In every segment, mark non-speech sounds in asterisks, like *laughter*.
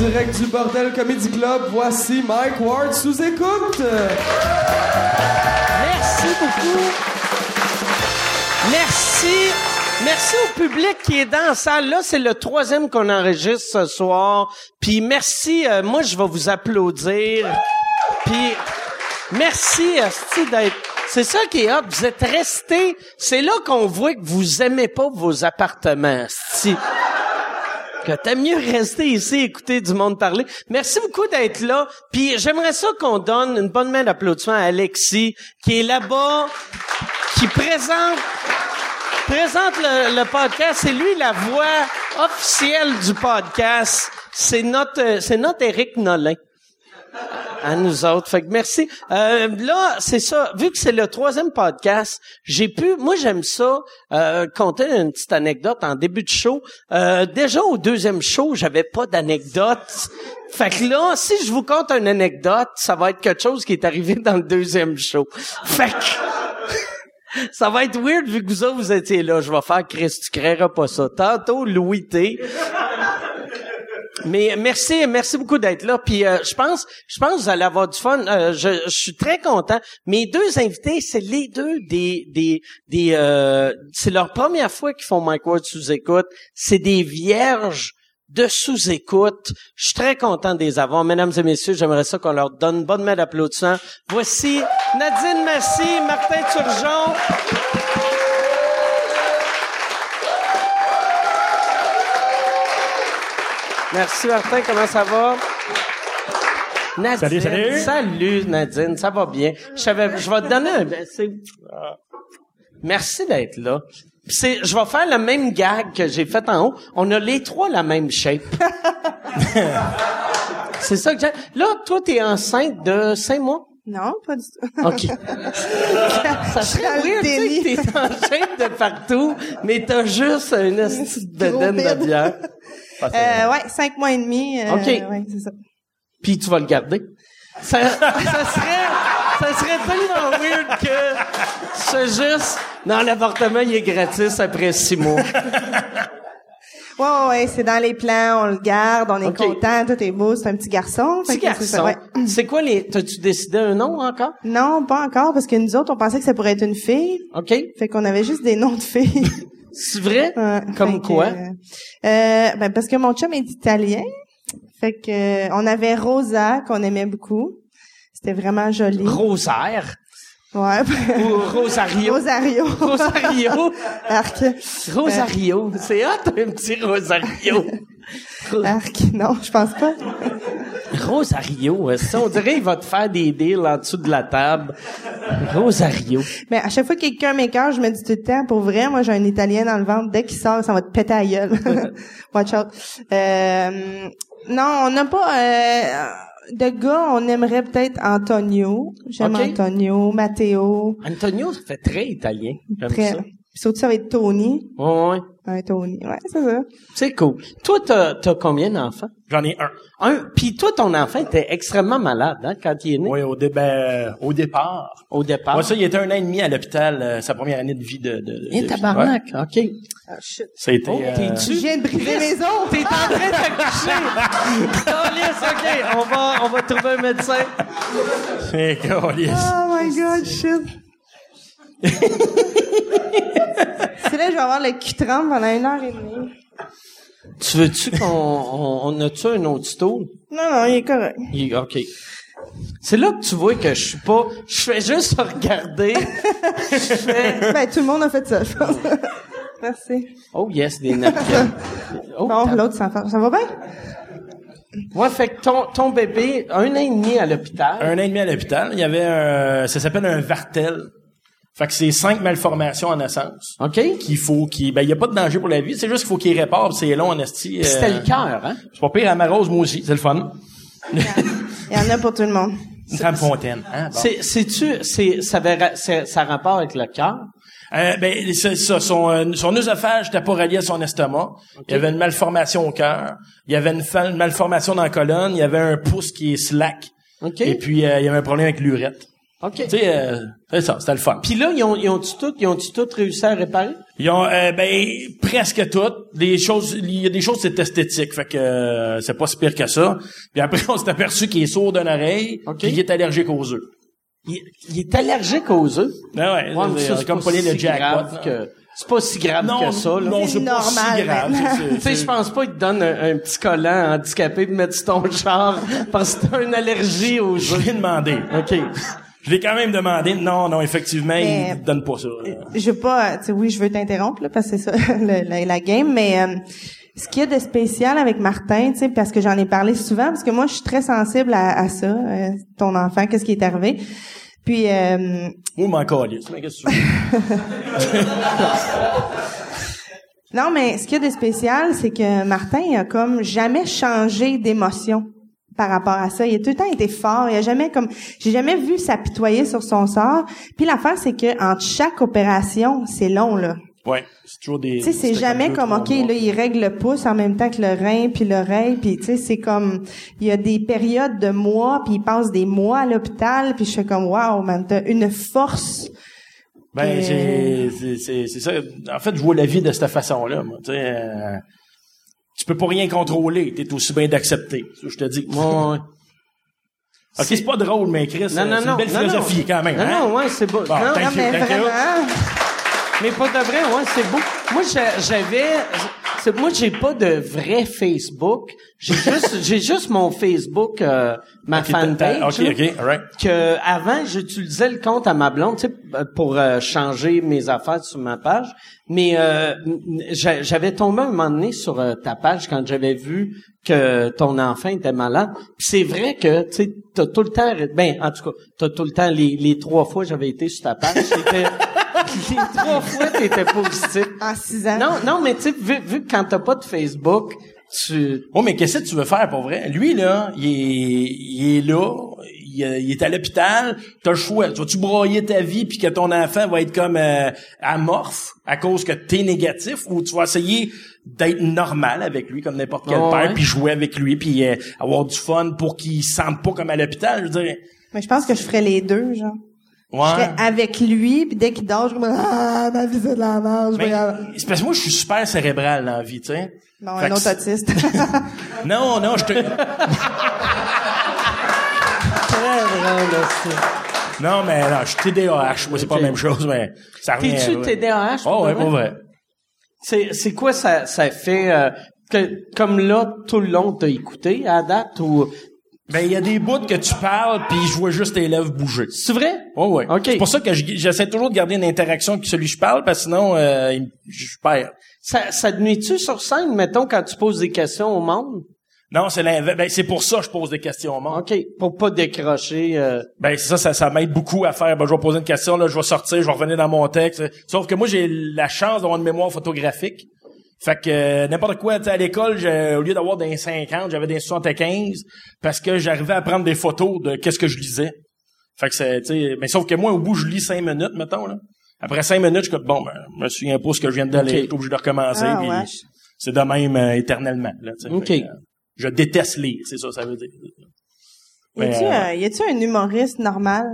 direct du Bordel Comedy Club, voici Mike Ward sous écoute. Merci beaucoup. Merci. Merci au public qui est dans la salle. Là, c'est le troisième qu'on enregistre ce soir. Puis merci. euh, moi, je vais vous applaudir. Puis merci, asti, d'être. C'est ça qui est hot. Vous êtes restés. C'est là qu'on voit que vous aimez pas vos appartements, asti. Que mieux rester ici écouter du monde parler. Merci beaucoup d'être là. Puis j'aimerais ça qu'on donne une bonne main d'applaudissement à Alexis, qui est là-bas, qui présente présente le, le podcast. C'est lui la voix officielle du podcast. C'est notre, c'est notre Éric Nolin. À nous autres. Fait que merci. Euh, là, c'est ça. Vu que c'est le troisième podcast, j'ai pu. Moi, j'aime ça. Euh, compter une petite anecdote en début de show. Euh, déjà au deuxième show, j'avais pas d'anecdote. Fait que là, si je vous compte une anecdote, ça va être quelque chose qui est arrivé dans le deuxième show. Fait que *laughs* ça va être weird vu que vous autres, vous étiez là. Je vais faire Chris, tu créeras pas ça. Tantôt, Louis T. Mais merci, merci beaucoup d'être là. Puis euh, je pense, je pense que vous allez avoir du fun. Euh, je, je suis très content. Mes deux invités, c'est les deux des des des. euh, c'est leur première fois qu'ils font Mike Ward sous écoute. C'est des vierges de sous-écoute. Je suis très content de les avoir. Mesdames et messieurs, j'aimerais ça qu'on leur donne une bonne main d'applaudissement. Voici Nadine Massy, Martin Turgeon. Merci Martin, comment ça va? Nadine, Salut, salut. Salut Nadine, ça va bien. Je savais, je vais te donner un... ben, c'est- Merci d'être là. C'est, je vais faire le même gag que j'ai fait en haut. On a les trois la même shape. *laughs* c'est ça que j'ai. Là, toi, t'es enceinte de cinq mois? Non, pas du tout. *laughs* OK. *laughs* ça serait weird, tu t'es en shape de partout, mais t'as juste une petite bedaine de bide. Euh, ouais, cinq mois et demi. euh, OK. Ouais, c'est ça. Puis tu vas le garder. Ça, ça serait, ça serait tellement weird que c'est juste, dans l'appartement, il est gratis après six mois. *laughs* Ouais, ouais, ouais, c'est dans les plans, on le garde, on est content, tout est beau, c'est un petit garçon. Petit garçon. ouais. C'est quoi les, t'as-tu décidé un nom encore? Non, pas encore, parce que nous autres, on pensait que ça pourrait être une fille. OK. Fait qu'on avait juste des noms de filles. *laughs* C'est vrai? Ouais, Comme que, quoi? euh, euh, ben parce que mon chum est italien. Fait que euh, on avait Rosa qu'on aimait beaucoup. C'était vraiment joli. Rosaire? Ouais. Ou Rosario. Rosario. Rosario. Arc. Rosario. C'est hot, un petit Rosario. Ro- *laughs* Arc. Non, je pense pas. Rosario. Ça, on dirait qu'il va te faire des deals en dessous de la table? Rosario. Mais à chaque fois que quelqu'un m'écœure, je me dis tout le temps, pour vrai, moi j'ai un Italien dans le ventre, dès qu'il sort, ça va te péter à gueule. *laughs* Watch out. Euh, non, on n'a pas... euh, de gars, on aimerait peut-être Antonio. J'aime. Antonio, Matteo. Antonio, ça fait très italien. Très... ça. Surtout, ça va être Tony. Ouais. Tony. Ouais, c'est ça. C'est cool. Toi, t'as, t'as combien d'enfants? J'en ai un. Un. Puis toi, ton enfant était extrêmement malade, hein, quand il est né, Oui, au, dé- ben, au départ. au départ. Moi, ça, il était un an et demi à l'hôpital, euh, sa première année de vie de... de, de de- tabarnak, OK. ouais. Ça a été... Oh, euh, t'es-tu? Je viens de briser mes os. T'es en train d'accoucher! *laughs* Calisse, OK, on va, on va trouver un médecin. c'est câlisse. Oh my god, shit. *laughs* c'est là que je vais avoir le cul tremble pendant une heure et demie. Tu veux-tu qu'on on, on a-tu un autre stool? Non, non, il est correct. Il- OK. C'est là que tu vois que je suis pas... Je fais juste regarder. *laughs* je fais... Ben, tout le monde a fait ça, je pense. *laughs* Merci. Oh yes, des napkins. *laughs* Oh, Bon, l'autre, ça, ça va bien? Ouais, fait que ton, ton bébé, un an et demi à l'hôpital. Un an et demi à l'hôpital. Il y avait un... Ça s'appelle un vartel. Fait que c'est cinq malformations en naissance. OK? Qu'il faut qu'il... Ben, il y a pas de danger pour la vie. C'est juste qu'il faut qu'il répare, c'est long en esti. Puis c'était euh, le cœur, hein? C'est pas pire à ma rose, moi aussi. C'est le fun. Il y en a pour tout le monde. Une femme fontaine. Hein? Bon. C'est, c'est-tu, c'est, ça, avait c'est- ça a rapport avec le cœur? Euh, ben, c'est ça. Son, euh, son œsophage n'était pas relié à son estomac. Il y avait une malformation au cœur. Il y avait une, fa- une malformation dans la colonne. Il y avait un pouce qui est slack. OK. Et puis, euh, il y avait un problème avec l'urètre. OK. Tu sais, euh, c'est ça, c'était le fun. Puis là, ils ont, ils ont-tu tout, ils ont-tu tout réussi à réparer? Ils ont, euh, ben, presque toutes. Des choses, il y a des choses, c'est esthétique, fait que euh, c'est pas si pire que ça. Puis après, *laughs* on s'est aperçu qu'il est sourd d'une oreille, OK. puis qu'il est allergique aux œufs. Il, il est allergique aux œufs? Ben ouais, Ouais, c'est- ça, c'est c'est comme pas si le jackpot. grave que, c'est pas si grave Non, que ça, là. non, C'est c'est pas si normal grave. *laughs* Tu sais, je pense pas qu'il te donne un, un petit collant handicapé de mettre sur ton *laughs* char parce que t'as une allergie aux Je œufs. l'ai demandé. OK. Je l'ai quand même demandé. Non, non, effectivement, Mais- il ne donne pas ça. je veux pas, tu sais, oui, je veux t'interrompre, là, parce que c'est ça, *laughs* le- la, la game, mais euh, ce qu'il y a de spécial avec Martin, tu sais, parce que j'en ai parlé souvent, parce que moi, je suis très sensible à, à ça, euh, ton enfant, qu'est-ce qui est arrivé. Puis, euh, m'en calisse. Mais qu'est-ce que tu veux? *laughs* non, mais ce qu'il y a de spécial, c'est que Martin, a comme jamais changé d'émotion par rapport à ça. Il a tout le temps été fort. Il a jamais comme, j'ai jamais vu s'apitoyer sur son sort. Puis l'affaire, c'est que entre chaque opération, c'est long, là. Ouais, c'est toujours des... Tu sais, c'est jamais comme, OK, mois. là, il règle le pouce en même temps que le rein puis l'oreille, puis tu sais, c'est comme, il y a des périodes de mois, puis il passe des mois à l'hôpital, puis je fais comme, wow, man, t'as une force. Ben, Euh, c'est, c'est, c'est, c'est ça. En fait, je vois la vie de cette façon-là, moi. Tu sais, euh, tu peux pas rien contrôler. T'es aussi bien d'accepter. Je te dis. Ouais. Ok, c'est pas drôle, mais Chris, euh, c'est une belle non, philosophie non. quand même. Non, hein? non, ouais, c'est beau. Bon, non, Non, mais you. vraiment. mais pas de vrai, ouais, c'est beau. Moi, j'a- j'avais, moi, j'ai pas de vrai Facebook. J'ai *laughs* juste, j'ai juste mon Facebook, euh, ma Ok, t'as- fanpage. Ok, ok, alright. Que avant, j'utilisais le compte à ma blonde, tu sais, pour euh, changer mes affaires sur ma page. Mais euh, j'a- j'avais tombé un moment donné sur euh, ta page quand j'avais vu que ton enfant était malade. Puis c'est vrai que tu sais, t'as tout le temps, ben en tout cas, t'as tout le temps les, les trois fois que j'avais été sur ta page, c'était *laughs* les trois fois t'étais positif. En six ans. Non, non, mais tu sais, vu, vu que quand t'as pas de Facebook, tu Oh, mais qu'est-ce que tu veux faire pour vrai? Lui, là, il est, il est là, il, est- il est à l'hôpital, t'as le choix. Tu vas-tu broyer ta vie puis que ton enfant va être comme euh, amorphe à cause que t'es négatif ou tu vas essayer d'être normal avec lui comme n'importe quel Oh, père puis jouer avec lui puis euh, avoir du fun pour qu'il se sente pas comme à l'hôpital, je veux dire. Mais je pense que je ferais les deux, genre. Je Ouais. serais avec lui, puis dès qu'il dort, je me dis, ah, ma vie, c'est de la merde, je vais y Mais aller. c'est parce que moi, je suis super cérébral dans la vie, tu sais. Non, Fait un autre autiste. *laughs* Non, non, je te... *laughs* Non, mais non, je suis TDAH. Moi, c'est pas la même chose, mais ça revient... T'es-tu. TDAH? Oh, ouais, pour vrai? C'est, c'est quoi ça, ça fait, euh, que, comme là, tout le long, t'as écouté à date ou, Ben, il y a des bouts que tu parles, puis je vois juste tes lèvres bouger. c'est vrai? Oh, ouais. OK. C'est pour ça que je- j'essaie toujours de garder une interaction avec celui que je parle, parce que sinon, euh, je perds. Ça, ça te nuit-tu sur scène, mettons, quand tu poses des questions au monde? Non, c'est l'inverse. Ben, c'est pour ça que je pose des questions au monde. OK. Pour pas décrocher, euh, Ben, ça, ça, ça m'aide beaucoup à faire. Ben, je vais poser une question, là, je vais sortir, je vais revenir dans mon texte. Sauf que moi, j'ai la chance d'avoir une mémoire photographique. Fait que euh, n'importe quoi, tu sais, à l'école, au lieu d'avoir des 50, j'avais des 75 parce que j'arrivais à prendre des photos de qu'est-ce que je lisais. Fait que c'est, tu sais, mais sauf que moi, au bout, je lis cinq minutes, mettons, là. Après cinq minutes, je suis comme, bon, ben, je me souviens pas ce que je viens de lire, Ok. je suis obligé de recommencer, Ah, c'est de même euh, éternellement, là. Ok. Fait euh, je déteste lire, c'est ça, ça veut dire. Y a-tu, euh, un- humoriste normal?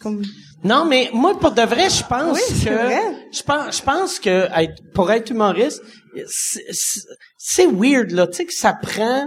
Comme... Non, mais moi, pour de vrai, je pense Oui, que vrai. je pense, je pense que être, pour être humoriste, c'est- weird là, tu sais que ça prend.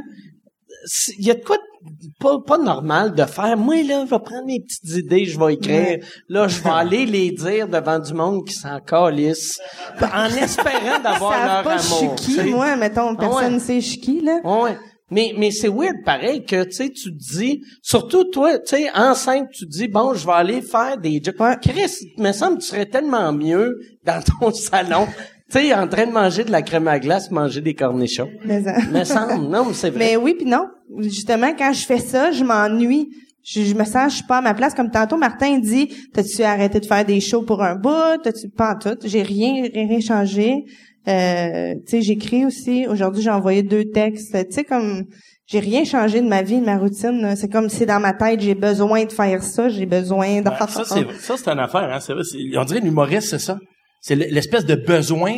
Il y a de quoi de pas, pas normal de faire. Moi là, je vais prendre mes petites idées, je vais écrire. Là, je vais aller *laughs* les dire devant du monde qui s'en calisse, en espérant *laughs* d'avoir leur pas amour. je suis qui, moi, mettons, personne ouais. ne sait je qui, là. Ouais. Mais, mais c'est weird pareil que, tu sais, tu te dis, surtout toi, tu sais, enceinte, tu te dis, bon, je vais aller faire des jobs. Ouais. Chris, il me semble que tu serais tellement mieux dans ton *laughs* salon, tu sais, en train de manger de la crème à glace, manger des cornichons. Mais, euh, Me semble, non, mais c'est vrai. Mais oui puis non. Justement, quand je fais ça, je m'ennuie. Je, je me sens, je suis pas à ma place. Comme tantôt, Martin dit, t'as-tu arrêté de faire des shows pour un bout? T'as-tu pas en tout? J'ai rien, rien, rien changé. Euh, tu sais, j'écris aussi. Aujourd'hui, j'ai envoyé deux textes. Tu sais, comme, j'ai rien changé de ma vie, de ma routine. là. C'est comme, c'est dans ma tête, j'ai besoin de faire ça, j'ai besoin d'en Ouais, ça, c'est, ça, c'est une affaire, hein, c'est vrai. on dirait l'humoriste, c'est ça. C'est l'espèce de besoin.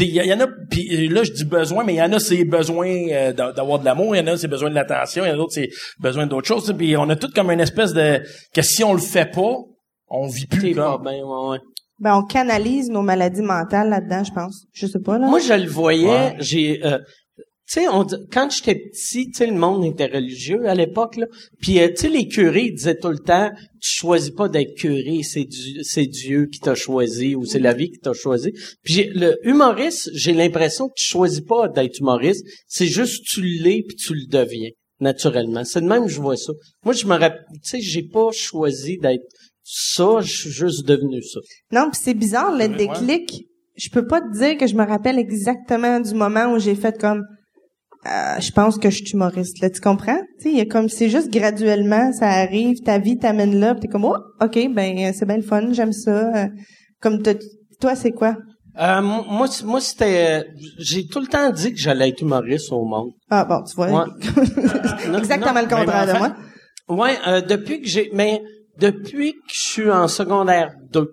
Il y, y en a, puis là, je dis besoin, mais il y en a, c'est besoin euh, d'a- d'avoir de l'amour, il y en a, c'est besoin de l'attention, il y en a d'autres, c'est besoin d'autres choses. tu sais. Puis on a tout comme une espèce de... que si on le fait pas, on vit plus pas comme. bien, ouais, ouais. Ben, on canalise nos maladies mentales là-dedans, je pense. Je sais pas, là. Moi, je le voyais, Ouais. j'ai... euh, tu sais, on dit- quand j'étais petit, tu sais, le monde était religieux à l'époque, là. Puis, euh, tu sais, les curés ils disaient tout le temps, tu choisis pas d'être curé, c'est Dieu, c'est Dieu qui t'a choisi ou c'est la vie qui t'a choisi. Puis, j'ai- le humoriste, j'ai l'impression que tu choisis pas d'être humoriste, c'est juste tu l'es puis tu le deviens naturellement. C'est de même que je vois ça. Moi, je me rappelle, tu sais, j'ai pas choisi d'être ça, je suis juste devenu ça. Non, puis c'est bizarre, le Ouais. déclic. Je peux pas te dire que je me rappelle exactement du moment où j'ai fait comme euh, je pense que je suis humoriste. Là, tu comprends? Tu sais, il y a comme c'est juste graduellement, ça arrive, ta vie t'amène là, puis t'es comme oh, ok, ben euh, c'est bien le fun, j'aime ça. Euh, Comme t'as- toi, c'est quoi? Euh, mo- moi, moi c'était, j'ai tout le temps dit que j'allais être humoriste au monde. Ah bon, tu vois, Ouais. Non, *laughs* exactement non, le contraire de moi. Ouais, euh, depuis que j'ai, mais depuis que je suis en secondaire 2.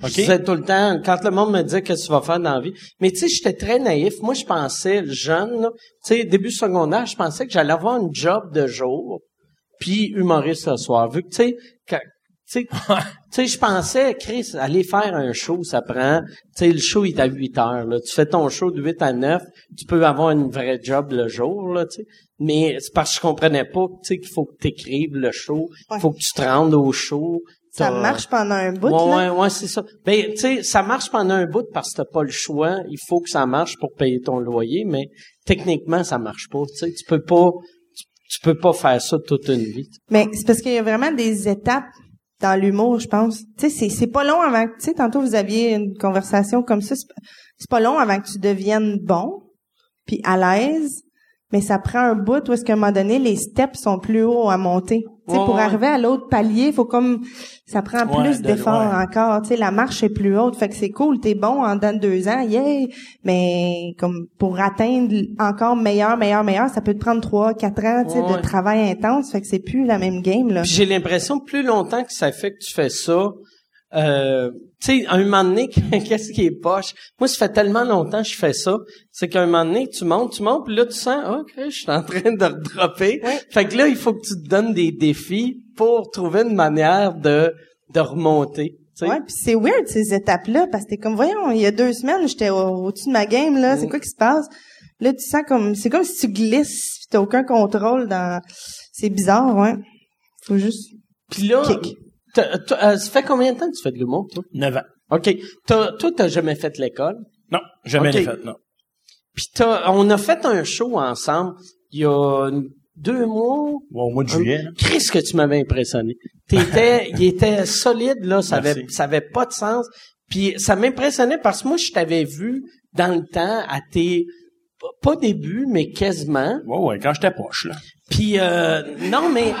Je Ok. disais tout le temps, quand le monde me disait qu'est-ce que tu vas faire dans la vie. Mais tu sais, j'étais très naïf. Moi, je pensais, jeune, tu sais, début secondaire, je pensais que j'allais avoir une job de jour, puis humoriste le soir. Vu que, tu sais, quand- tu sais, tu sais, je pensais, Chris, aller faire un show, ça prend, tu sais, le show il est à 8 heures, là. Tu fais ton show de 8 à 9, tu peux avoir une vraie job le jour, là, tu sais. Mais c'est parce que je comprenais pas, tu sais, qu'il faut que tu écrives le show, il Ouais. faut que tu te rendes au show. Ça marche pendant un bout, Ouais, là? ouais, ouais, c'est ça. Ben, tu sais, ça marche pendant un bout parce que t'as pas le choix. Il faut que ça marche pour payer ton loyer, mais techniquement, ça marche pas. Tu sais, tu peux pas, tu, tu peux pas faire ça toute une vie. Mais c'est parce qu'il y a vraiment des étapes dans l'humour, je pense. Tu sais, c'est, c'est pas long avant que, tu sais, tantôt vous aviez une conversation comme ça, c'est, pas- c'est pas long avant que tu deviennes bon, puis à l'aise, mais ça prend un bout où est-ce qu'à un moment donné, les steps sont plus hauts à monter. Ouais, pour ouais. arriver à l'autre palier, il faut comme, ça prend Ouais, plus de- d'efforts encore. Tu sais, la marche est plus haute, fait que c'est cool, t'es bon en dedans de deux ans, yeah! Mais comme pour atteindre encore meilleur, meilleur, meilleur, ça peut te prendre trois, quatre ans, de travail intense, fait que c'est plus la même game, j'ai l'impression que plus longtemps que ça fait que tu fais ça, euh, tu sais, à un moment donné, *laughs* qu'est-ce qui est poche? Moi, ça fait tellement longtemps que je fais ça, c'est qu'à un moment donné, tu montes, tu montes, puis là, tu sens, OK, je suis en train de redropper. Fait que là, il faut que tu te donnes des défis pour trouver une manière de, de remonter. tu sais. Ouais, puis c'est weird ces étapes-là parce que t'es comme voyons, il y a deux semaines, j'étais au- au-dessus de ma game là, c'est quoi qui se passe? Là, tu sens comme c'est comme si tu glisses, puis t'as aucun contrôle dans c'est bizarre, ouais. Faut juste Puis là, Kick. Euh, ça fait combien de temps que tu fais de l'humour, toi? 9 ans. OK. T'as, toi, t'as jamais fait l'école? Non, jamais Ok. les fait, non. Puis t'as, on a fait un show ensemble il y a deux mois? Ouais, au mois de juillet. là. Chris, que tu m'avais impressionné. T'étais, *laughs* il était solide, là. Ça avait, ça avait pas de sens. Puis ça m'impressionnait parce que moi, je t'avais vu dans le temps à tes, pas début, mais quasiment. Ouais, ouais, quand j'étais poche, là. Puis, euh, non, mais,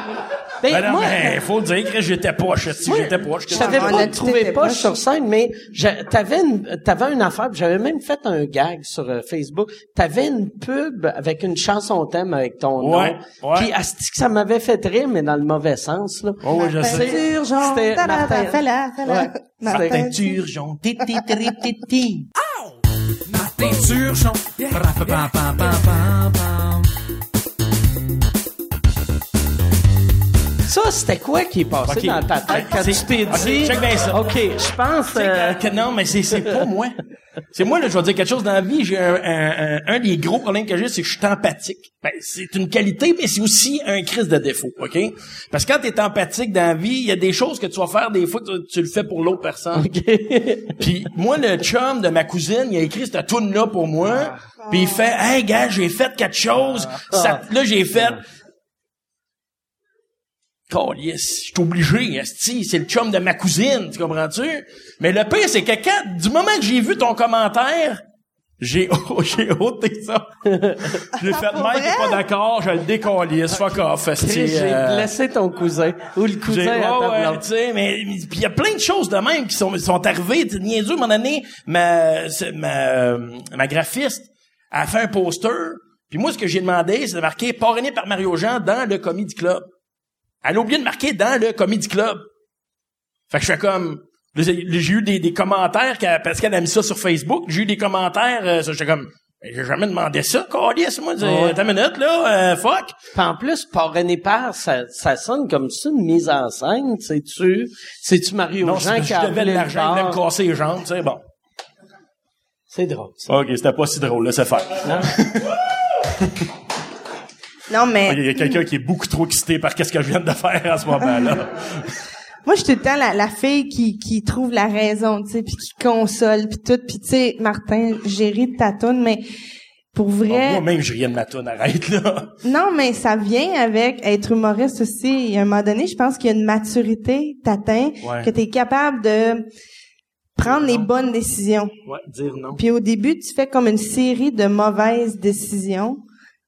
ben, Ben non, moi, mais faut dire que j'étais poche. Si Moi, j'étais poche, Je savais pas te trouver proches. sur scène, mais je- t'avais une, t'avais une affaire, j'avais même fait un gag sur euh, Facebook. T'avais une pub avec une chanson thème avec ton Ouais, nom. ouais. Puis asti que ça m'avait fait rire, mais dans le mauvais sens, là. Oh, ouais, je sais. C'était Martin. fais-la, fais-la. Ouais. Ma C'était- peinture. Turgeon. Ti, ti, ti, ti, ti. Martin Turgeon. Ça, c'était quoi qui est passé dans ta tête quand C'est- tu t'es dit... bien ça. OK, je pense... Euh, que- non, mais c'est, pas moi. C'est moi, là, je vais dire quelque chose dans la vie. J'ai un, un, un, un des gros problèmes que j'ai, c'est que je suis empathique. Ben, c'est une qualité, mais c'est aussi un crise de défaut, OK? Parce que quand t'es empathique dans la vie, il y a des choses que tu vas faire des fois, tu, tu le fais pour l'autre personne. OK. *laughs* Puis moi, le chum de ma cousine, il a écrit cette tune là pour moi. Puis il fait, hey gars, j'ai fait quelque chose. Ça- là, j'ai fait. Calice, je suis obligé, esti, c'est le chum de ma cousine, tu comprends-tu? Mais le pire, c'est que quand, du moment que j'ai vu ton commentaire, j'ai, *laughs* j'ai ôté ça. j'ai fait, Pour Mike est pas d'accord, je le décalisse, fuck off, esti. J'ai euh, blessé ton cousin. Ou le cousin à ouais, tu sais, mais il y a plein de choses de même qui sont sont arrivées. Tu sais, à un moment donné, ma ma ma graphiste a fait un poster. Puis moi, ce que j'ai demandé, c'est de marquer parrainé par Mario Jean dans le Comedy Club. Elle a oublié de marquer dans le Comedy Club. Fait que je fais comme là, j'ai eu des, des commentaires parce qu'elle a mis ça sur Facebook. J'ai eu des commentaires. Euh, j'étais comme J'ai jamais demandé ça, Calice, moi. Ouais. Une minute, là, euh, fuck. Puis en plus, parrainé par, ça, ça sonne comme ça, une mise en scène, sais-tu? C'est-tu Mario Non, c'est Jean qui a je devais l'argent, il me casser les jambes, tu sais, bon. C'est drôle, ça. OK, c'était pas si drôle, laissez faire. *laughs* Non, mais Il y a quelqu'un qui est beaucoup trop excité par qu'est-ce que je viens de faire à ce moment-là. *laughs* moi, je suis tout le temps la, la fille qui, qui trouve la raison, tu sais, puis qui console, puis tout. Puis tu sais, Martin, j'ai ri de ta toune, mais pour vrai... Moi-même, je riais de ma toune, arrête, là. *laughs* Non, mais ça vient avec être humoriste aussi. Il y a un moment donné, je pense qu'il y a une maturité t'atteins, Ouais. que tu es capable de prendre les bonnes décisions. Ouais, dire non. Puis au début, tu fais comme une série de mauvaises décisions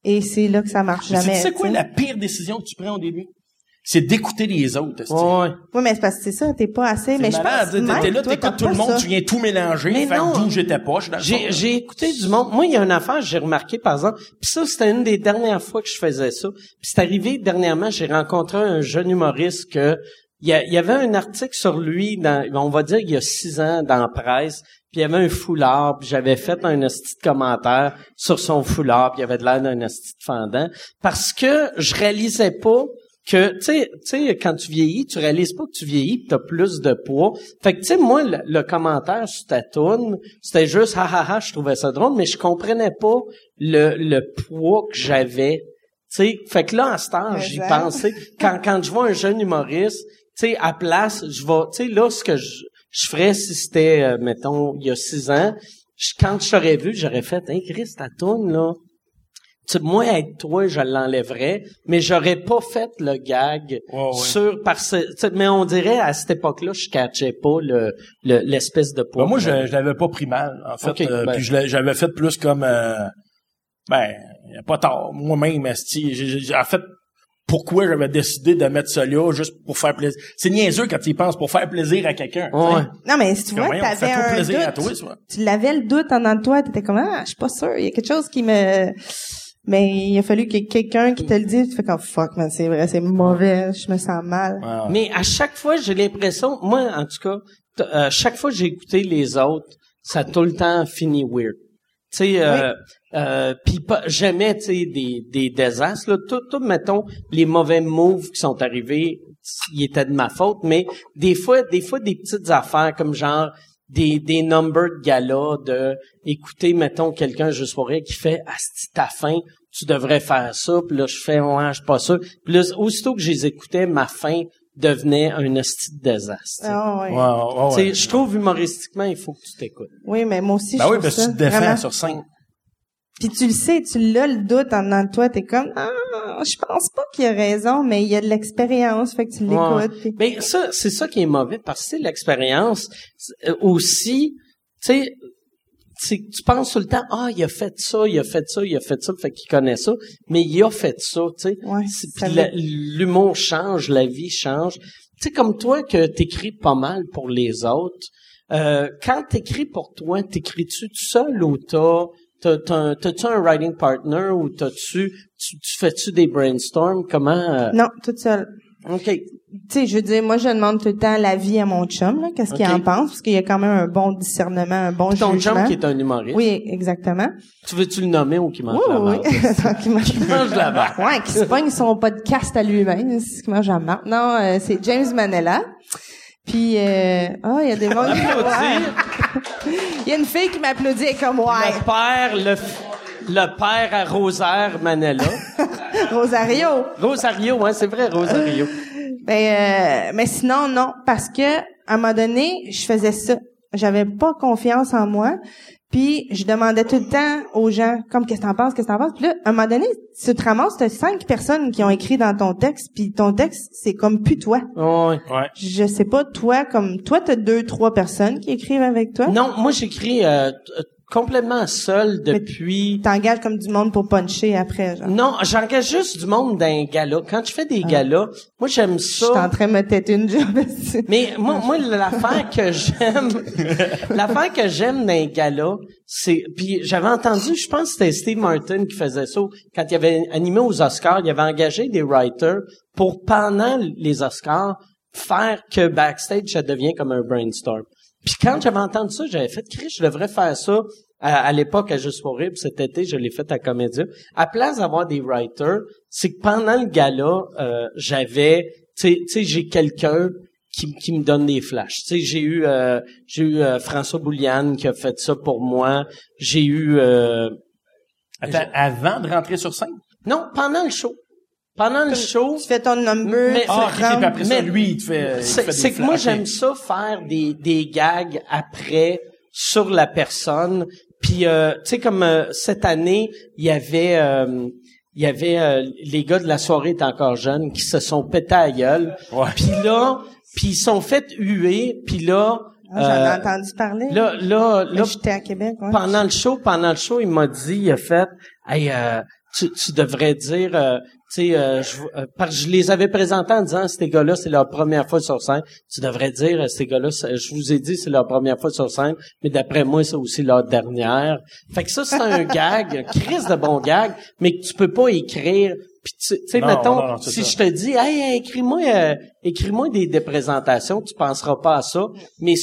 et c'est là que ça marche Mais jamais. Tu sais quoi, la pire décision que tu prends au début? C'est d'écouter les autres. esti. Ouais. Oui, mais c'est parce que c'est ça, t'es pas assez. Mais je malade, pense t'es- là, t'écoutes tout le monde, ça. tu viens tout mélanger, Mais que d'où j'étais pas, je suis dans le J'ai, écouté du monde. Moi, il y a une affaire, j'ai remarqué, par exemple, puis ça, c'était une des dernières fois que je faisais ça. Puis c'est arrivé dernièrement, j'ai rencontré un jeune humoriste que il y, a- il y avait un article sur lui, dans, on va dire il y a six ans, dans la presse, puis il y avait un foulard, puis j'avais fait un de commentaire sur son foulard, puis il avait de l'air d'un de fendant, parce que je réalisais pas que, tu sais, tu sais, quand tu vieillis, tu réalises pas que tu vieillis pis t'as plus de poids. Fait que, tu sais, moi, le, le commentaire sur ta toune, c'était juste, ha, ha, ha, je trouvais ça drôle, mais je comprenais pas le, le poids que j'avais. Tu sais, fait que là, en ce temps, j'y Exact. pensais. Quand, quand je vois un jeune humoriste, tu sais, à place, je vais, tu sais, là, ce que je, je ferais si c'était, euh, mettons, il y a six ans, je- quand je t'aurais vu, j'aurais fait, hein, Chris, ta toune, là, tu moi, être toi, je l'enlèverais, mais j'aurais pas fait le gag ouais. sur parce mais on dirait à cette époque-là, je catchais pas le le- l'espèce de poids. Ben, moi, je, je l'avais pas pris mal, en fait. Ok, euh, ben. Puis j'avais fait plus comme... euh, ben, pas tard. Moi-même, en fait, pourquoi j'avais décidé de mettre ça là, juste pour faire plaisir. C'est niaiseux quand tu y penses, pour faire plaisir à quelqu'un. tu. Ouais. Non, mais si tu vois, t'avais un plaisir doute. à toi, ça. tu l'avais le doute en dedans de toi, t'étais comme ah, je suis pas sûr, il y a quelque chose qui me mais il a fallu qu'il y ait quelqu'un qui te le dise, tu fais comme fuck man, c'est vrai, c'est mauvais, je me sens mal. Mais à chaque fois, j'ai l'impression, moi, en tout cas, t- euh, chaque fois que j'ai écouté les autres, ça a tout le temps fini weird. Tu sais, euh, euh, puis pas jamais, tu sais, des, des désastres. Là. Tout, tout, mettons, les mauvais moves qui sont arrivés, ils étaient de ma faute, mais des fois, des fois, des petites affaires comme genre des, des numbers de gala de écouter, mettons, quelqu'un juste pour rire qui fait « Asti, ta fin, tu devrais faire ça. » Puis là, je fais « Ouais, je suis pas sûr. » Puis là, aussitôt que je les écoutais, ma fin devenait un asti de désastre. Ah, ouais. Ouais. Je trouve humoristiquement, il faut que tu t'écoutes. Oui, mais moi aussi Ben je oui, trouve parce que tu te défends vraiment. sur scène. Puis tu le sais, tu l'as le doute en dedans de toi, t'es comme ah, je pense pas qu'il a raison, mais il y a de l'expérience, fait que tu Ouais. l'écoutes. Mais ça, c'est ça qui est mauvais parce que c'est l'expérience euh, aussi. Tu sais, c'est que tu penses tout le temps, ah, il a fait ça, il a fait ça, il a fait ça, fait qu'il connaît ça, mais il a fait ça, tu sais. Ouais, Puis l'humour change, la vie change. Tu sais, comme toi que t'écris pas mal pour les autres, euh, quand t'écris pour toi, t'écris-tu tout seul ou t'as t'as-tu un writing partner ou t'as-tu, tu, tu fais-tu des brainstorms? Comment? euh, Non, toute seule. OK. Tu sais, je veux dire, moi, je demande tout le temps l'avis à mon chum, là, qu'est-ce qu'il en pense, parce qu'il y a quand même un bon discernement, un bon Ton jugement. chum qui est un humoriste. Oui, exactement. Tu veux-tu le nommer ou qui mange Oui, la marde? oui. *laughs* Tranquillement. mange la marde. *laughs* Ouais, qui se pogne son podcast à lui-même, c'est qui mange la marde. Non, euh, c'est James Manella. Puis, euh, ah, il y a des gens qui. Il y a une fille qui m'applaudit, est comme, ouais, Le père, le, le père à Rosaire Manella. *laughs* Rosario. Rosario, hein, c'est vrai, Rosario. Ben, euh, mais sinon, non, parce que à un moment donné, je faisais ça. J'avais pas confiance en moi. Puis je demandais tout le temps aux gens, comme qu'est-ce que t'en penses, qu'est-ce que t'en penses? Puis là, à un moment donné, tu te ramasses, t'as cinq personnes qui ont écrit dans ton texte, puis ton texte, c'est comme plus toi. Ouais. Ouais. Je sais pas, toi, comme toi, t'as deux, trois personnes qui écrivent avec toi? Non, moi j'écris euh, euh, complètement seul depuis. T'engages comme du monde pour puncher après, genre. Non, j'engage juste du monde d'un gala. Quand je fais des galas, moi j'aime Je suis en ça. train de me têter une job. *laughs* Mais moi, moi l'affaire que j'aime, *laughs* l'affaire que j'aime d'un gala, c'est puis j'avais entendu, je pense que c'était Steve Martin qui faisait ça quand il avait animé aux Oscars, il avait engagé des writers pour pendant les Oscars faire que backstage ça devient comme un brainstorm. Puis quand j'avais entendu ça, j'avais fait, Chris, je devrais faire ça. À, à l'époque, à Juste pour rire, puis cet été, je l'ai fait à Comédia. À place d'avoir des writers, c'est que pendant le gala, euh, j'avais, tu sais- j'ai quelqu'un qui, qui me donne des flashs. Tu sais, j'ai eu, euh, j'ai eu euh, François Bouliane qui a fait ça pour moi. J'ai eu, euh, Attends, avant de rentrer sur scène? non, pendant le show. Pendant le show, Tu fais ton number, Mais- Ah, puis après ça, Mais- lui, il te fait, c'est que moi j'aime ça faire des des gags après sur la personne. Puis euh, tu sais comme euh, cette année, il y avait euh, il y avait euh, les gars de la soirée étaient encore jeunes qui se sont pétés à la gueule. Ouais. Puis là, puis ils sont fait huer, puis là Ah, J'en euh, ai entendu parler. là là là J'étais à Québec, ouais. pendant le show, pendant le show, il m'a dit, il a fait, hey, euh, tu, tu devrais dire, euh, sais, euh, je, euh, parce que je les avais présentés en disant, ces gars-là, c'est leur première fois sur scène. Tu devrais dire, euh, ces gars-là, je vous ai dit, c'est leur première fois sur scène, mais d'après moi, c'est aussi leur dernière. Fait que ça, c'est un *laughs* gag, un crise de bon gag, mais que tu peux pas écrire. Puis tu tu sais, mettons, non, non, c'est si ça. je te dis, hey, écris-moi, euh, écris-moi des, des présentations, tu penseras pas à ça. Mais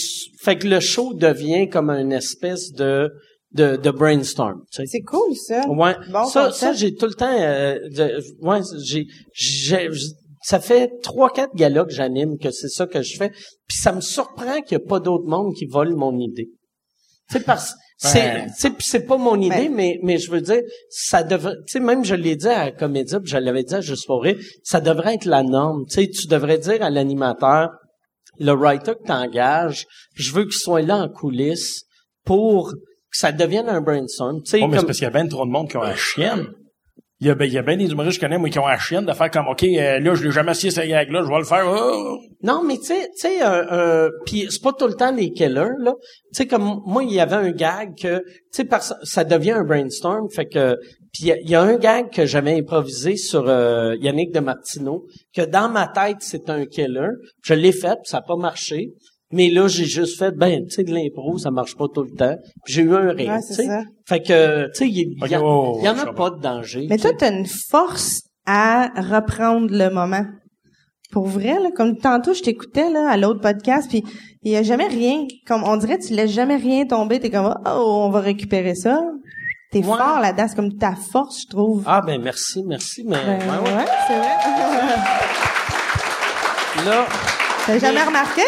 fait que le show devient comme une espèce de de, de brainstorm. tu sais. C'est cool, ça. Ouais. Bon ça, concept. ça j'ai tout le temps. euh, de- ouais, j'ai, j'ai, ça fait trois, quatre galas que j'anime que c'est ça que je fais. Puis ça me surprend qu'il n'y a pas d'autres monde qui volent mon idée. Tu sais, parce c'est, Ouais. tu sais, puis c'est pas mon idée, Ouais. mais, mais je veux dire, ça devrait, tu sais, même je l'ai dit à la comédie, puis je l'avais dit à Juste pour rire, ça devrait être la norme. Tu sais, tu devrais dire à l'animateur, le writer que t'engages, je veux qu'il soit là en coulisses pour que ça devienne un brainstorm. Oh, mais c'est parce qu'il y a bien trop de monde qui ont la chienne. Il y a, ben, il y a bien des humoristes que je connais, moi, qui ont la chienne de faire comme, OK, euh, là, je l'ai jamais essayé, cette gag-là, je vais le faire. oh. Non, mais tu sais, tu sais, euh, euh, puis c'est pas tout le temps des killers là. Tu sais, comme moi, il y avait un gag que, tu sais, ça devient un brainstorm, fait que, puis il y a- il y, a un gag que j'avais improvisé sur euh, Yannick de Martineau, que dans ma tête c'est un killer. Je l'ai fait, puis ça a pas marché. Mais là, j'ai juste fait, ben, tu sais, de l'impro, ça marche pas tout le temps. Puis j'ai eu un rire, Ouais, tu c'est sais. ça. Fait que, tu sais, il y, oh, en a pas de danger. Mais toi, t'as une force à reprendre le moment. Pour vrai, là, comme tantôt, je t'écoutais là à l'autre podcast, puis il y a jamais rien, comme on dirait, tu laisses jamais rien tomber. T'es comme, oh, on va récupérer ça. T'es Ouais. fort là-dedans, c'est comme ta force, je trouve. Ah ben merci, merci, mais Ben, ouais, ouais. ouais, c'est vrai. là, T'as jamais remarqué?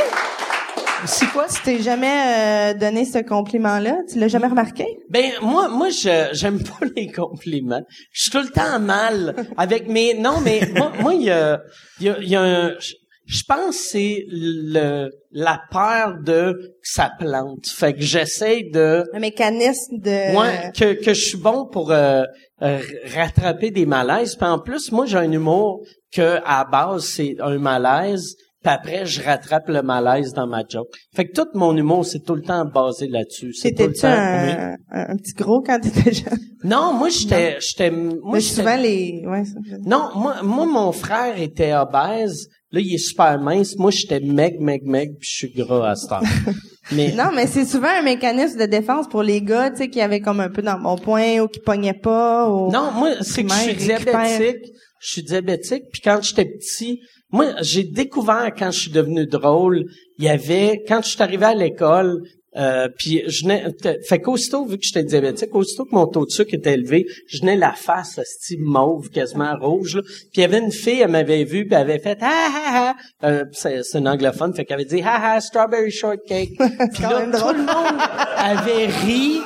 C'est quoi? Tu t'es jamais euh, donné ce compliment-là? Tu l'as jamais remarqué? Ben moi moi je j'aime pas *laughs* les compliments. Je suis tout le temps mal avec mes non mais moi *laughs* moi il y a il y a, y a un je- je pense que c'est le la peur de que ça plante. Fait que j'essaie de Un mécanisme de... moi que que je suis bon pour euh, euh, rattraper des malaises. Puis en plus moi j'ai un humour que à base c'est un malaise. Puis après, je rattrape le malaise dans ma joke. Fait que tout mon humour, c'est tout le temps basé là-dessus. Temps. un, un, un petit gros quand t'étais jeune? Non, moi j'étais j'étais moi souvent, les... Ouais, ça, Non, moi moi mon frère était obèse, là il est super mince, moi j'étais meg meg meg puis je suis gras à cette heure. *laughs* Mais Non, mais c'est souvent un mécanisme de défense pour les gars, tu sais, qui avaient comme un peu dans mon point ou qui pognaient pas. Ou... non, moi c'est que je suis diabétique, je suis diabétique puis quand j'étais petit, moi j'ai découvert quand je suis devenu drôle, il y avait quand je suis arrivé à l'école euh, puis je t- fait qu'aussitôt, vu que j'étais diabétique, aussitôt que mon taux de sucre était élevé, je venais la face, style mauve, quasiment rouge, là. Puis il y avait une fille, elle m'avait vu, puis elle avait fait « Ah, ah, ah! Euh, c'est, c'est une anglophone, fait qu'elle avait dit « Ah, ah, strawberry shortcake! *laughs* » Puis là, tout le monde avait ri,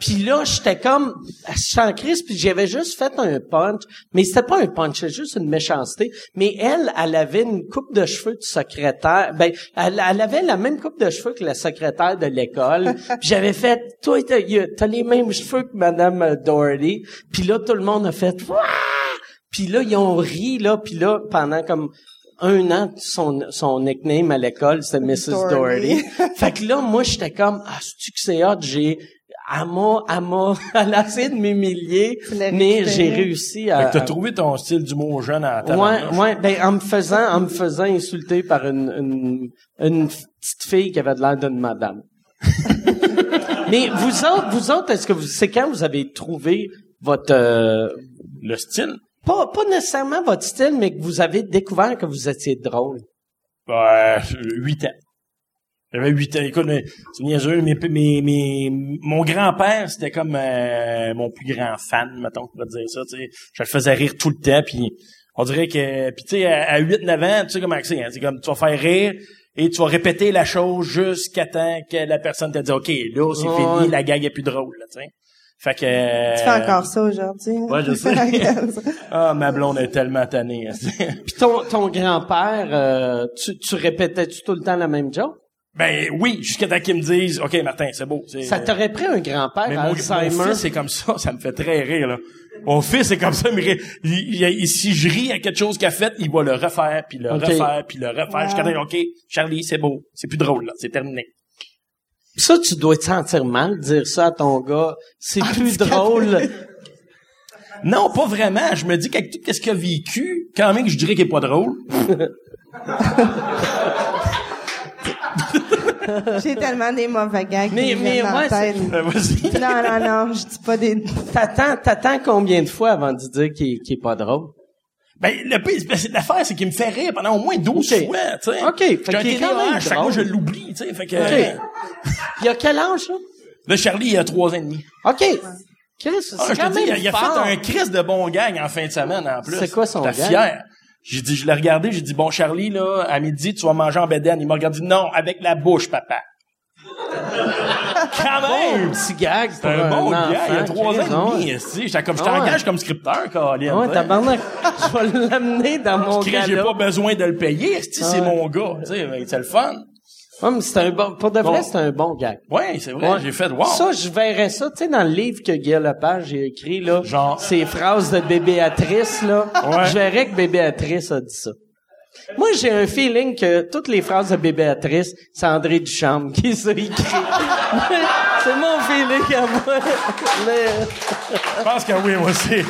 puis là, j'étais comme, je suis en crise, puis j'avais juste fait un punch, mais c'était pas un punch, c'était juste une méchanceté. Mais elle, elle avait une coupe de cheveux de secrétaire, ben, elle, elle avait la même coupe de cheveux que la secrétaire de l'école. Puis j'avais fait, toi, t'as, y a- t'as les mêmes cheveux que Madame Doherty. Puis là, tout le monde a fait, Wouah! Puis là, ils ont ri, là, puis là, pendant comme un an, son, son nickname à l'école, c'était Mrs. Doherty. Doherty. fait que là, moi, j'étais comme, ah, c'est-tu que c'est hot, j'ai, elle m'a, elle m'a, elle a essayé de m'humilier, mais j'ai réussi à... Fait que t'as à- trouvé ton style d'humour jeune à ta Ouais, ouais, ben, en me faisant, en me faisant insulter par une, une, une petite fille qui avait de l'air d'une madame. *laughs* mais vous autres, vous autres, est-ce que vous, c'est quand vous avez trouvé votre, euh, Le style? pas, pas nécessairement votre style, mais que vous avez découvert que vous étiez drôle? Ouais, huit ans. J'avais 8 ans. Écoute, mais, c'est niaiseux, mais, mais, mais mon grand-père, c'était comme euh, mon plus grand fan, mettons, on va dire ça. Tu sais. Je le faisais rire tout le temps, puis on dirait que... Puis tu sais, à, à 8-9 ans, tu sais comment c'est, hein, c'est comme tu vas faire rire et tu vas répéter la chose jusqu'à temps que la personne te dit « OK, là, c'est Ouais. fini, la gag est plus drôle. » là, tu sais. Fait que... Tu fais encore ça aujourd'hui. hein? Ouais, je *laughs* sais. Ah, ma blonde est tellement tannée. hein. Puis ton, ton grand-père, euh, tu, tu répétais-tu tout le temps la même joke? Ben oui, jusqu'à temps qu'ils me disent « OK, Martin, c'est beau. Ça t'aurait pris un grand-père Mais mon, mon Alzheimer? fils, c'est comme ça, *laughs* ça me fait très rire, là. Mon fils, c'est comme ça, mais il, il- il- si je ris à quelque chose qu'il a fait, il va le refaire, puis le refaire, puis le refaire, jusqu'à temps, OK, Charlie, c'est beau, c'est plus drôle, là, c'est terminé. Ça, tu dois te sentir mal de dire ça à ton gars. C'est plus drôle. *laughs* Non, pas vraiment, je me dis qu'avec tout ce qu'il a vécu, quand même, je dirais qu'il est pas drôle. *laughs* *laughs* J'ai tellement des mauvais gags Mais- qui me mais ouais. Euh, Vas-y. *laughs* Non, non, non, je dis pas des... T'attends, t'attends combien de fois avant de dire qu'il est- qu'il est pas drôle? Ben, le pire, c'est- c'est l'affaire, c'est qu'il me fait rire pendant au moins 12 Ok. fois, tu sais. Ok, fait J'ai un qu'il est quand même TDAH, fait que moi, drôle. je l'oublie, tu sais, fait que... Ok. Il a quel âge, là? Là, Charlie, il a trois ans et demi. OK. Chris, c'est Ah, je quand te dis, il a, même il a fait un crise de bon gang en fin de semaine, en plus. C'est quoi son gang? fier. J'ai dit, je l'ai regardé, j'ai dit, bon, Charlie, là, à midi, tu vas manger en bédaine. Il m'a regardé, non, avec la bouche, papa. *laughs* Quand Bon même! petit gag C'est pour un bon enfant, gars, il a trois ans et demi, comme, je Ah ouais. t'engage comme scripteur, Colin. Ah ouais, tabarnak. Je vais l'amener dans mon Chris, J'ai pas besoin de le payer, c'est ouais. mon gars. Tu sais, ben, c'est le fun. Ouais, mais c'est un bon, pour de vrai, Bon. c'est un bon gag. Ouais, c'est vrai, Ouais. j'ai fait, wow. Ça, je verrais ça, tu sais, dans le livre que Guy Lepage a écrit, là. Genre? Ces phrases de Bébéatrice, là. Ouais. Je verrais que Bébéatrice a dit ça. Moi, j'ai un feeling que toutes les phrases de Bébéatrice, c'est André Duchamp qui les a écrites. *laughs* c'est mon feeling à moi. Mais, Je pense que oui, moi aussi.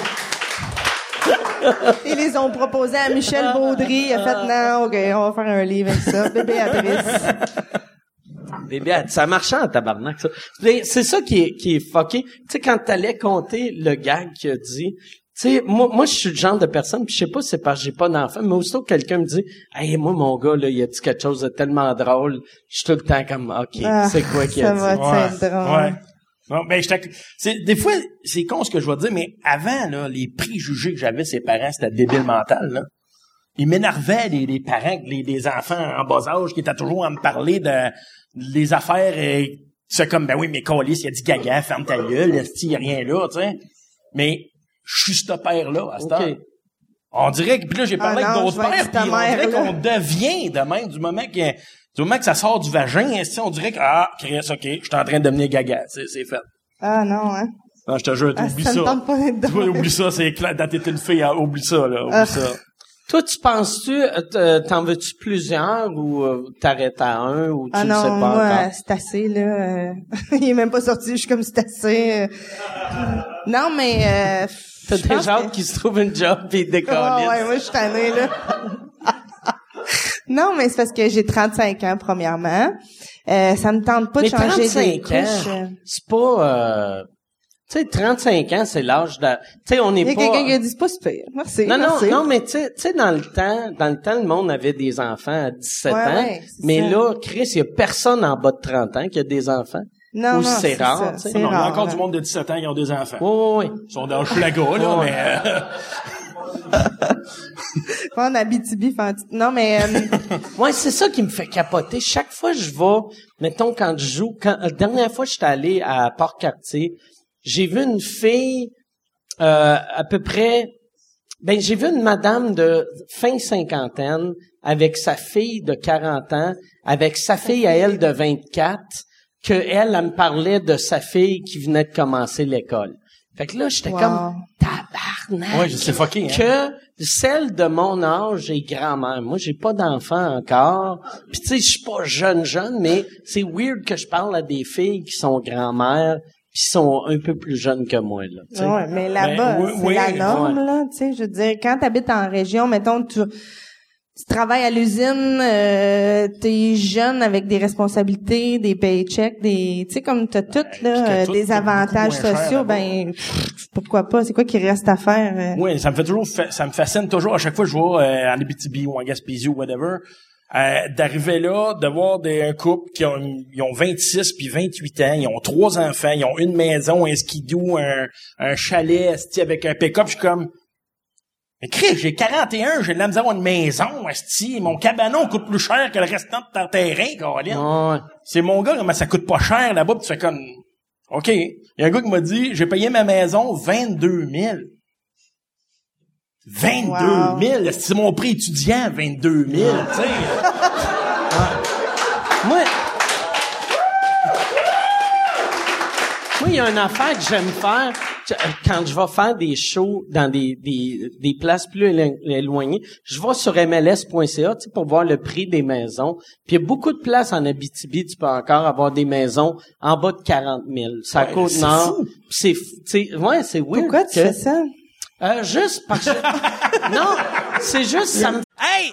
Ils les ont proposés à Michel Baudry. Il a fait, non, OK, on va faire un livre avec ça. Bébé Atrice. Bébé, ça marchait en tabarnak, ça. C'est ça qui est, qui est fucké. Tu sais, quand t'allais compter le gag qu'il a dit, tu sais, moi, moi, je suis le genre de personne, puis je sais pas si c'est parce que j'ai pas d'enfant, mais aussitôt que quelqu'un me dit, hey, moi, mon gars, là, il a dit quelque chose de tellement drôle, je suis tout le temps comme, OK, Ah, c'est quoi qu'il a dit? va être drôle. Ouais. Non, ben, j'étais- c'est, des fois, c'est con ce que je vais dire, mais avant, là, les préjugés que j'avais, ses parents, c'était débile mental, là. Ils m'énervaient, les, les parents, les, les enfants en bas âge, qui étaient toujours à me parler de, les affaires, et c'est comme, ben oui, mais Colis, il a dit gaga, ferme ta gueule, il y a rien là, tu sais? Mais, je suis ce père-là, à ce temps. On dirait que, puis là, j'ai parlé Ah avec d'autres je pères, puis on dirait qu'on devient de même, du moment que, du moment que ça sort du vagin, esti, on dirait que, ah, Chris, ok, je suis en train de devenir gaga, c'est, c'est fait. Ah non, hein? Non, je te jure, Ah, oublie ça ça. me tente pas oublie ça, c'est clair. T'es une fille, hein, oublie ça, là, oublie Ah. ça. Toi, tu penses-tu, euh, t- t'en veux-tu plusieurs ou euh, t'arrêtes à un ou tu Ah le sais non, pas moi, encore? euh, c'est assez, là. euh, *laughs* il est même pas sorti, je suis comme c'est assez. euh. Non, mais... Euh, T'as des gens que- qui se trouvent une job pis ils décollent. Ah ouais, moi, je suis tannée, là. Non, mais c'est parce que j'ai 35 ans, premièrement. Euh, ça me tente pas Mais de changer des 35 couches. ans, euh. c'est pas... Euh, tu sais, 35 ans, c'est l'âge de... Tu sais, on n'est Il y a pas... quelqu'un qui a dit, c'est pas super. Merci, Non, non, merci. non, mais tu sais, tu sais, dans le temps, dans le temps, le monde avait des enfants à 17 Ouais, ans. ouais, mais ça. là, Chris, il y a personne en bas de 30 ans qui a des enfants. Non, Ou non, c'est rare, tu sais. c'est Non, il y a encore là. du monde de 17 ans qui ont des enfants. Oui, oui, oui. Ils sont dans le Schlaga, là, mais, euh, Pas en Abitibi, Non, mais... euh, *laughs* Ouais, c'est ça qui me fait capoter. Chaque fois que je vais, mettons, quand je joue, quand, la dernière fois que j'étais allé à Port-Cartier, j'ai vu une fille, euh, à peu près, ben, j'ai vu une madame de fin cinquantaine avec sa fille de 40 ans, avec sa fille à elle de 24, que elle, elle me parlait de sa fille qui venait de commencer l'école. Fait que là, j'étais Wow. comme, tabarnak! ouais, je sais fucké, hein. que celle de mon âge est grand-mère. Moi, j'ai pas d'enfant encore. Puis tu sais, je suis pas jeune jeune, mais c'est weird que je parle à des filles qui sont grand-mères puis sont un peu plus jeunes que moi là. tu sais. Ouais, mais là-bas, Ben, oui, c'est oui, la norme, ouais. là, tu sais, je veux dire, quand t'habites en région, mettons, tu, tu travailles à l'usine, euh, t'es jeune avec des responsabilités, des paychecks, des, tu sais, comme t'as tout, puis là, euh, tout des avantages sociaux, ben, pff, pourquoi pas, c'est quoi qui reste à faire? euh? Oui, ça me fait toujours, ça me fascine toujours à chaque fois que je vois euh, en Abitibi ou en Gaspésie ou whatever. euh, d'arriver là, de voir des, un couple qui ont, ils ont 26 puis 28 ans, ils ont trois enfants, ils ont une maison, un skidoo, un, un chalet, avec un pick-up. Je suis comme, mais Chris, j'ai 41, j'ai de la misère à une maison, esti. Mon cabanon coûte plus cher que le restant de ton terrain, Colin. Ouais. C'est mon gars, mais ça coûte pas cher là-bas, pis tu fais comme, OK. Il y a un gars qui m'a dit, j'ai payé ma maison 22 000. 22 Wow. 000. C'est mon prix étudiant, 22 000, tu sais. Moi, moi, il y a une affaire que j'aime faire quand je vais faire des shows dans des, des, des places plus élo- éloignées. Je vais sur mls.ca pour voir le prix des maisons. Puis il y a beaucoup de places en Abitibi, tu peux encore avoir des maisons en bas de 40 000. Ça Ouais, c'est nord. c'est, f- tu sais, ouais, c'est weird. Pourquoi tu que- fais ça? Euh, juste parce que... non, c'est juste, ça me Hey,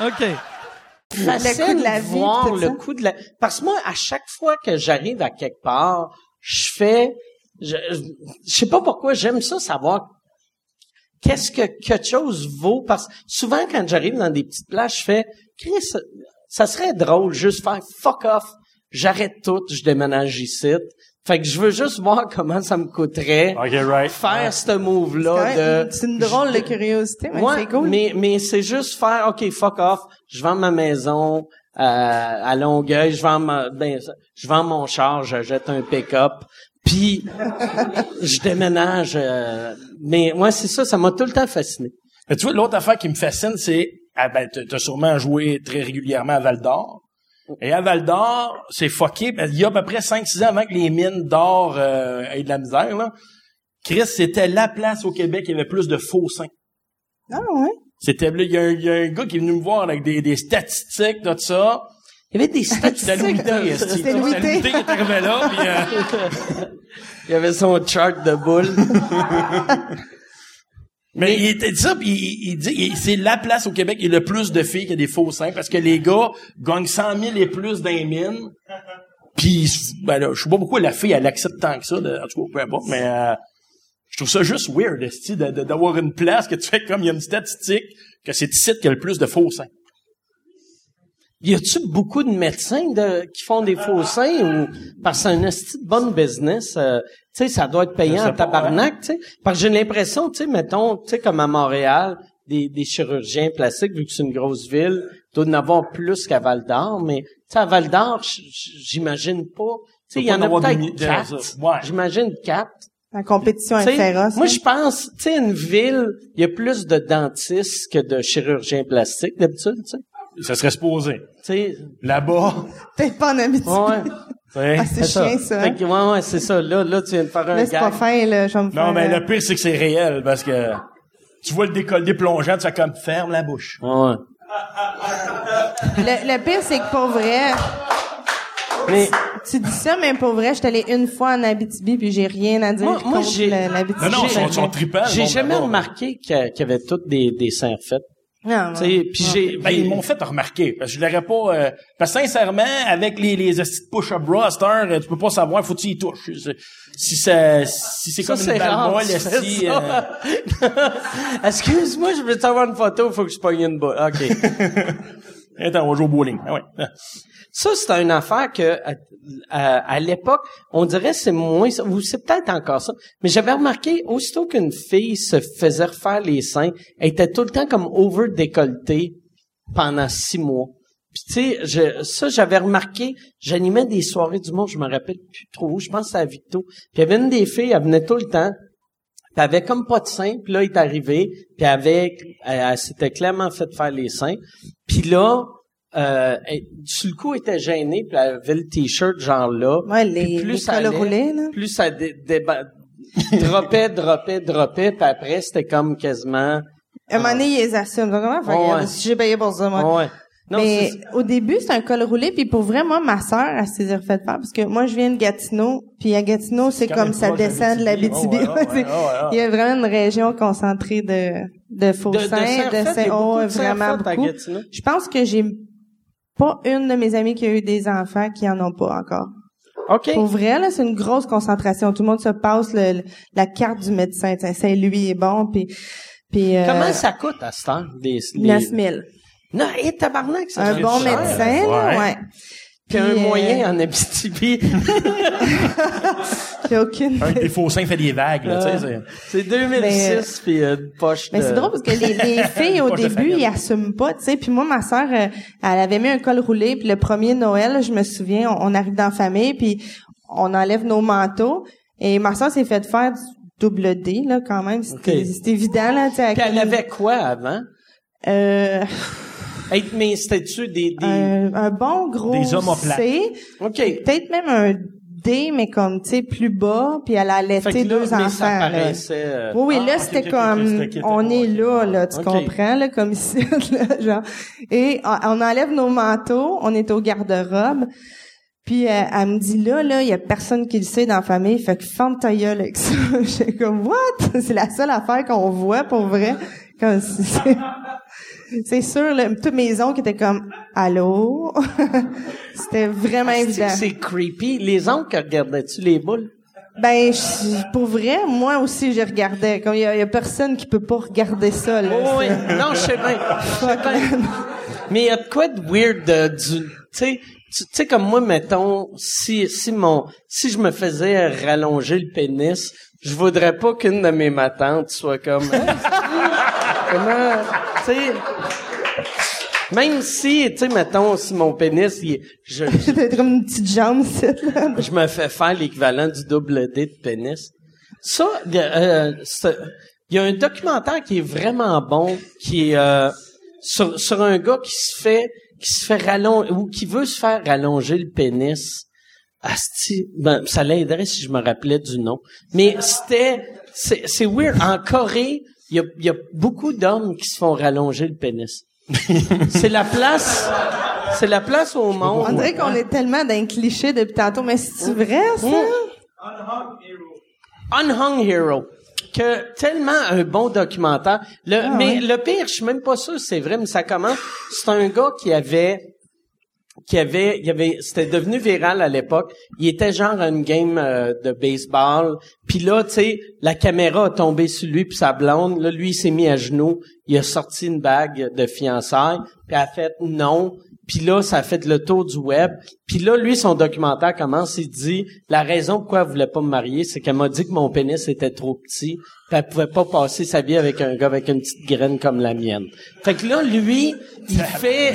OK. facile coût de la vie, voir le de la... Parce que moi, à chaque fois que j'arrive à quelque part, je fais... Je, je sais pas pourquoi, j'aime ça savoir qu'est-ce que quelque chose vaut. Parce que souvent, quand j'arrive dans des petites places, je fais... Chris, ça serait drôle juste faire fuck off, j'arrête tout, je déménage ici. Fait que je veux juste voir comment ça me coûterait OK, right. faire ce move-là Ouais, de... C'est une drôle de curiosité, mais Ouais, c'est cool. mais, mais c'est juste faire, OK, fuck off, je vends ma maison euh, à Longueuil, je vends ma, ben, je vends mon char, je jette un pick-up, puis *laughs* je déménage. euh, mais moi, c'est ça, ça m'a tout le temps fasciné. Mais tu vois, l'autre affaire qui me fascine, c'est, ah ben, t'as t'as sûrement joué très régulièrement à Val d'Or. Et à Val d'Or, c'est fucké. qu'il y a à peu près 5-6 ans avant que les mines d'or euh, aient de la misère, là. Chris, c'était la place au Québec qui avait plus de faux seins. Ah ouais? C'était, là, il y, a un- il y a un gars qui est venu me voir avec des, des statistiques de ça. Il y avait des *laughs* C'était Louis statistiques. T. C'était Louis T. Louis T qui est arrivé là, puis, euh, *laughs* Il y avait son chart de boules. *laughs* Mais il était dit ça, puis il, il dit il- c'est la place au Québec qui a le plus de filles qui a des faux seins parce que les gars gagnent 100 000 et plus dans les mines. *laughs* Puis ben là, je sais pas pourquoi la fille elle accepte tant que ça, de, en tout cas peu importe, mais euh, je trouve ça juste weird d'avoir une place que tu fais comme il y a une statistique que c'est ici qui a le plus de faux seins. Y a-tu beaucoup de médecins de, qui font des faux seins ou parce que c'est un bonne business, euh, sais, ça doit être payant en tabarnak, tu sais. Parce que j'ai l'impression, tu sais, mettons, tu sais, comme à Montréal, des, des chirurgiens plastiques, vu que c'est une grosse ville, doit en avoir plus qu'à Val d'Or, mais tu sais, à Val d'Or, j- j- j'imagine pas. Tu sais, il y en a peut-être quatre. Ouais. J'imagine quatre. La compétition est féroce. moi, hein. je pense, tu sais, une ville, il y a plus de dentistes que de chirurgiens plastiques d'habitude, tu sais. Ça serait supposé. Tu sais, Là-bas, Peut-être pas en Abitibi. ouais. *laughs* Ah, c'est chiant, ça. Fait hein? que, ouais, ouais, c'est ça. Là, là, tu viens de faire un c'est pas gag. fin, là. Je vais me Non, faire, mais euh, le pire c'est que c'est réel parce que tu vois le décolleté plongeant, tu fais comme ferme la bouche. Ouais. Le, le pire, c'est que pour vrai, Mais, tu dis ça, mais pour vrai, je suis allée une fois en Abitibi puis j'ai rien à dire Moi- moi, contre j'ai- le- l'Abitibi. Non, non, ils sont, sont j'ai jamais remarqué qu'il y avait toutes des, des seins refaits. Non, ouais. puis j'ai, Ben, ils m'ont fait remarquer. Parce que je l'aurais pas. euh, parce que sincèrement, avec les les push-up bra, à cette heure, euh, tu peux pas savoir, faut que tu y touches. Si ça, si c'est Ça, comme c'est une balle molle, ça. euh, *laughs* Excuse-moi, je veux t'avoir une photo, faut que je pogne une boule. OK. *laughs* attends, on va jouer au bowling. Ah ouais. Ça, c'est une affaire que à, à- l'époque, on dirait c'est moins ou c'est peut-être encore ça. Mais j'avais remarqué, aussitôt qu'une fille se faisait refaire les seins, elle était tout le temps comme over décolletée pendant six mois. Puis tu sais, ça j'avais remarqué, j'animais des soirées du monde, je me rappelle plus trop, je pense à Victo. Puis il y avait une des filles, elle venait tout le temps, puis elle avait comme pas de seins, puis là, elle est arrivée, puis elle avait, elle, elle s'était clairement fait faire les seins. Puis là, euh, elle, sur le coup, elle était gênée, puis elle avait le t-shirt genre là. Ouais, Puis les, les ça allait, roulés, là. Plus ça dé, déba- droppait, droppait, droppait, puis après, c'était comme quasiment... À un moment donné, ils les assument. Donc, comment faire? Si j'ai payé pour ça, moi. Ouais. Non, mais au début, c'est un col roulé, puis pour vrai, moi, ma sœur, elle s'est refait faire, parce que moi, je viens de Gatineau, puis à Gatineau, c'est comme ça descend de la. BTB. Oh, *laughs* ouais, ouais. Il y a vraiment une région concentrée de, de faux de, seins, de, vraiment beaucoup. Je pense que j'ai pas une de mes amies qui a eu des enfants qui en ont pas encore. OK. Pour vrai, là, c'est une grosse concentration. Tout le monde se passe le- le- la carte du médecin. C'est lui est bon, puis puis euh, Comment ça coûte à cette heure? Des, les- 9 000. Non, et tabarnak, ça Un bon cher. médecin, là, Ouais. ouais. Puis un euh, moyen en Abitibi. *laughs* J'ai aucune. Un des faux seins fait des vagues, là, tu sais. c'est- c'est 2006, puis euh, une poche Mais de... c'est drôle parce que les, les *laughs* filles au début, ils assument pas, tu sais. Puis moi, ma sœur, euh, elle avait mis un col roulé. Puis le premier Noël, je me souviens, on, on arrive dans la famille, puis on enlève nos manteaux. Et ma sœur s'est fait faire du double D, là, quand même. C'était évident, là, tu sais. Puis elle avait quoi avant? Euh, *laughs* Hey, mais c'était-tu des... des... un, un bon gros Des omoplates. C. OK. Peut-être même un D, mais comme, tu sais, plus bas. Puis elle a allaité là, deux mais enfants. ça là. paraissait... euh, Oui, oui, là, Ah, ok, c'était comme, on est là, là, tu comprends, là, comme *laughs* ici, là, genre. Et on, on enlève nos manteaux, on est au garde-robe, puis euh, elle me dit, là, là, il y a personne qui le sait dans la famille, fait que ferme ta gueule avec ça. *laughs* J'étais comme, what? *laughs* C'est la seule affaire qu'on voit, pour vrai. Comme, si c'est... Sûr, là, toutes mes oncles étaient comme, allô? *laughs* c'était vraiment c'est- évident. C'est creepy. Les oncles, regardaient-tu les boules? Ben, je- pour vrai, moi aussi, je regardais. Comme il y, a- il y a personne qui peut pas regarder ça. Là, Oh, oui. Non, je sais bien. Je sais bien. Mais il y a de quoi de weird de, du, tu sais, comme moi, mettons, si, si mon, si je me faisais rallonger le pénis, je voudrais pas qu'une de mes matantes soit comme, Hey, *laughs* comment, sais, même si, tu sais, mettons, si mon pénis, il, est- je, *laughs* comme une petite jambe, c'est là. je me fais faire l'équivalent du double D de pénis. Ça, euh, il y a un documentaire qui est vraiment bon, qui est euh, sur, sur un gars qui se fait qui se fait rallonger ou qui veut se faire rallonger le pénis. Asti, ben, ça l'aiderait si je me rappelais du nom. Mais c'était, c'est, c'est weird. En Corée, il y a, il y a beaucoup d'hommes qui se font rallonger le pénis. *laughs* c'est la place, c'est la place au monde. On dirait qu'on est tellement d'un cliché depuis tantôt, mais c'est vrai, ça? Unhung Hero. Que tellement un bon documentaire. Le, Ah mais ouais. le pire, je suis même pas sûr c'est vrai, mais ça commence. C'est un gars qui avait, qui avait, il avait, c'était devenu viral à l'époque. Il était genre à une game euh, de baseball. Puis là, tu sais, la caméra a tombé sur lui puis sa blonde. Là, lui, il s'est mis à genoux. Il a sorti une bague de fiançailles. Puis elle a fait non. Puis là, ça a fait le tour du web. Puis là, lui, son documentaire commence, il dit, la raison pourquoi elle voulait pas me marier, c'est qu'elle m'a dit que mon pénis était trop petit, puis elle pouvait pas passer sa vie avec un gars avec une petite graine comme la mienne. Fait que là, lui, il *laughs* fait,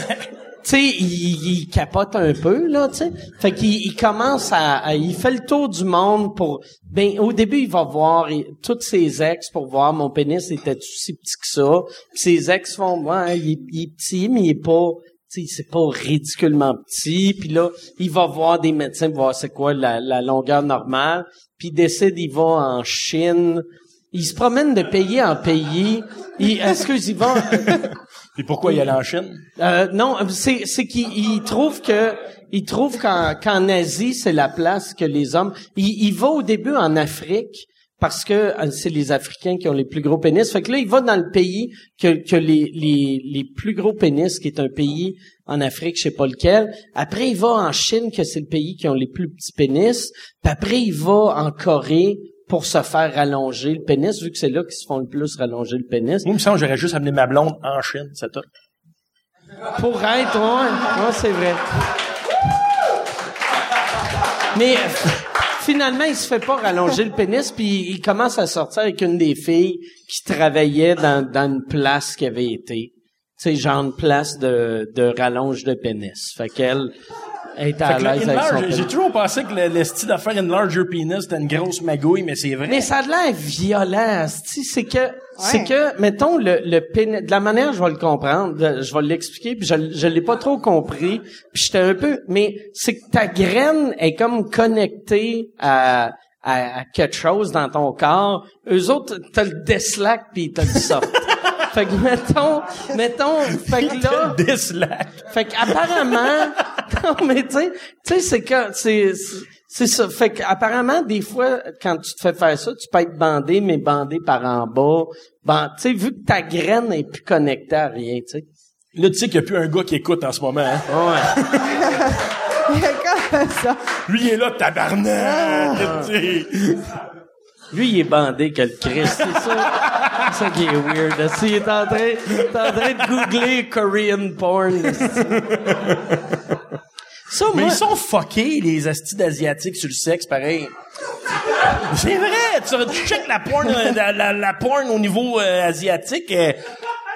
tu sais, il, il capote un peu, là, tu. Fait qu'il il commence à, à- il fait le tour du monde pour, ben, au début, il va voir il- toutes ses ex pour voir mon pénis était si petit que ça. Puis ses ex font, ouais, il, est- petit, mais il est pas, tu sais, c'est pas ridiculement petit. Puis là, il va voir des médecins pour voir c'est quoi la, la longueur normale. Puis il décide, il va en Chine. Il se promène de pays en pays. Il, excuse, il va... Puis pourquoi il allait en Chine? Euh, non, c'est c'est qu'il il trouve que il trouve qu'en qu'en Asie c'est la place que les hommes. Il, il va au début en Afrique parce que euh, c'est les Africains qui ont les plus gros pénis. Fait que là il va dans le pays que que les les les plus gros pénis, qui est un pays en Afrique, je sais pas lequel. Après il va en Chine que c'est le pays qui ont les plus petits pénis. Puis après il va en Corée pour se faire rallonger le pénis, vu que c'est là qu'ils se font le plus rallonger le pénis. Moi, il me semble que j'aurais juste amené ma blonde en Chine, c'est tout. Pour être, ouais, ouais, c'est vrai. Mais finalement, il se fait pas rallonger le pénis, puis il commence à sortir avec une des filles qui travaillait dans, dans une place qui avait été, sais, genre une place de, de rallonge de pénis. Fait qu'elle était à l'aise avec son enlarge- J'ai toujours pensé que le, le style de faire une larger penis, c'était une grosse magouille, mais c'est vrai. Mais ça a l'air violent, c'est que c'est que mettons le le pénis de la manière je vais le comprendre, de- je vais l'expliquer puis je je l'ai pas trop compris, puis j'étais un peu mais c'est que ta graine est comme connectée à à, à quelque chose dans ton corps. Eux autres t'as le deslac puis t'as le soft. *laughs* fait que mettons, mettons, fait que là, *laughs* Dislike. fait qu'apparemment, *laughs* non mais tu sais, tu sais c'est que c'est c'est- ça. Fait qu'apparemment des fois quand tu te fais faire ça, tu peux être bandé mais bandé par en bas. Ben, tu sais vu que ta graine est plus connectée à rien, tu sais. Là, tu sais qu'il n'y a plus un gars qui écoute en ce moment. Hein? Ouais. *laughs* Il y a comme ça. Lui, il est là, tabarnak! Ah. Lui, il est bandé que le Christ, c'est ça. C'est ça qui est weird. esti. Il est en train, il est en train de googler Korean porn. Ça, Mais moi, ils sont fuckés, les astis d'asiatiques sur le sexe, pareil. C'est vrai! Tu, tu check la porn, euh, la, la, la porn au niveau euh, asiatique. euh,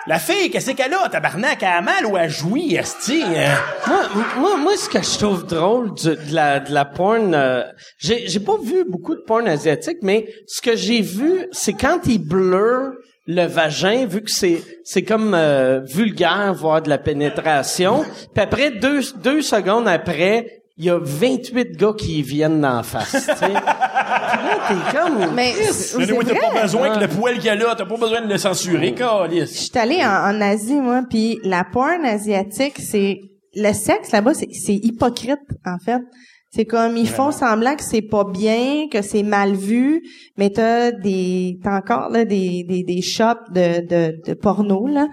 la fille, qu'est-ce qu'elle a? Tabarnak, elle a mal ou elle jouit, asti? euh? moi, moi, moi, ce que je trouve drôle de la, de la porn, euh, j'ai, j'ai pas vu beaucoup de porn asiatique, mais ce que j'ai vu, c'est quand ils blurrent le vagin, vu que c'est, c'est comme euh, vulgaire, voir de la pénétration. Puis après, deux, deux secondes après, il y a 28 gars qui viennent d'en face, tu sais. *laughs* T'es comme... Mais c'est t'as pas besoin que le poil qu'il y a là, t'as pas besoin de le censurer, Je calice. suis allée en, en Asie, moi, puis la porn asiatique, c'est... Le sexe, là-bas, c'est c'est hypocrite, en fait. C'est comme, ils font semblant que c'est pas bien, que c'est mal vu, mais t'as des... T'as encore, là, des, des, des shops de, de, de porno, là,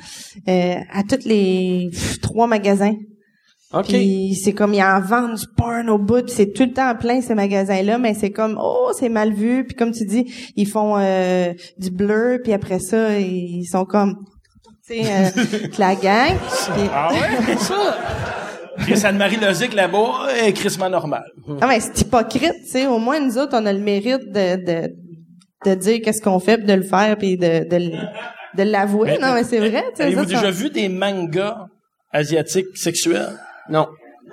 euh, à tous les pff, trois magasins. OK. Puis c'est comme ils en vendent du porn au bout, c'est tout le temps plein ces magasins-là, mais c'est comme oh c'est mal vu, puis comme tu dis ils font euh, du bleu, puis après ça ils sont comme tu sais euh, *laughs* la gang. Ah ouais? *laughs* Ça, Chris Anne-Marie Lozic là-bas, est crissement normal. Ah mais c'est hypocrite, tu sais. Au moins nous autres on a le mérite de de, de dire qu'est-ce qu'on fait, puis de le faire, puis de de, de l'avouer. non mais c'est vrai. tu sais, Avez-vous déjà vu des mangas asiatiques sexuels? Non.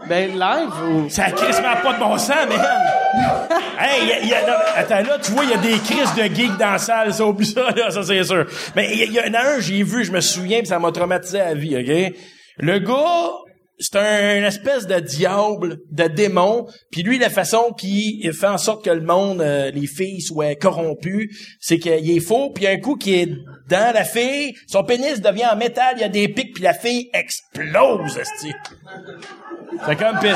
Ben, live ou... Ça a crissement pas de bon sens, man! *laughs* hey, y a, y a- attends, là, tu vois, il y a des crises de geeks dans la salle, ça, oublie ça, là, ça, c'est sûr. Mais il y, y en a un, j'ai vu, je me souviens, pis ça m'a traumatisé à vie, OK? Le gars, c'est un espèce de diable, de démon, puis lui, la façon qu'il fait en sorte que le monde, euh, les filles soient corrompues, c'est qu'il est faux, puis un coup qui est dans la fille, son pénis devient en métal, il y a des pics, puis la fille explose. C'est comme... pis-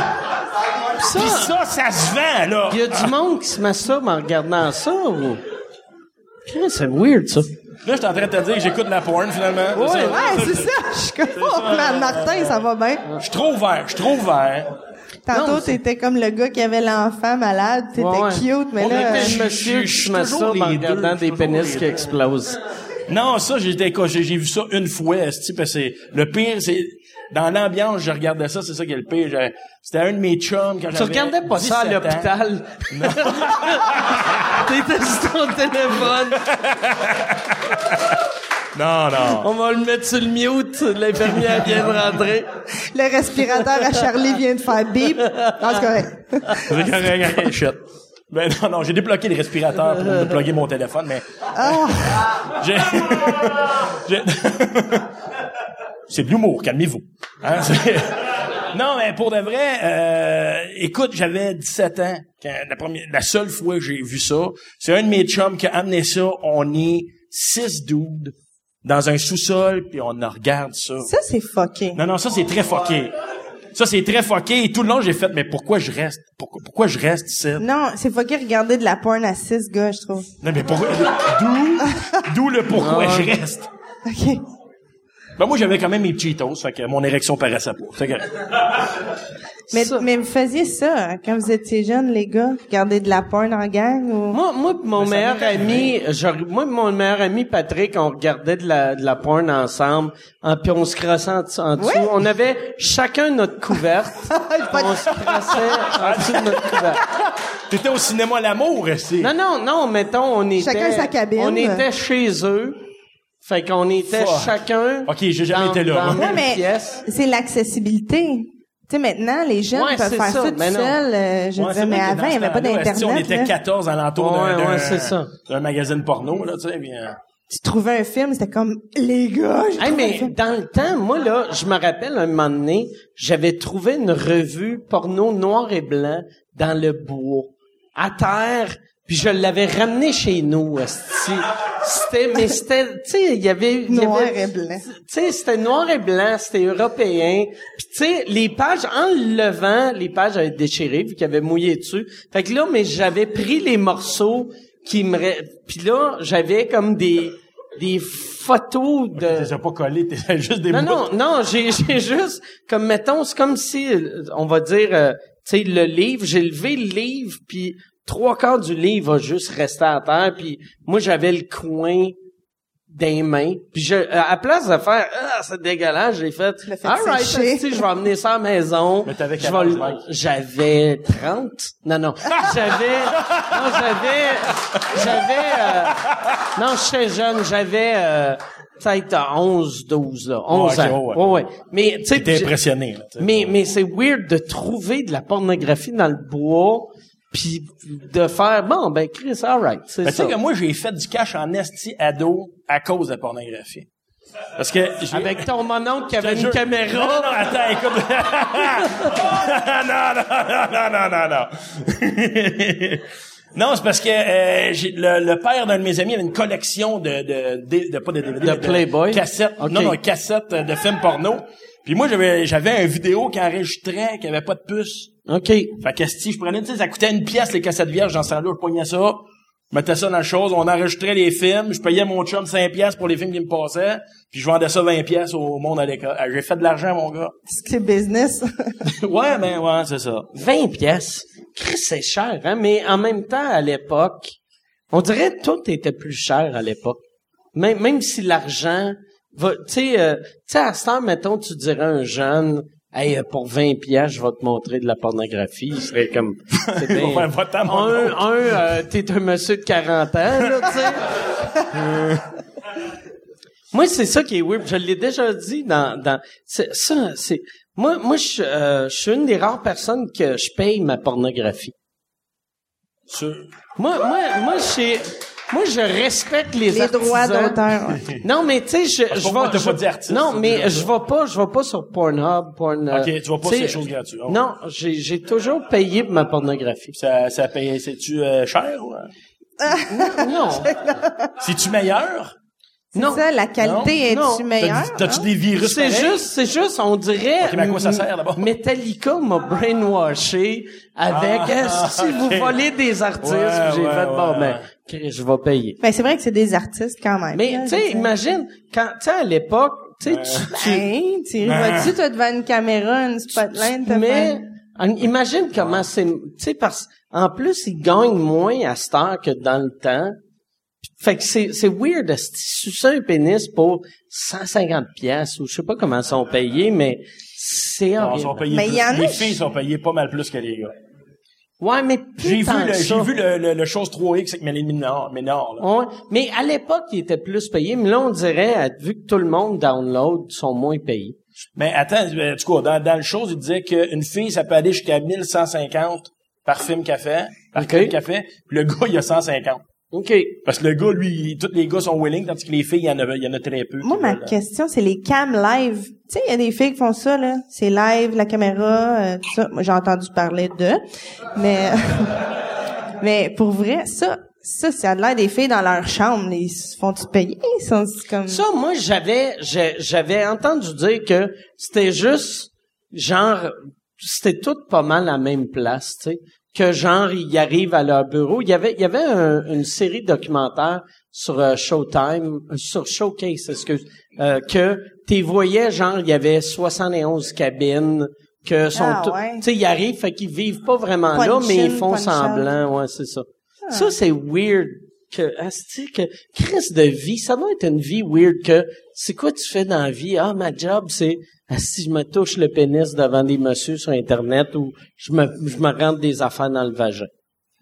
Pis ça, ça se vend, là. Il y a du monde qui se masturbe en regardant ça ou... C'est weird, ça. Là, je suis en train de te dire que j'écoute la porn, finalement. C'est ça. Ouais, c'est ça. Je suis comme oh, Martin, ça va bien. Je suis trop ouvert, je suis trop ouvert. Tantôt, Non, t'étais comme le gars qui avait l'enfant malade, t'étais Ouais, ouais. cute, mais On là, était je- monsieur je- qui je se suis masturbe en regardant je suis des pénis qui explosent. Non, ça, j'ai vu ça une fois, parce que c'est, le pire, c'est, dans l'ambiance, je regardais ça, c'est ça qui est le pire. C'était un de mes chums quand Tu j'avais regardais pas ça à 17 ans. l'hôpital. *laughs* T'étais sur ton téléphone. *laughs* *laughs* Non, non. On va le mettre sur le mute. L'infirmière vient de rentrer. le respirateur à Charlie vient de faire bip. Non, c'est correct. C'est correct, ok, shit. Ben non, non, j'ai débloqué le respirateur pour déploguer mon téléphone, mais... J'ai... j'ai- c'est de l'humour, calmez-vous. Hein, c'est- non, mais pour de vrai, euh, écoute, j'avais 17 ans. quand la, première, la seule fois que j'ai vu ça, c'est un de mes chums qui a amené ça. On est six dudes dans un sous-sol, puis on regarde ça. Ça, c'est fucké. Non, non, ça, c'est très fucké. Ça, c'est très fucké. Et tout le long, j'ai fait, mais pourquoi je reste? Pourquoi, pourquoi je reste ici? Non, c'est fucké regarder de la porn à six gars, je trouve. Non, mais pourquoi? D'où, d'où le pourquoi je reste? OK. Ben, moi, j'avais quand même mes Cheetos, fait que mon érection paraissait pas. Fait que, Mais, Ça. mais vous faisiez ça hein, quand vous étiez jeunes, les gars? Regarder de la porn en gang ou... Moi, moi, pis mon meilleur ami, genre, moi, pis mon meilleur ami Patrick, on regardait de la, de la porn ensemble, hein, puis on se crassait en, dessous- en dessous. Ouais. On avait chacun notre couverte. *laughs* On se crassait en *laughs* dessous de notre couverte. t'étais au cinéma à l'amour, ici. Non, non, non, mettons, on était... Chacun sa cabine. On était chez eux. Fait qu'on était Fuck. chacun... Ok, j'ai jamais dans- été là, dans Ouais, mais pièce. c'est l'accessibilité. Tu sais, maintenant, les jeunes Ouais, peuvent faire ça, ça, tout seuls. euh, je Ouais, veux c'est dire, mais avant, il n'y avait pas esti, On d'Internet. était là. 14 alentour d'un, Ouais, d'un, ouais, magazine porno, là, tu sais, puis, euh, Tu trouvais un film, c'était comme, les gars, Hey, un mais dans le temps, moi, là, je me rappelle un moment donné, j'avais trouvé une revue porno noir et blanc dans le bois, à terre, Puis je l'avais ramené chez nous. C'était, mais c'était, tu sais, il y avait... il y Noir avait- et blanc. tu sais, c'était noir et blanc, c'était européen. Puis tu sais, les pages, en le levant, les pages avaient déchiré, vu qu'il avait mouillé dessus. Fait que là, mais j'avais pris les morceaux qui me... re- Puis là, j'avais comme des des photos de... les as pas collés, t'es *laughs* juste des Non, bouts. non, non, j'ai, *laughs* j'ai juste, comme mettons, c'est comme si, on va dire, euh, tu sais, le livre, j'ai levé le livre, puis trois quarts du livre a juste resté à terre, puis moi, j'avais le coin des mains, puis je, à place de faire, ah, c'est dégueulasse, j'ai fait, fait alright, je vais amener ça à la maison. Mais t'avais? J'avais 30. Non, non. J'avais, non, j'avais, j'avais, euh, non, j'étais jeune, j'avais, euh, peut-être 11, 12, là. 11 Ouais, ans. ouais. Ouais, ouais. Mais, tu sais, impressionné, là, mais, mais c'est weird de trouver de la pornographie dans le bois, puis de faire, bon, ben, Chris, alright, c'est Mais tu sais que moi, j'ai fait du cash en esti ado à cause de la pornographie. Parce que j'ai... Avec ton mononcle qui avait une jure- Non, caméra. non, attends, écoute. *laughs* non, non, non, non, non, non. *laughs* Non, c'est parce que euh, j'ai- le, le père d'un de mes amis avait une collection de de de, de- pas de DVD, De Playboy? cassettes. Non, non, cassettes de films porno. Puis moi j'avais j'avais un vidéo qui enregistrait qui avait pas de puce. OK. Fait que si je prenais, tu sais, ça coûtait une pièce les cassettes vierges dans ce temps-là, je pognais ça, je mettais ça dans la chose, on enregistrait les films, je payais mon chum 5 pièces pour les films qui me passaient, puis je vendais ça 20 pièces au monde à l'école. Ah, J'ai fait de l'argent, mon gars. C'est business. *laughs* ouais, mais ouais, c'est ça. 20 pièces? Chris, c'est cher, hein? Mais en même temps, à l'époque, on dirait que tout était plus cher à l'époque. Même, même si l'argent va, tu sais, euh, tu sais, à ce temps, mettons, tu dirais à un jeune, hey, euh, pour 20 pièces, je vais te montrer de la pornographie. Il serait comme, c'est bien. mon un, un, euh, t'es un monsieur de 40 ans, là, tu sais. *laughs* Moi, c'est ça qui est weird. Je l'ai déjà dit dans, dans, c'est, ça, c'est, moi, moi, je, euh, je suis une des rares personnes que je paye ma pornographie. Sûr. Moi, moi, moi, je, moi, je respecte les, Les artisans. droits d'auteur. ouais. *laughs* Non, mais tu sais, je, je vais, je- pas dit artiste, Non, c'est mais je vais pas, je vais pas sur Pornhub, Porn. euh, Ok, tu vas pas sur les choses gratuites. Oh. Non, j'ai, j'ai toujours payé pour ma pornographie. Ça, ça paye, c'est-tu euh, cher ou? euh? Non, *laughs* C'est-tu meilleur? non. C'est ça, la qualité Non, est-tu non. meilleure? T'as- T'as-tu hein? des virus C'est juste, c'est juste, on dirait. Ok, mais à quoi ça sert, d'abord? Metallica m'a brainwashé avec, Ah, *laughs* est-ce que ok. vous volez des artistes? Ouais, j'ai ouais, fait, bon, ouais, ben, ouais. Chris, je vais payer. Ben, c'est vrai que c'est des artistes quand même. Mais, tu sais, imagine, quand, tu sais, à l'époque, tu sais, tu, tu, Hein, tu vas-tu, toi, devant une caméra, une spotlight, t'as mais, imagine comment c'est, tu sais, parce, en plus, ils gagnent moins à cette heure que dans le temps. Fait que c'est, c'est weird de se sucer un pénis pour 150 pièces ou je sais pas comment ils sont payés, mais c'est Non, ils horrible. sont payés Mais plus. il y en a les filles sont payées pas mal plus que les gars. Ouais, mais J'ai vu, le, j'ai vu le, le, le chose 3X avec Mélanie Ménard, Ménard, là. Ouais. Mais à l'époque, ils étaient plus payés. Mais là, on dirait, euh, vu que tout le monde download, ils sont moins payés. Mais attends, euh, du coup, dans, dans le chose, il disait qu'une fille, ça peut aller jusqu'à 1150 par film qu'elle fait, par Ok. film qu'elle fait, puis le gars, il a 150. OK. Parce que le gars, lui, tous les gars sont willing, tandis que les filles, il y en a, il y en a très peu. Moi, ma veulent, euh, question, c'est les cam live. Tu sais, il y a des filles qui font ça, là. C'est live, la caméra, euh, tout ça. Moi, j'ai entendu parler de. Mais, *laughs* mais pour vrai, ça, ça, ça a l'air des filles dans leur chambre. Ils se font-tu payer? Sont c'est comme... Ça, moi, j'avais, j'avais entendu dire que c'était juste, genre, c'était tout pas mal à la même place, tu sais. Que genre, ils arrivent à leur bureau. Il y avait, il y avait un- une série documentaire sur euh, Showtime, euh, sur Showcase, excuse, euh, que tu voyais, genre, il y avait 71 cabines, que sont Ah, ouais. tu sais, ils arrivent, fait qu'ils vivent pas vraiment là, mais ils font out. semblant, ouais, c'est ça. Ça, c'est weird. Que, asti, que, crise de vie, ça doit être une vie weird que, c'est quoi tu fais dans la vie? Ah, ma job, c'est, si je me touche le pénis devant des messieurs sur Internet ou je me, je me rentre des affaires dans le vagin.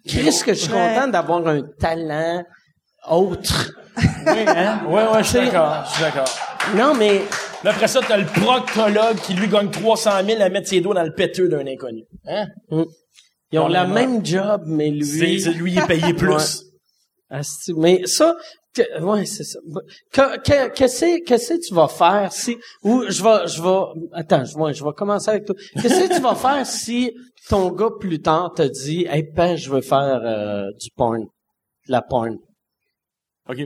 Chris, que je suis Ouais. content d'avoir un talent autre? Oui, hein? Ouais, ouais, je suis d'accord, je suis d'accord. Non, mais, Là, après ça, t'as le proctologue qui, lui, gagne 300 000 à mettre ses doigts dans le péteux d'un inconnu. Hein? ils ont la même job, mais lui. c'est- lui, il est payé plus. Ouais. Asti, mais ça, que- ouais, c'est ça. Que, que, qu'est-ce, qu'est-ce que tu vas faire si, ou je vais, je vais, attends, je, ouais, je vais commencer avec toi. Qu'est-ce que tu vas faire si ton gars plus tard te dit, hey, ben, je veux faire euh, du porn? la porn. OK.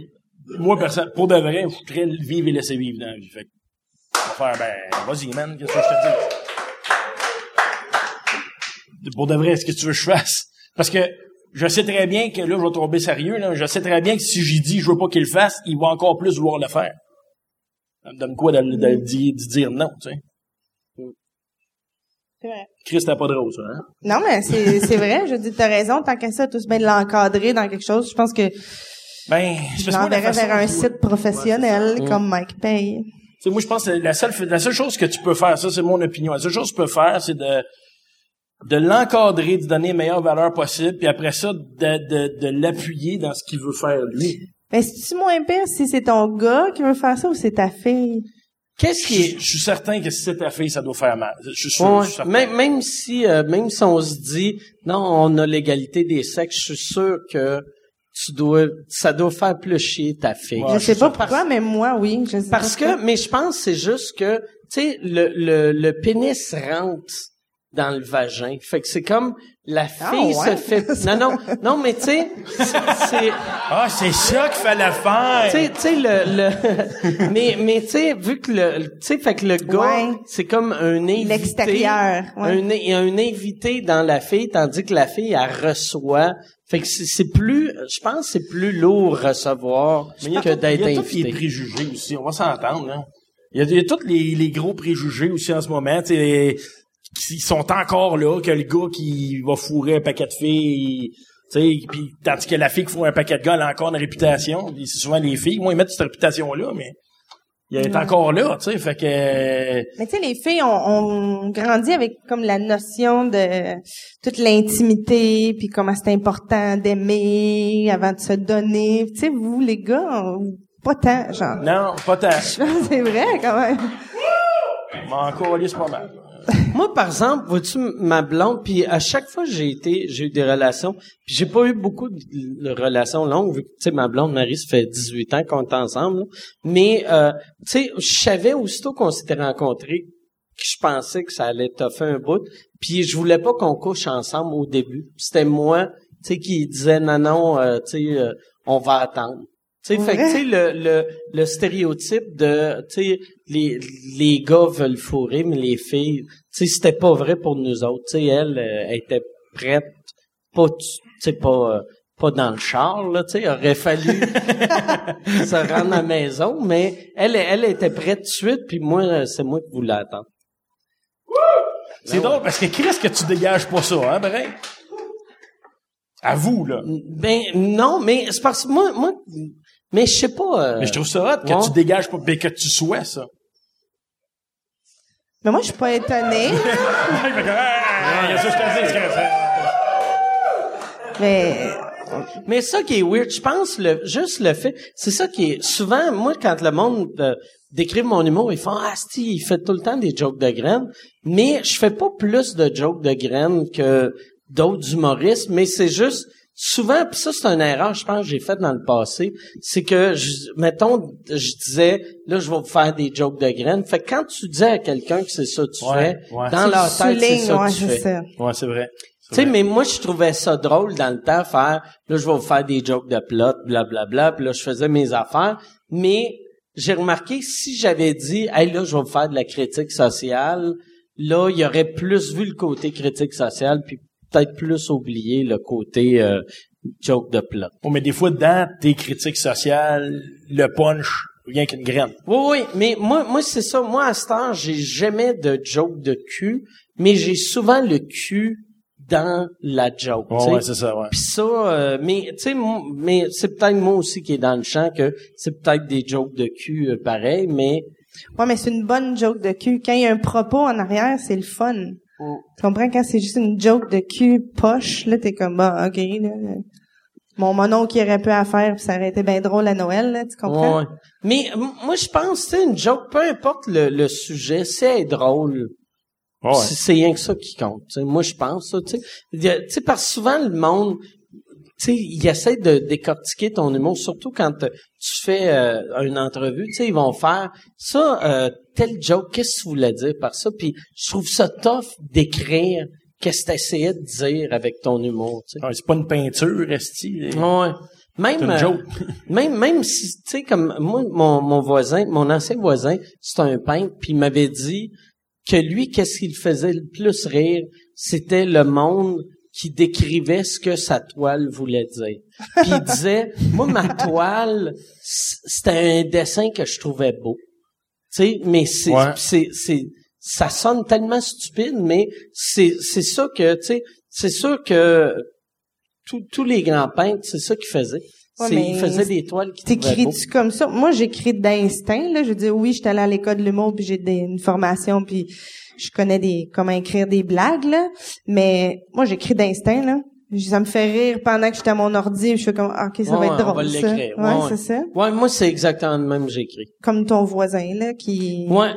Moi, personne, pour de vrai, je voudrais vivre et laisser vivre dans la vie. Fait que, on va faire, ben, vas-y, man, qu'est-ce que je te dis? Pour de vrai, ce que tu veux que je fasse? Parce que je sais très bien que là, je vais tomber sérieux, là. Je sais très bien que si j'y dis, je veux pas qu'il le fasse, il va encore plus vouloir le faire. Ça me donne quoi de, de, de dire- de dire non, tu sais? C'est vrai. Chris, t'as pas de rose, hein? Non, mais c'est, c'est vrai. Je dis, t'as raison. Tant qu'à ça, tous bien de l'encadrer dans quelque chose. Je pense que Ben, je l'enverrais vers un site professionnel comme Mike Pay. Tu sais, moi, je pense que la seule, la seule chose que tu peux faire, ça, c'est mon opinion. La seule chose que tu peux faire, c'est de, de l'encadrer, de donner la meilleure valeur possible, puis après ça, de, de, de l'appuyer dans ce qu'il veut faire, lui. Mais c'est-tu moins pire si c'est ton gars qui veut faire ça ou c'est ta fille? Qu'est-ce Je, qui est... je suis certain que si c'est ta fille, ça doit faire mal. Je suis sûr. Ouais, je suis certain. même, même si euh, même si on se dit non, on a l'égalité des sexes, je suis sûr que tu dois ça doit faire plus chier ta fille. Ouais, je sais pas pourquoi, mais moi, oui. Je sais Parce pas que mais je pense que c'est juste que tu sais le, le le pénis rentre dans le vagin. Fait que c'est comme la Ah, fille ouais? se fait *laughs* non non non mais tu sais c'est c'est- Ah, c'est ça qu'il fallait faire! tu sais, tu sais le, le *laughs* mais mais tu sais vu que le tu sais fait que le gars Ouais. c'est comme un invité L'extérieur, ouais. un il y a un invité dans la fille tandis que la fille elle reçoit fait que c'est c'est plus je pense que c'est plus lourd recevoir Mais que d'être il y a tous les invité. préjugés aussi. On va s'entendre, là. Il y a, il y a tous les, les gros préjugés aussi en ce moment, tu sais, qui sont encore là, que le gars qui va fourrer un paquet de filles, tu sais, puis tandis que la fille qui fourre un paquet de gars, elle a encore une réputation. C'est souvent les filles. Moi, ils mettent cette réputation-là, mais il est encore là, tu sais, fait que... Mais tu sais, les filles, on, on grandit avec comme la notion de toute l'intimité, puis comment c'est important d'aimer avant de se donner. Tu sais, vous, les gars, on- pas tant, genre. Non, pas tant. *laughs* Je pense que c'est vrai, quand même. Mais encore, c'est pas mal. *laughs* Moi, par exemple, vois-tu, ma blonde, puis à chaque fois que j'ai été, j'ai eu des relations, puis j'ai pas eu beaucoup de, relations longues, vu que, tu sais, ma blonde Marie, ça fait 18 ans qu'on est ensemble, là. mais, euh, tu sais, je savais aussitôt qu'on s'était rencontrés que je pensais que ça allait toffer un bout, puis je voulais pas qu'on couche ensemble au début. C'était moi, tu sais, qui disait, non, non, euh, tu sais, euh, on va attendre. Tu sais, fait que, tu sais, le, le, le stéréotype de, tu sais, les, les gars veulent fourrer, mais les filles, tu sais, c'était pas vrai pour nous autres. Tu sais, elle, euh, elle était prête, pas, tu sais, pas, euh, pas dans le char, là, tu sais, aurait fallu *laughs* se rendre à la maison, mais elle, elle était prête tout de suite, puis moi, euh, c'est moi qui voulais attendre. C'est drôle, parce que Chris, que tu dégages pas ça, hein, pareil? À vous, là. Ben, non, mais c'est parce que moi, moi, mais je sais pas, euh, Mais je trouve ça hot que ouais. tu dégages pas, mais que tu sois ça. Mais moi, je suis pas étonnée, *laughs* mais Mais ça qui est weird, je pense le juste le fait, c'est ça qui est souvent moi quand le monde euh, décrit mon humour, ils font ah sti, il fait tout le temps des jokes de graines, mais je fais pas plus de jokes de graines que d'autres humoristes, mais c'est juste souvent puis ça c'est une erreur je pense que j'ai faite dans le passé, c'est que je, mettons je disais là je vais vous faire des jokes de graines, fait que quand tu dis à quelqu'un que c'est ça que tu Ouais, fais, ouais. dans tu leur tête c'est ça ouais, que tu c'est fais. ça. Ouais, c'est vrai. Tu sais, mais moi, je trouvais ça drôle dans le temps, faire, là, je vais vous faire des jokes de plot, blablabla, puis là, je faisais mes affaires. Mais j'ai remarqué, si j'avais dit, hey, là, je vais vous faire de la critique sociale, là, il y aurait plus vu le côté critique sociale, puis peut-être plus oublié le côté euh, joke de plot. Bon, mais des fois, dans tes critiques sociales, le punch, rien qu'une graine. Oui, oui, mais moi, moi c'est ça. Moi, à ce temps, j'ai jamais de joke de cul, mais j'ai souvent le cul dans la joke. sais. Ouais, c'est ça, ouais. Puis ça, euh, mais tu sais, moi- mais c'est peut-être moi aussi qui est dans le champ que c'est peut-être des jokes de cul euh, pareil, mais Ouais, mais c'est une bonne joke de cul. Quand il y a un propos en arrière, c'est le fun. Tu comprends? Quand c'est juste une joke de cul poche, là, t'es comme, bah, ok, là. Mon monon qui aurait peu à faire, puis ça aurait été bien drôle à Noël, là, tu comprends? ouais. Mais moi, je pense, tu sais, une joke, peu importe le, le sujet, c'est drôle. Ouais. C'est c'est rien que ça qui compte. tu sais. Moi, je pense ça. Tu sais, parce que souvent le monde, sais, il essaie de décortiquer ton humour, surtout quand euh, tu fais euh, une entrevue. Tu sais, ils vont faire ça, euh, tel joke. Qu'est-ce que tu voulais dire par ça? Puis je trouve ça tough d'écrire qu'est-ce que tu essayais de dire avec ton humour. Tu sais. Ouais, c'est pas une peinture, esti. Ouais. Même, euh, joke. *laughs* même, même si, tu sais, comme moi, mon, mon voisin, mon ancien voisin, c'est un peintre, puis il m'avait dit que lui, qu'est-ce qu'il faisait le plus rire, c'était le monde qui décrivait ce que sa toile voulait dire. Puis il disait, *laughs* moi, ma toile, c'était un dessin que je trouvais beau. Tu sais, mais c'est, Ouais. c'est, c'est, ça sonne tellement stupide, mais c'est, c'est ça que, tu sais, c'est sûr que tous tous les grands peintres, c'est ça qu'ils faisaient. Ouais, mais des toiles qui. T'écris-tu comme ça? Moi, j'écris d'instinct, là. Je veux dire, oui, j'étais allée à l'école de l'humour, puis j'ai des, une formation, puis je connais des comment écrire des blagues, là. Mais moi, j'écris d'instinct, là. Ça me fait rire pendant que j'étais à mon ordi, je fais comme, ah, OK, ça Ouais, va être on va drôle, ça. l'écrire. Ouais, Ouais, ouais. c'est ça. Ouais, moi, c'est exactement le même que j'écris. Comme ton voisin, là, qui... Ouais.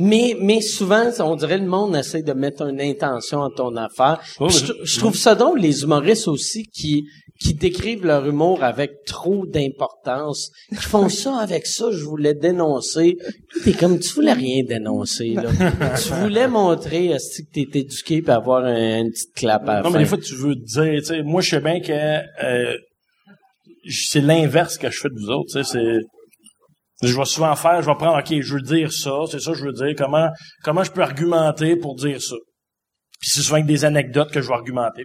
Mais, mais souvent, on dirait le monde essaie de mettre une intention à ton affaire. Oh, je, je trouve ça drôle, les humoristes aussi, qui, qui décrivent leur humour avec trop d'importance. Qui font ça avec ça, je voulais dénoncer. T'es comme, tu voulais rien dénoncer, là. tu voulais montrer, est-ce que t'es éduqué pour avoir un, une petite clap à Non, mais des fois, tu veux dire, tu sais, moi, je sais bien que euh, c'est l'inverse que je fais de vous autres, tu sais, c'est... Je vais souvent faire, je vais prendre, OK, je veux dire ça, c'est ça que je veux dire, comment comment je peux argumenter pour dire ça? Puis c'est souvent avec des anecdotes que je vais argumenter.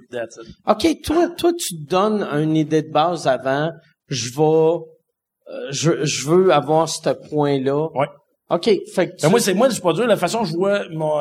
OK, toi, toi, tu te donnes une idée de base avant. Je vais, euh, je, je veux avoir ce point-là. Ouais. OK, fait que tu- Ben, moi, c'est moi, c'est pas dur. La façon que je vois mon,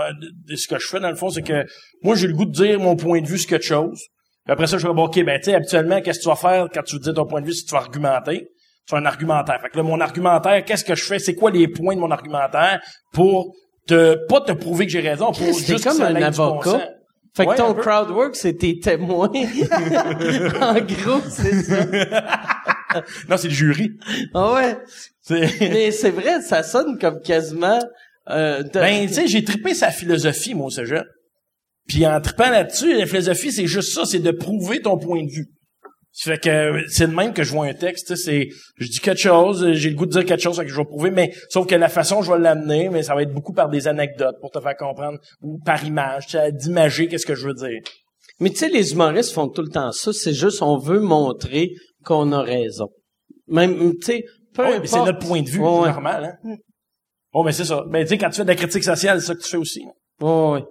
de ce que je fais, dans le fond, c'est que moi, j'ai le goût de dire mon point de vue sur quelque chose. Puis après ça, je vais dire, OK, ben, tu sais, habituellement, qu'est-ce que tu vas faire quand tu dire ton point de vue, si tu vas argumenter? Tu fais un argumentaire. Fait que là, mon argumentaire, qu'est-ce que je fais? C'est quoi les points de mon argumentaire pour te, pas te prouver que j'ai raison, pour juste comme un avocat. Fait que Ouais, ton crowd work, c'est tes témoins. *laughs* en gros, c'est ça. *laughs* Non, c'est le jury. Ah ouais. *laughs* Mais c'est vrai, ça sonne comme quasiment... Euh, de- Ben, tu sais, j'ai trippé sa philosophie, mon cégep. Puis en trippant là-dessus, la philosophie, c'est juste ça, c'est de prouver ton point de vue. Fait que c'est de même que je vois un texte, tu sais, c'est je dis quelque chose, j'ai le goût de dire quelque chose, que je vais prouver, mais sauf que la façon je vais l'amener, mais ça va être beaucoup par des anecdotes pour te faire comprendre ou par image, d'imager qu'est-ce que je veux dire. Mais tu sais, les humoristes font tout le temps ça. C'est juste, on veut montrer qu'on a raison. Même, tu sais, peu Ouais, importe. c'est notre point de vue, Ouais, c'est normal, hein. Bon, mais c'est ça. Ben, tu sais, quand tu fais de la critique sociale, c'est ça que tu fais aussi. Ouais, ouais.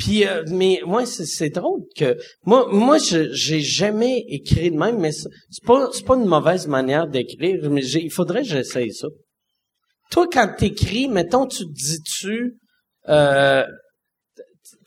Puis, euh, mais moi, c'est, drôle que moi, moi, j'ai jamais écrit de même, mais c'est pas, c'est pas une mauvaise manière d'écrire, mais il faudrait que j'essaye ça. Toi, quand t'écris, mettons, tu dis-tu, euh,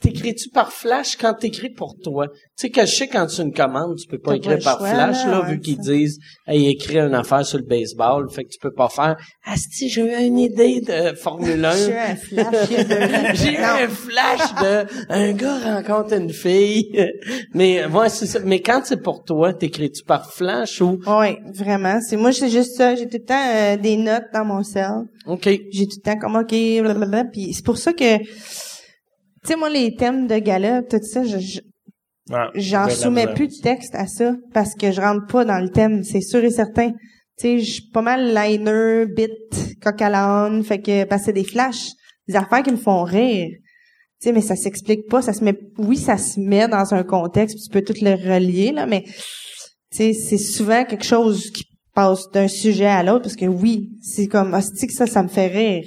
t'écris-tu par flash quand t'écris pour toi? Tu sais que je sais quand tu une commande, tu peux pas écrire pas par choix, flash, là, ouais, vu qu'ils disent, hey, écris une affaire sur le baseball, fait que tu peux pas faire, ah, si j'ai eu une idée de Formule 1. *laughs* J'ai eu un flash de... *laughs* J'ai eu un flash de un gars rencontre une fille. *laughs* Mais moi c'est ça. Mais quand c'est pour toi, t'écris-tu par flash ou? Oui, vraiment. C'est moi, c'est juste ça. J'ai tout le temps euh, des notes dans mon cell. OK. J'ai tout le temps comme OK, blablabla. Puis c'est pour ça que, tu sais, moi, les thèmes de gala, tout ça, je, je- j'en ben, soumets plus de texte à ça parce que je rentre pas dans le thème, c'est sûr et certain. Tu sais, je suis pas mal liner, bit, coq à fait que passer des flashs, des affaires qui me font rire. Tu sais, mais ça s'explique pas, ça se met, oui, ça se met dans un contexte, puis tu peux tout le relier, là, mais, tu sais, c'est souvent quelque chose qui passe d'un sujet à l'autre, parce que oui, c'est comme, hostie que ça, ça me fait rire?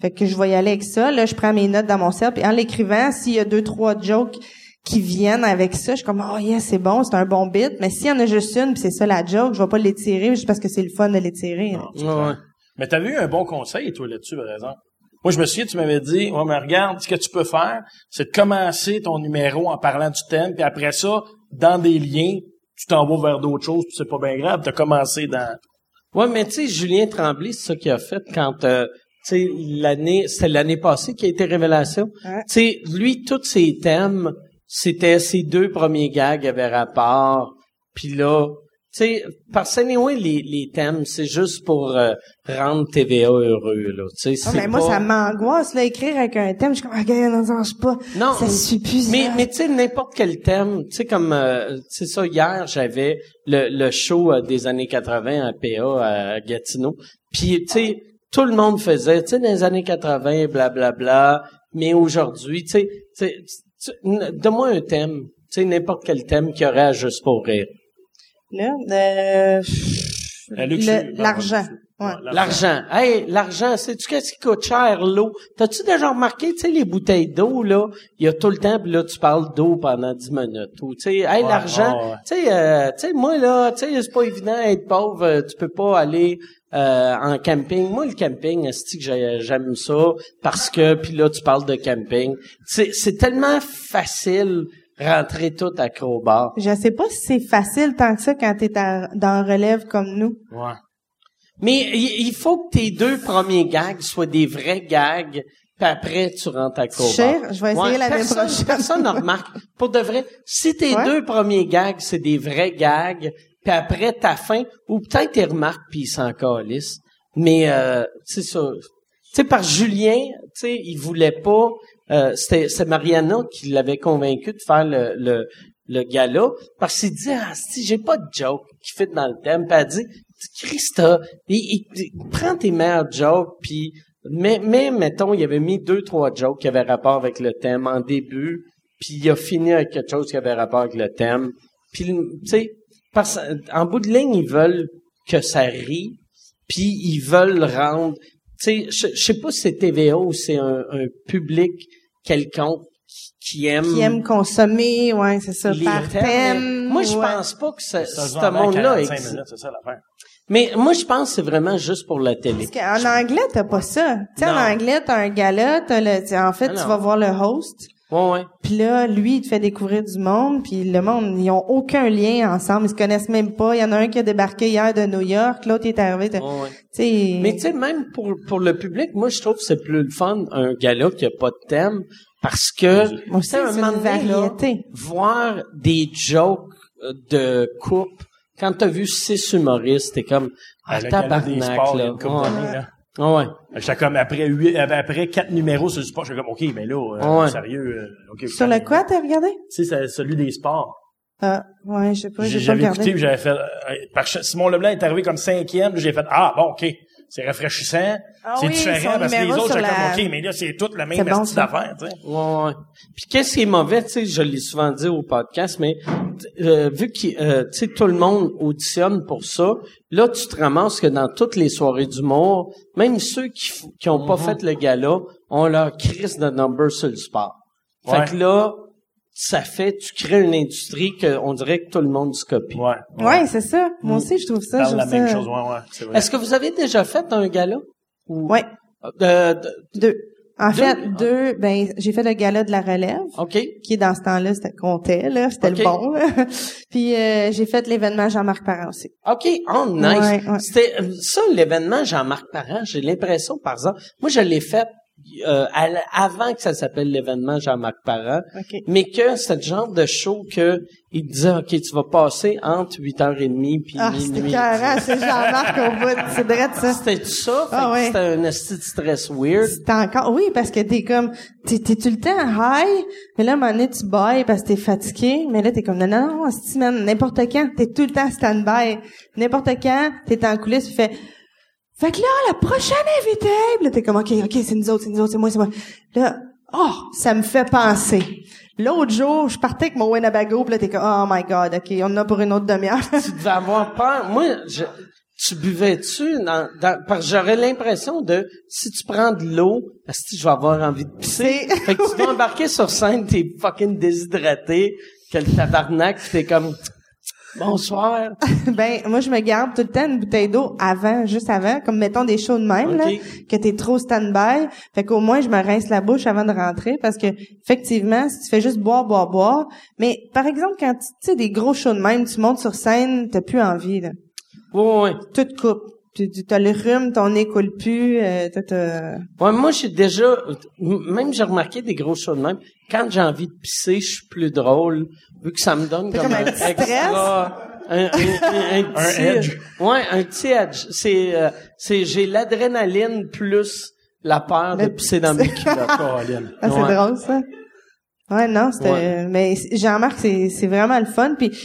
Fait que je vais y aller avec ça, là, je prends mes notes dans mon cercle, puis en l'écrivant, s'il y a deux, trois jokes qui viennent avec ça, je suis comme, oh yeah, c'est bon, c'est un bon bit, mais s'il y en a juste une, puis c'est ça la joke, je vais pas l'étirer juste parce que c'est le fun de l'étirer. Ouais, ouais. Mais t'avais eu un bon conseil, toi, là-dessus, par exemple. Moi, je me souviens, tu m'avais dit, ouais, mais regarde, ce que tu peux faire, c'est de commencer ton numéro en parlant du thème, puis après ça, dans des liens, tu t'en vas vers d'autres choses, puis c'est pas bien grave, t'as commencé dans... Ouais, mais tu sais, Julien Tremblay, c'est ça qu'il a fait quand, euh, l'année, c'était l'année passée qui a été Révélation. Ouais. Tu sais, lui, tous ses thèmes, c'était ses deux premiers gags avaient rapport. Puis là, tu sais, parce que anyway, les, les thèmes, c'est juste pour euh, rendre TVA heureux, là. Tu sais, Ah, c'est mais moi, pas- ça m'angoisse, là, écrire avec un thème, je suis comme, ah, gars, non, non, je pas. Non, ça plus. Mais, mais tu sais, n'importe quel thème, tu sais, comme, euh, c'est ça, hier, j'avais le, le show euh, des années 80 à PA à Gatineau. Puis, tu sais, tout le monde faisait, tu sais, dans les années 80, blablabla. mais aujourd'hui, tu sais, tu sais, tu- n- donne-moi un thème, tu sais, n'importe quel thème qu'il y aurait à juste pour rire. Là, euh, La luxe- le- l'argent. Ouais. L'argent. Hey, l'argent, sais-tu qu'est-ce qui coûte cher, l'eau? T'as-tu déjà remarqué, tu sais, les bouteilles d'eau, là, il y a tout le temps, puis là, tu parles d'eau pendant 10 minutes. Ou, tu sais, hey, l'argent, ouais, ouais. tu sais, euh, tu sais, moi, là, tu sais, c'est pas évident être pauvre, euh, tu peux pas aller euh, en camping. Moi, le camping, c'est que j'ai- j'aime ça, parce que, puis là, tu parles de camping. C'est c'est tellement facile rentrer tout à Crowbar. Je sais pas si c'est facile tant que ça quand t'es à- dans relève comme nous. Ouais. Mais il faut que tes deux premiers gags soient des vrais gags, puis après tu rentres à Crowbar. Cher, je vais essayer l'année personne, prochaine. Personne ne remarque. Pour de vrai, si tes Ouais. deux premiers gags, c'est des vrais gags, puis après ta fin, ou peut-être ils remarquent puis ils s'en. Mais euh, c'est ça. Tu sais, par Julien, tu sais, il voulait pas. euh, c'était c'est Mariana qui l'avait convaincu de faire le, le, le gala parce qu'il dit ah si j'ai pas de joke qui fit dans le thème puis elle dit Christa il, il- il- prends tes meilleurs jokes puis mais mais mettons il avait mis deux trois jokes qui avaient rapport avec le thème en début puis il a fini avec quelque chose qui avait rapport avec le thème puis tu sais parce en bout de ligne ils veulent que ça rie puis ils veulent rendre tu sais je, je sais pas si c'est TVA ou c'est un, un public quelconque qui- aime Qui aiment consommer, ouais, c'est ça, par thèmes, thème. mais Moi, je ouais. pense pas que ce, ce monde-là 45 existe. minutes, c'est ça l'affaire. Mais moi, je pense que c'est vraiment juste pour la télé. Parce qu'en anglais, t'as pas ça. Tu sais, en anglais, t'as un gala, t'as le, en fait, tu vas voir le host. Ouais, ouais. Puis là, lui, il te fait découvrir du monde, puis le monde, ils ont aucun lien ensemble, ils se connaissent même pas. Il y en a un qui a débarqué hier de New York, l'autre est arrivé de, ouais. Mais tu sais, même pour, pour le public, moi, je trouve que c'est plus le fun, un gala qui a pas de thème, parce que, sais, un c'est une moment donné, là, variété. voir des jokes euh, de coupe, quand t'as vu six humoristes, t'es comme, ah, des tabarnak, là. Ah ouais. J'étais comme après huit, euh, après quatre numéros sur le sport, j'étais comme OK, mais là, euh, Ouais. sérieux, euh, OK. Sur le quoi, t'as regardé? Tu sais, c'est celui des sports. Ah, ouais, je sais pas, J'avais écouté, j'avais fait. euh, parce que Simon Leblanc est arrivé comme cinquième, j'ai fait ah bon ok, c'est rafraîchissant, Ah c'est oui, différent parce que les autres j'étais la- comme ok, mais là c'est toute la même C'est bon, d'affaires, tu sais. Ouais, ouais. Puis qu'est-ce qui est mauvais, tu sais, je l'ai souvent dit au podcast, mais euh, vu que euh, tu sais tout le monde auditionne pour ça, là tu te ramasses que dans toutes les soirées d'humour, même ceux qui qui ont pas Mhm. fait le gala, ont leur crise de number sur le sport. Ouais. Fait que là, ça fait, tu crées une industrie que on dirait que tout le monde se copie. Ouais. Ouais, c'est ça. Moi aussi, je trouve ça, je Parle la trouve même ça- chose, ouais, ouais. C'est vrai. Est-ce que vous avez déjà fait un gala? Ou, Ouais, Euh, de- deux. En Deux? fait, deux, ben, j'ai fait le gala de la relève. OK. qui dans ce temps-là, c'était comptait, là, c'était le bon. là. *laughs* Puis euh, j'ai fait l'événement Jean-Marc Parent aussi. OK. Oh, nice. Ouais, ouais. C'était euh, ça, l'événement Jean-Marc Parent. J'ai l'impression, par exemple, moi, je l'ai fait euh, à avant que ça s'appelle l'événement Jean-Marc Parent, OK. mais que c'était le genre de show que il disait, OK, tu vas passer entre 8h30 puis Ah, c'était minuit. carré, c'est Jean-Marc au bout, c'est vrai de ça. C'était ça? Ah, ouais. C'était un esti de stress weird. C'était encore, oui, parce que t'es comme, t'es, t'es tout le temps high, mais là, à un moment donné, tu bailles parce que t'es fatigué, mais là, t'es comme, non, non, non, man, n'importe quand, t'es tout le temps stand-by. N'importe quand, t'es en coulisses, tu fais, fait que là, la prochaine invitée, là, t'es comme, OK, OK, c'est nous autres, c'est nous autres, c'est moi, c'est moi. Là, oh, ça me fait penser. L'autre jour, je partais avec mon Winnebago, puis là, t'es comme, oh my God, OK, on en a pour une autre demi-heure. *laughs* tu devais avoir peur. Moi, je, tu buvais-tu dans, dans, parce que j'aurais l'impression de, si tu prends de l'eau, si je vais avoir envie de pisser. *laughs* Fait que tu vas embarquer sur scène, t'es fucking déshydraté, que le tabarnak, pis t'es comme, bonsoir. *laughs* ben, moi, je me garde tout le temps une bouteille d'eau avant, juste avant, comme mettons des shows de même, là, Ok. que t'es trop stand-by. Fait qu'au moins, je me rince la bouche avant de rentrer parce que, effectivement, si tu fais juste boire, boire, boire, mais par exemple, quand tu sais, des gros shows de même, tu montes sur scène, t'as plus envie, là. Ouais, ouais. Tout te coupe. Tu, tu as le rhume, ton nez coule plus, euh, t'as- t'as- Ouais, moi, j'ai déjà, même j'ai remarqué des gros shows de même. Quand j'ai envie de pisser, je suis plus drôle, vu que ça me donne T'as comme, comme un un petit extra, un, un, un, *laughs* un petit, edge. Ouais, un petit edge. C'est, euh, c'est, j'ai l'adrénaline plus la peur de pisser dans mes *laughs* culottes. Ah, c'est Ouais. drôle, ça. Ouais, non, c'était... Ouais. Mais Jean-Marc, c'est, c'est vraiment le fun. Puis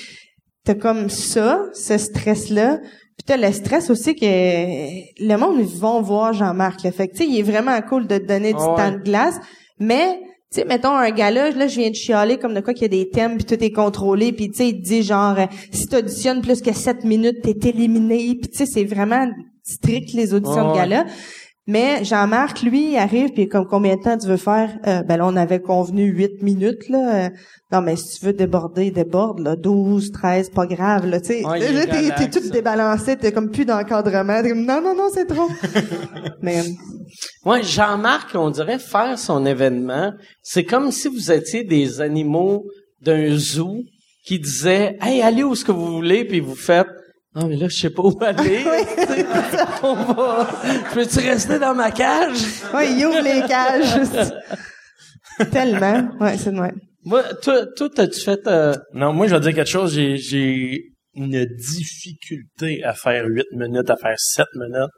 t'as comme ça, ce stress-là. Puis t'as le stress aussi que le monde, ils vont voir Jean-Marc. Là. Fait que, tu sais, il est vraiment cool de te donner du temps de glace. Mais, tu sais, mettons un gars-là, là, je viens de chialer comme de quoi qu'il y a des thèmes, puis tout est contrôlé, puis tu sais, il te dit genre, euh, si tu auditionnes plus que 7 minutes, t'es éliminé, puis tu sais, c'est vraiment strict les auditions de Ouais. Mais Jean-Marc, lui, il arrive, puis comme combien de temps tu veux faire? Euh, ben là, on avait convenu 8 minutes, là. Euh, non, mais si tu veux déborder, déborde, là. 12, 13, pas grave, là, tu sais. Ouais, là, t'es, t'es tout débalancé, t'es comme plus d'encadrement. T'es comme, non, non, non, c'est trop. *laughs* mais, Ouais, Jean-Marc, on dirait faire son événement, c'est comme si vous étiez des animaux d'un zoo qui disaient Hey, allez où ce que vous voulez, puis vous faites Ah mais là, je sais pas où aller. *laughs* On va. Peux-tu rester dans ma cage? ouais, il ouvre les cages. *laughs* Tellement. Ouais, c'est de même. Moi, toi, toi, t'as-tu fait euh, Non, moi, je vais dire quelque chose. J'ai, j'ai une difficulté à faire 8 minutes, à faire 7 minutes.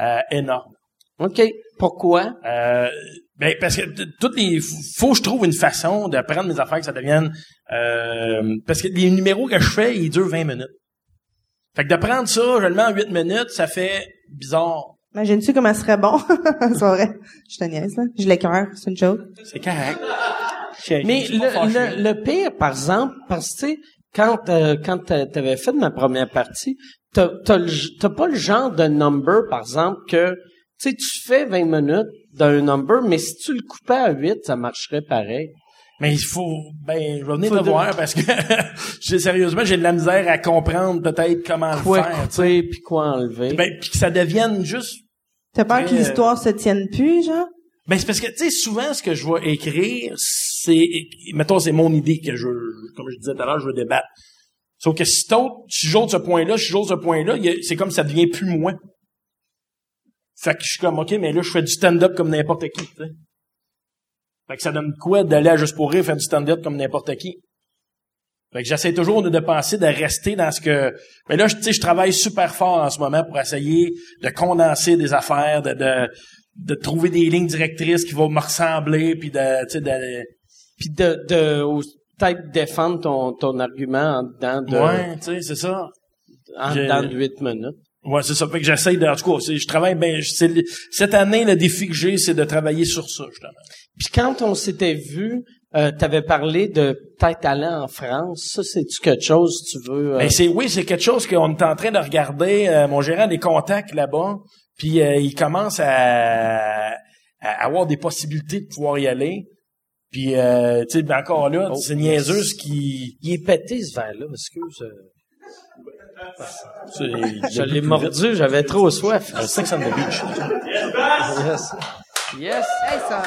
euh, énorme. OK. Pourquoi? Euh, ben, parce que toutes les, faut que je trouve une façon de prendre mes affaires que ça devienne, euh, parce que les numéros que je fais, ils durent 20 minutes. Fait que de prendre ça, je le mets en 8 minutes, ça fait bizarre. Imagines-tu comment ce serait bon? *laughs* c'est vrai. Je te niaise, là. Je l'écœure. C'est une joke. C'est correct. Mais le, le, le pire, par exemple, parce que tu sais, quand euh, quand t'a- t'avais fait ma première partie, t'as t'as le g- t'as pas le genre de number, par exemple, que tu sais, tu fais 20 minutes d'un number, mais si tu le coupais à 8, ça marcherait pareil. Mais il faut, ben, je vais venir te voir parce que, *laughs* j'ai sérieusement, j'ai de la misère à comprendre peut-être comment Quoi le faire. tu sais. couper puis quoi enlever. Ben, puis que ça devienne juste T'as peur que l'histoire se tienne plus, genre? Ben, c'est parce que, tu sais, souvent, ce que je vais écrire, c'est, mettons, c'est mon idée que je, comme je disais tout à l'heure, je veux débattre. Sauf que si t'autres, si j'ôte ce point-là, si j'ôte ce point-là, c'est comme ça devient plus moi. Fait que je suis comme, OK, mais là, je fais du stand-up comme n'importe qui, tu sais. Fait que ça donne quoi d'aller à Juste pour rire faire du stand-up comme n'importe qui? Fait que j'essaie toujours de, de penser, de rester dans ce que... Mais là, je- tu sais, je travaille super fort en ce moment pour essayer de condenser des affaires, de, de, de trouver des lignes directrices qui vont me ressembler, puis de, de... Puis de, de peut-être défendre ton, ton argument en dedans de, Ouais, tu sais, c'est ça. en j'ai- dedans de 8 minutes. Ouais, c'est ça. Fait que j'essaie de... En tout cas, je travaille ben, le- Cette année, le défi que j'ai, c'est de travailler sur ça, justement. Puis quand on s'était vu, euh, t'avais parlé de peut-être aller en France. Ça, c'est-tu quelque chose tu veux? euh, Ben, c'est oui, c'est quelque chose qu'on est en train de regarder. Euh, mon gérant a des contacts là-bas, puis euh, il commence à, à avoir des possibilités de pouvoir y aller. Puis euh, tu sais, ben, encore là, Oh. c'est niaiseux ce qui. Il est pété ce verre-là, excuse. Je l'ai mordu, j'avais trop soif. Sex on the Beach. Yes. Yes. Hey, ça...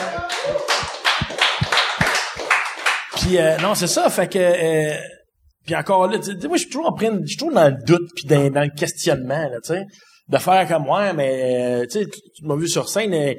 Puis euh, non, c'est ça. Fait que euh, puis encore là, tu sais, moi je suis toujours en train, je suis toujours dans le doute puis dans, dans le questionnement là, tu sais, de faire comme moi, mais euh, tu sais, tu, m'as vu sur scène. euh,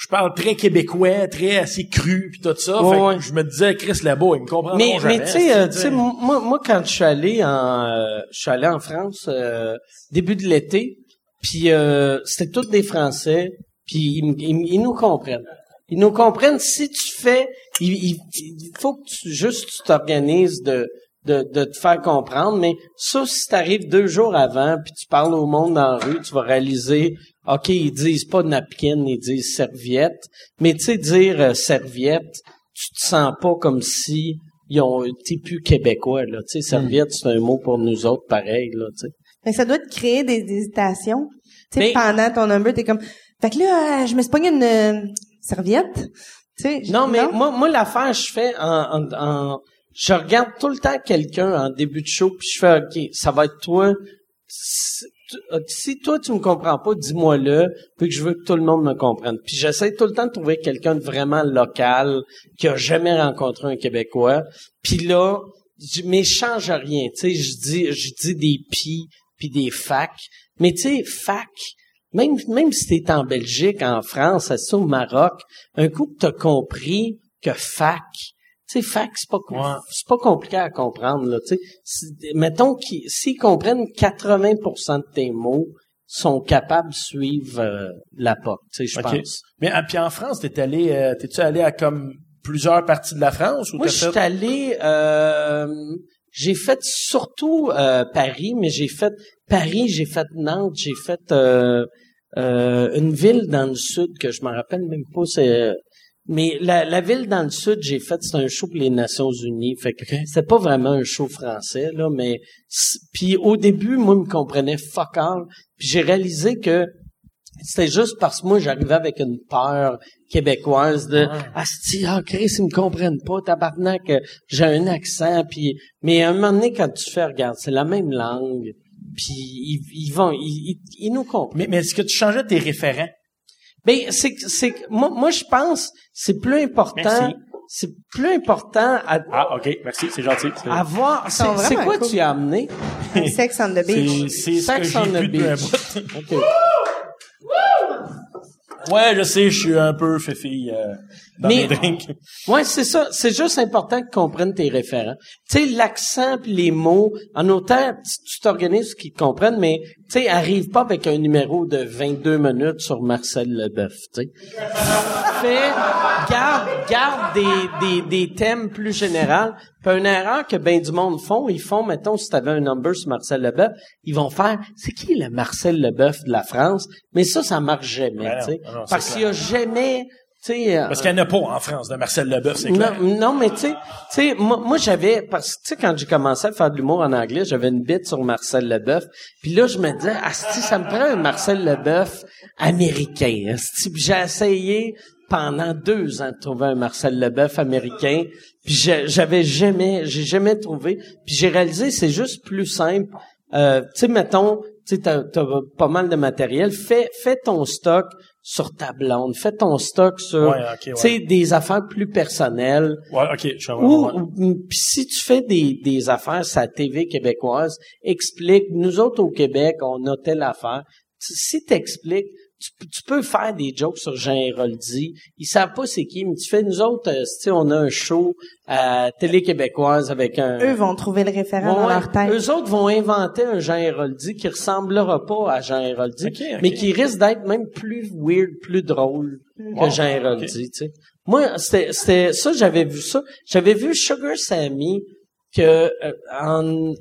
je parle très québécois, très assez cru puis tout ça. Ouais, fait que je me disais Chris Labo, il me comprendront Mais, jamais. mais tu sais, euh, tu c'est- sais, moi, moi, quand je suis allé en, euh, je suis allé en France euh, début de l'été, puis euh, c'était tous des Français, puis ils nous comprennent. Ils nous comprennent. Si tu fais, il, il- il faut que tu juste tu t'organises de, de de te faire comprendre. Mais ça, si t'arrives deux jours avant, puis tu parles au monde dans la rue, tu vas réaliser, ok, ils disent pas napkin, ils disent serviette. Mais tu sais, dire euh, serviette, tu te sens pas comme si ils ont t'es plus québécois là tu sais serviette c'est un mot pour nous autres pareil là tu sais Fait que ça doit te créer des, des hésitations. Tu sais, Mais- pendant ton number, t'es comme, fait que là, euh, je me suis pogné une euh, serviette. Tu sais, non mais moi moi l'affaire je fais en, en, en- je regarde tout le temps quelqu'un en début de show puis je fais ok ça va être toi euh, si toi tu me comprends pas dis-moi le puis que je veux que tout le monde me comprenne. Puis j'essaie tout le temps de trouver quelqu'un de vraiment local qui a jamais rencontré un québécois. Puis là je- mais je change rien. Tu sais je dis je dis des pis puis des fac mais tu sais fac même même si t'es en Belgique en France ça au Maroc un coup que t'as compris que fac sais, fac, c'est pas, Ouais. c'est pas compliqué à comprendre, là, tu sais. C'est- Mettons qu'ils, s'ils comprennent 80% de tes mots, sont capables de suivre euh, la POC, tu sais, je pense. Mais ah, puis en France, t'es allé, euh, t'es-tu allé à comme plusieurs parties de la France ou Moi, je suis fait- allé, euh, j'ai fait surtout euh, Paris, mais j'ai fait Paris, j'ai fait Nantes, j'ai fait euh, euh, une ville dans le sud que je me rappelle même pas, c'est euh, mais la, la ville dans le sud, j'ai fait, c'est un show pour les Nations Unies. Fait que c'était pas vraiment un show français, là, mais puis au début, moi, je me comprenais fuck all. Puis j'ai réalisé que c'était juste parce que moi, j'arrivais avec une peur québécoise de Asti, ah, Chris, ils me comprennent pas, tabarnak, euh, j'ai un accent, puis mais à un moment donné, quand tu fais, regarde, c'est la même langue, puis ils, ils vont, ils, ils, ils nous comprennent. Mais, mais est-ce que tu changeais tes référents? Ben, c'est, que- c'est, que- moi, moi, je pense, c'est plus important, c'est plus important à, Ah, OK. Merci, c'est gentil. C'est- à voir, c'est, c'est quoi cool. tu as amené? Sex on the C'est beach. c'est ce que Sex on the beach. *laughs* OK. Ouais, je sais, je suis un peu féfille euh, dans Mais- drinks. *laughs* Ouais, c'est ça. C'est juste important que comprennent tes référents. Tu sais, l'accent pis les mots, en autant tu t'organises qu'ils te comprennent, mais tu sais, arrive pas avec un numéro de 22 minutes sur Marcel Leboeuf, tu sais. *laughs* Fais, garde, garde des, des, des thèmes plus généraux. Puis une erreur que ben du monde font, ils font, mettons, si t'avais un number sur Marcel Leboeuf, ils vont faire, c'est qui le Marcel Leboeuf de la France? Mais ça, ça marche jamais, Ben tu sais. Parce qu'il y a jamais, sais, euh, Parce qu'il n'y en a pas en France de Marcel Leboeuf, c'est clair. non, non, mais tu sais, moi, moi j'avais, parce que tu sais, quand j'ai commencé à faire de l'humour en anglais, j'avais une bite sur Marcel Leboeuf. Puis là, je me disais, asti, ça me prend un Marcel Leboeuf américain. Asti, j'ai essayé pendant deux ans de trouver un Marcel Leboeuf américain. Puis j'avais jamais, j'ai jamais trouvé. Puis j'ai réalisé, c'est juste plus simple. Euh, tu sais, mettons, tu sais, t'as, t'as pas mal de matériel. Fais, fais ton stock sur ta blonde. Fais ton stock sur, Ouais, ouais. des affaires plus personnelles. Ouais, OK, je Ou, si tu fais des, des affaires sur la TV québécoise, explique, nous autres au Québec, on a telle affaire. Tu- Si t'expliques, tu, tu peux faire des jokes sur Jean Héroldi. Ils savent pas c'est qui, mais tu fais, nous autres, euh, tu sais, on a un show à télé québécoise avec un... Eux vont trouver le référent dans leur tête. Eux autres vont inventer un Jean Héroldi qui ressemblera pas à Jean Héroldi, Ok, ok. mais qui risque d'être même plus weird, plus drôle que Wow, Jean Héroldi, tu sais. Moi, c'était, c'était ça, j'avais vu ça. J'avais vu Sugar Sammy que euh, en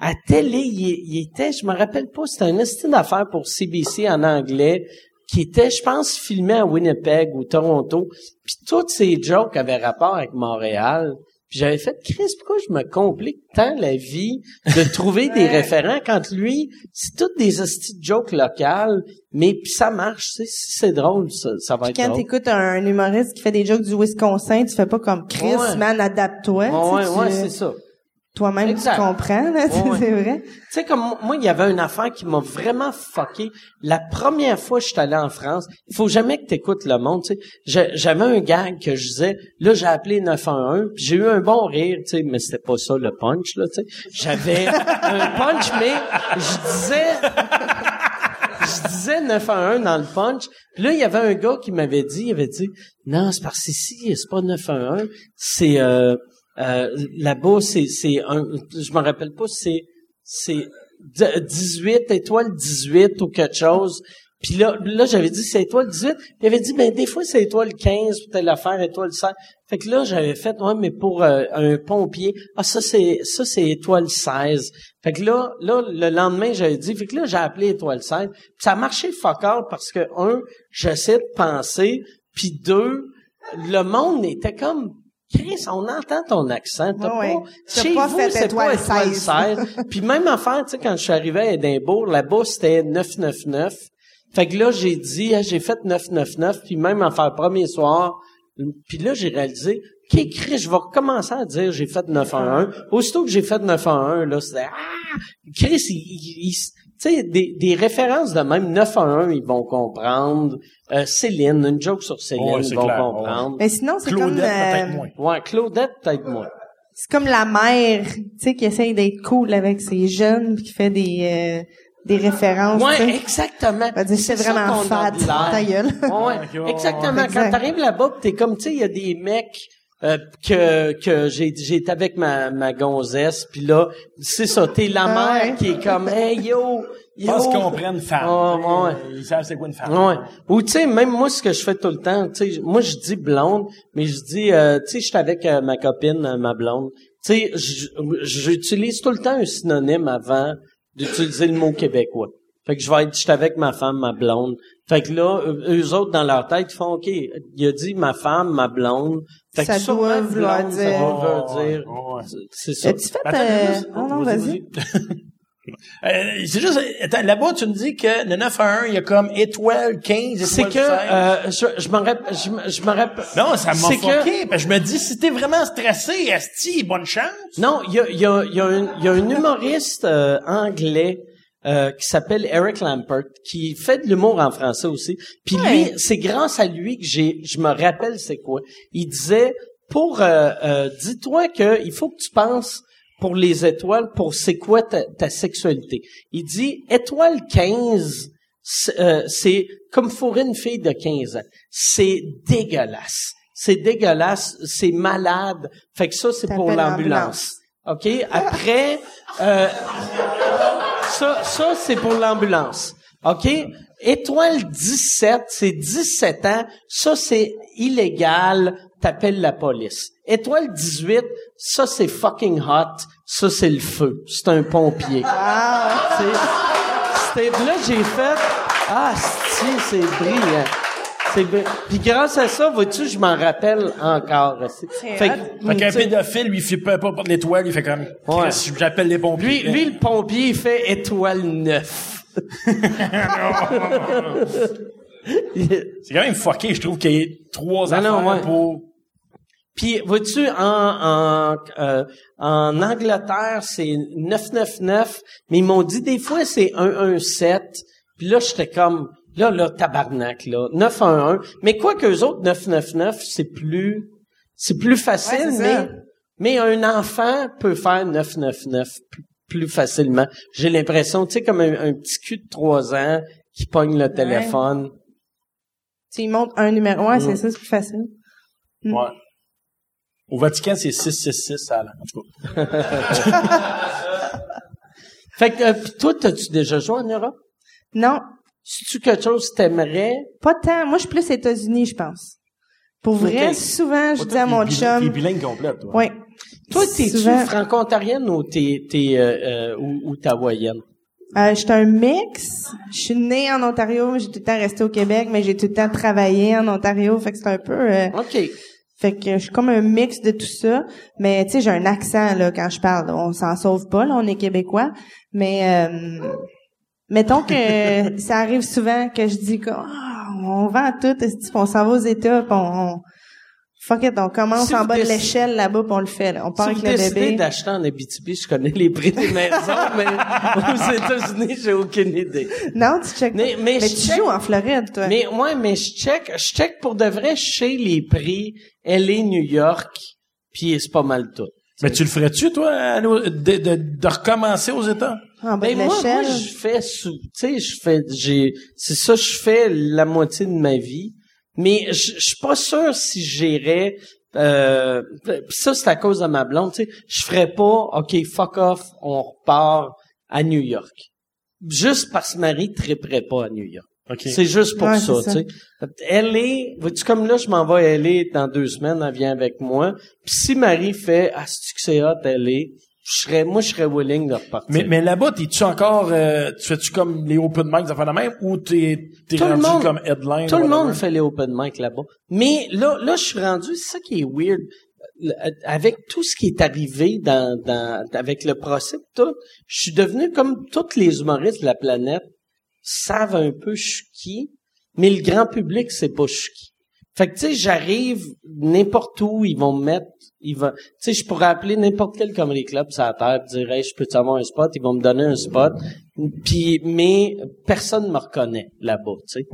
à télé, il, il était, je me rappelle pas, c'était un estime d'affaires pour CBC en anglais qui était, je pense, filmé à Winnipeg ou Toronto. Puis toutes ces jokes avaient rapport avec Montréal. Puis j'avais fait, Chris, pourquoi je me complique tant la vie de trouver *laughs* des référents quand lui, c'est toutes des hosties de jokes locales, mais puis ça marche, tu sais, si c'est drôle, ça, ça va être Quand drôle. t'écoutes un humoriste qui fait des jokes du Wisconsin, tu fais pas comme Chris, Ouais. man, adapte-toi. Ouais, ouais, tu- c'est ça. Toi-même, tu comprends, là, Ouais, ouais. c'est vrai. Tu sais, comme moi, il y avait une affaire qui m'a vraiment fucké. La première fois que je suis allé en France, il faut jamais que tu écoutes le monde, tu sais. J'avais un gag que je disais, là, j'ai appelé 911, puis j'ai eu un bon rire, tu sais, mais c'était pas ça le punch, là, tu sais. J'avais *laughs* un punch, mais je disais... Je disais 911 dans le punch. Puis là, il y avait un gars qui m'avait dit, il avait dit, non, c'est parce que ici, c'est pas 911, c'est... Euh, euh, là-bas, c'est, c'est un, je me rappelle pas, c'est, c'est d- 18, étoile 18 ou quelque chose. Puis là, là, j'avais dit c'est étoile 18. Puis il avait dit, ben, des fois, c'est étoile 15 ou telle affaire, étoile 16. Fait que là, j'avais fait, ouais, mais pour euh, un pompier, ah, ça, c'est, ça, c'est étoile 16. Fait que là, là, le lendemain, j'avais dit, fait que là, j'ai appelé étoile 16. Puis ça a marché fuck parce que, un, j'essaie de penser, puis deux, le monde était comme, Chris, on entend ton accent. T'as Ouais, pas. T'as chez pas vous, fait c'est pas étoile étoile 16. 16. Puis même affaire, tu sais, quand je suis arrivé à Édimbourg, là-bas, c'était 999. Fait que là, j'ai dit, ah, j'ai fait 999, puis même en faire premier soir, puis là, j'ai réalisé, OK, Chris, je vais recommencer à dire j'ai fait 911. Aussitôt que j'ai fait 911, là, c'était, ah! Chris, il, il- il- tu sais, des, des références de même 911, ils vont comprendre. Euh, Céline, une joke sur Céline, Ouais, ils vont clair, comprendre. Mais sinon, c'est comme, Claudette, peut-être euh, moins. Ouais, Claudette, peut-être moins. c'est comme la mère, tu sais, qui essaye d'être cool avec ses jeunes, puis qui fait des, euh, des références. Ouais, exactement. C'est ça vraiment qu'on a fat, de l'air. ta gueule. Ouais, exactement. ouais. Quand Exact. t'arrives là-bas, t'es comme, tu sais, il y a des mecs euh, que que j'ai j'ai été avec ma ma gonzesse, puis là, c'est ça, t'es la mère ouais. qui est comme, hey yo, Je yo. pense qu'ils comprennent femme. Ouais, ouais. Ils savent c'est quoi une femme. Ouais. Ou tu sais, même moi, ce que je fais tout le temps, tu sais, moi je dis blonde, mais je dis, euh, tu sais, je suis avec euh, ma copine, euh, ma blonde. Tu sais, j'utilise tout le temps un synonyme avant d'utiliser le mot québécois. Fait que je vais être, j'étais avec ma femme, ma blonde. Fait que là, eux autres, dans leur tête, ils font, OK, il a dit ma femme, ma blonde. Fait Ça que sûrement, doit vouloir blonde, dire- Ça doit vouloir Oh, ouais, dire. ouais. C'est ça. As-tu fait... Attends, euh, non, vas-y. Euh, c'est juste, attends, là-bas, tu me dis que le 9 à 1, il y a comme étoile 15, C'est que 16. euh, je, je me rappelle, je, me- je me rappelle. non, ça m'a parce que je me dis, si t'es vraiment stressé, esti, bonne chance. Non, il y a, il y a, il y a, un, il y a un humoriste euh, anglais euh, qui s'appelle Eric Lampert, qui fait de l'humour en français aussi. Puis lui, c'est grâce à lui que j'ai, je me rappelle c'est quoi. Il disait, pour, euh, euh, dis-toi que il faut que tu penses pour les étoiles, pour c'est quoi ta, ta sexualité. Il dit, étoile 15, c'est euh, c'est comme fourrer une fille de 15 ans. C'est dégueulasse. C'est dégueulasse, c'est malade. Fait que ça, c'est pour l'ambulance. OK? Après, euh, *laughs* ça, ça c'est pour l'ambulance. OK? Étoile 17, c'est 17 ans. Ça, c'est illégal. T'appelles la police. Étoile 18, ça, c'est fucking hot. Ça, c'est le feu. C'est un pompier. Ah, C'est- c'était- là, j'ai fait, ah, si, c'est brillant. C'est bri- Puis grâce à ça, vois-tu, je m'en rappelle encore. Fait que, Fait qu'un pédophile, lui, il fait pas pas de l'étoile, il fait comme, Ouais. J'appelle les pompiers. lui, lui, le pompier, il fait étoile 9. *laughs* c'est quand même fucké, je trouve qu'il y ait trois Non, affaires non, ouais. pour... Puis, vois-tu, en, en, euh, en Angleterre, c'est 999, mais ils m'ont dit des fois c'est 117. Puis là, j'étais comme, là, là, tabarnak, là, 911. Mais quoi qu'eux autres, 999, c'est plus, c'est plus facile, Ouais, mais, un enfant peut faire 999 plus, plus facilement. J'ai l'impression, tu sais, comme un, un petit cul de 3 ans qui pogne le téléphone. tu y montres un numéro. Ouais, Mm. c'est ça, c'est plus facile. Ouais. Au Vatican, c'est 666, ça, là, en tout cas. *laughs* Fait que, euh, pis toi, t'as-tu déjà joué en Europe? Non, Si-tu quelque chose que t'aimerais? pas tant. Moi, je suis plus États-Unis, je pense. Pour vrai, souvent, je dis à mon chum... T'es bilingue complète, toi. Ouais. Toi, t'es-tu Souvent- franco-ontarienne ou t'es, t'es, euh, euh, ou, ou t'es hawaïenne? Euh, je suis un mix. Je suis née en Ontario, mais j'ai tout le temps resté au Québec, mais j'ai tout le temps travaillé en Ontario, fait que c'est un peu... euh, OK. fait que je suis comme un mix de tout ça. Mais tu sais, j'ai un accent là quand je parle. On s'en sauve pas, là, on est québécois. Mais euh, mettons que ça arrive souvent que je dis que Ah, on vend tout, on s'en va aux États, puis on, on- fuck it, on commence Si en bas de l'échelle là-bas, puis on le fait. Là. On part Si avec vous le bébé. d'acheter en Abitibi, je connais les prix des maisons, *laughs* mais aux États-Unis, j'ai aucune idée. Non, tu check. Mais- mais mais tu check- joues en Floride, toi. Mais, ouais, mais je check, je check pour de vrai chez les prix LA, New York, puis c'est pas mal tout. Mais tu le ferais-tu, toi, de, de, de recommencer aux États? En bas Ben de moi, je fais, sous- tu sais, je fais, j'ai, c'est ça, je fais la moitié de ma vie, mais je je suis pas sûr si j'irais. Euh, pis ça, c'est à cause de ma blonde. Tu sais, je ferais pas. Ok, fuck off, on repart à New York. Juste parce que Marie triperait pas à New York. OK. C'est juste pour Ouais, ça, tu sais. Elle est, vois-tu, comme là, je m'en vais à LA dans deux semaines, elle vient avec moi. Puis si Marie fait, ah, c'est hot, elle est, je serais, moi, je serais willing de repartir. Mais, mais là-bas, t'es-tu encore, euh, tu fais-tu comme les open mic, ça fait la même, ou t'es, t'es rendu monde- comme headline? Tout le monde fait les open mic là-bas. Mais là, là, je suis rendu, c'est ça qui est weird. Le- Avec tout ce qui est arrivé dans, dans, avec le procès, tout, je suis devenu comme tous les humoristes de la planète savent un peu je suis qui, mais le grand public sait pas je suis qui. Fait que, tu sais, j'arrive n'importe où, ils vont me mettre, ils vont, tu sais, je pourrais appeler n'importe quel comedy club sur la terre, pis dire, hey, je peux te avoir un spot, ils vont me donner un spot. Puis, mais personne me reconnaît là-bas, tu sais.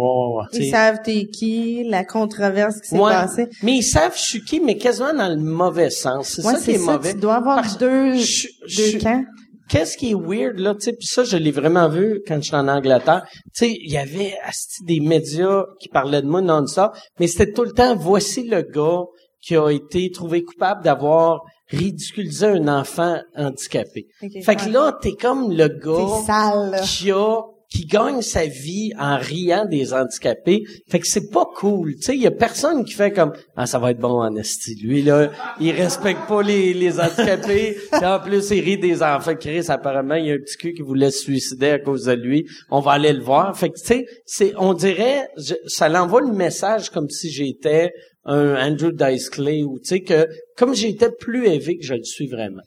Ils savent t'es qui, la controverse qui s'est Ouais. passée. Mais ils savent je suis qui, mais quasiment dans le mauvais sens. C'est Ouais, ça qui est, ça. mauvais. Tu dois avoir Parce- deux, je- deux je- camps. Qu'est-ce qui est weird, là, tu sais, puis ça, je l'ai vraiment vu quand j'étais en Angleterre. Tu sais, il y avait asti, des médias qui parlaient de moi non-stop, mais c'était tout le temps, voici le gars qui a été trouvé coupable d'avoir ridiculisé un enfant handicapé. Fait que ouais. là, t'es comme le gars sale, qui a qui gagne sa vie en riant des handicapés. Fait que c'est pas cool. Tu sais, il y a personne qui fait comme ah ça va être bon en esti. Lui là, il respecte pas les, les handicapés. Puis en plus il rit des enfants. Chris apparemment il y a un petit cul qui voulait se suicider à cause de lui. On va aller le voir. Fait que tu sais, c'est on dirait je- ça l'envoie le message comme si j'étais un Andrew Dice Clay ou tu sais que comme j'étais plus élevé que je le suis vraiment.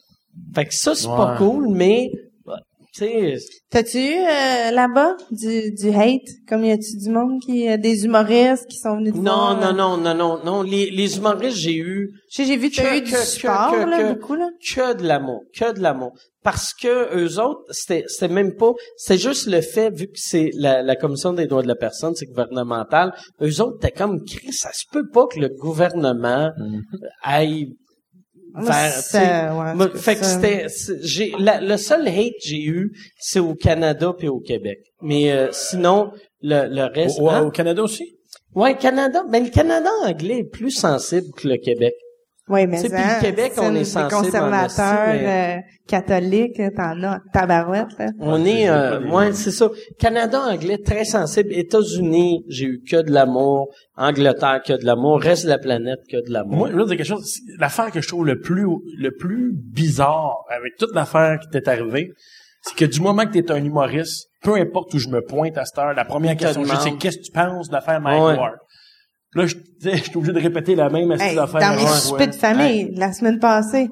Fait que ça c'est pas cool mais T'as-tu eu euh, là-bas du, du hate? Comme y a-tu du monde qui, euh, des humoristes qui sont venus te Non, voir? non, euh? non, non, non, non. Les, les humoristes, j'ai eu Je sais, J'ai vu que t'as eu du que- que- support, que- là, que- beaucoup, là. que de l'amour, que de l'amour. Parce que eux autres, c'était, c'était même pas, c'était juste le fait, vu que c'est la, la commission des droits de la personne, c'est gouvernemental, eux autres, t'es comme, Chris, ça se peut pas que le gouvernement aille Moi, vers, sais, ouais, fait que c'était, j'ai, la- le seul hate que j'ai eu, c'est au Canada puis au Québec. Mais euh, sinon, le, le reste, Au, hein? au Canada aussi? Ouais, Canada. Ben, le Canada anglais est plus sensible que le Québec. Oui, mais hein, le Québec, c'est on est sensible conservateurs mais- euh, catholiques, t'en as tabarouette, là. On est, euh, ouais, c'est ça. Canada anglais, très sensible. États-Unis, j'ai eu que de l'amour. Angleterre, que de l'amour. Reste de la planète, que de l'amour. Moi, je veux dire quelque chose. L'affaire que je trouve le plus, le plus bizarre avec toute l'affaire qui t'est arrivée, c'est que du moment que t'es un humoriste, peu importe où je me pointe à cette heure, la première question que j'ai, c'est qu'est-ce que tu penses de l'affaire Mike Ouais. Ward? Là, je, suis obligé de répéter la même Hey, dans mes Ouais. soupers de famille, la semaine passée,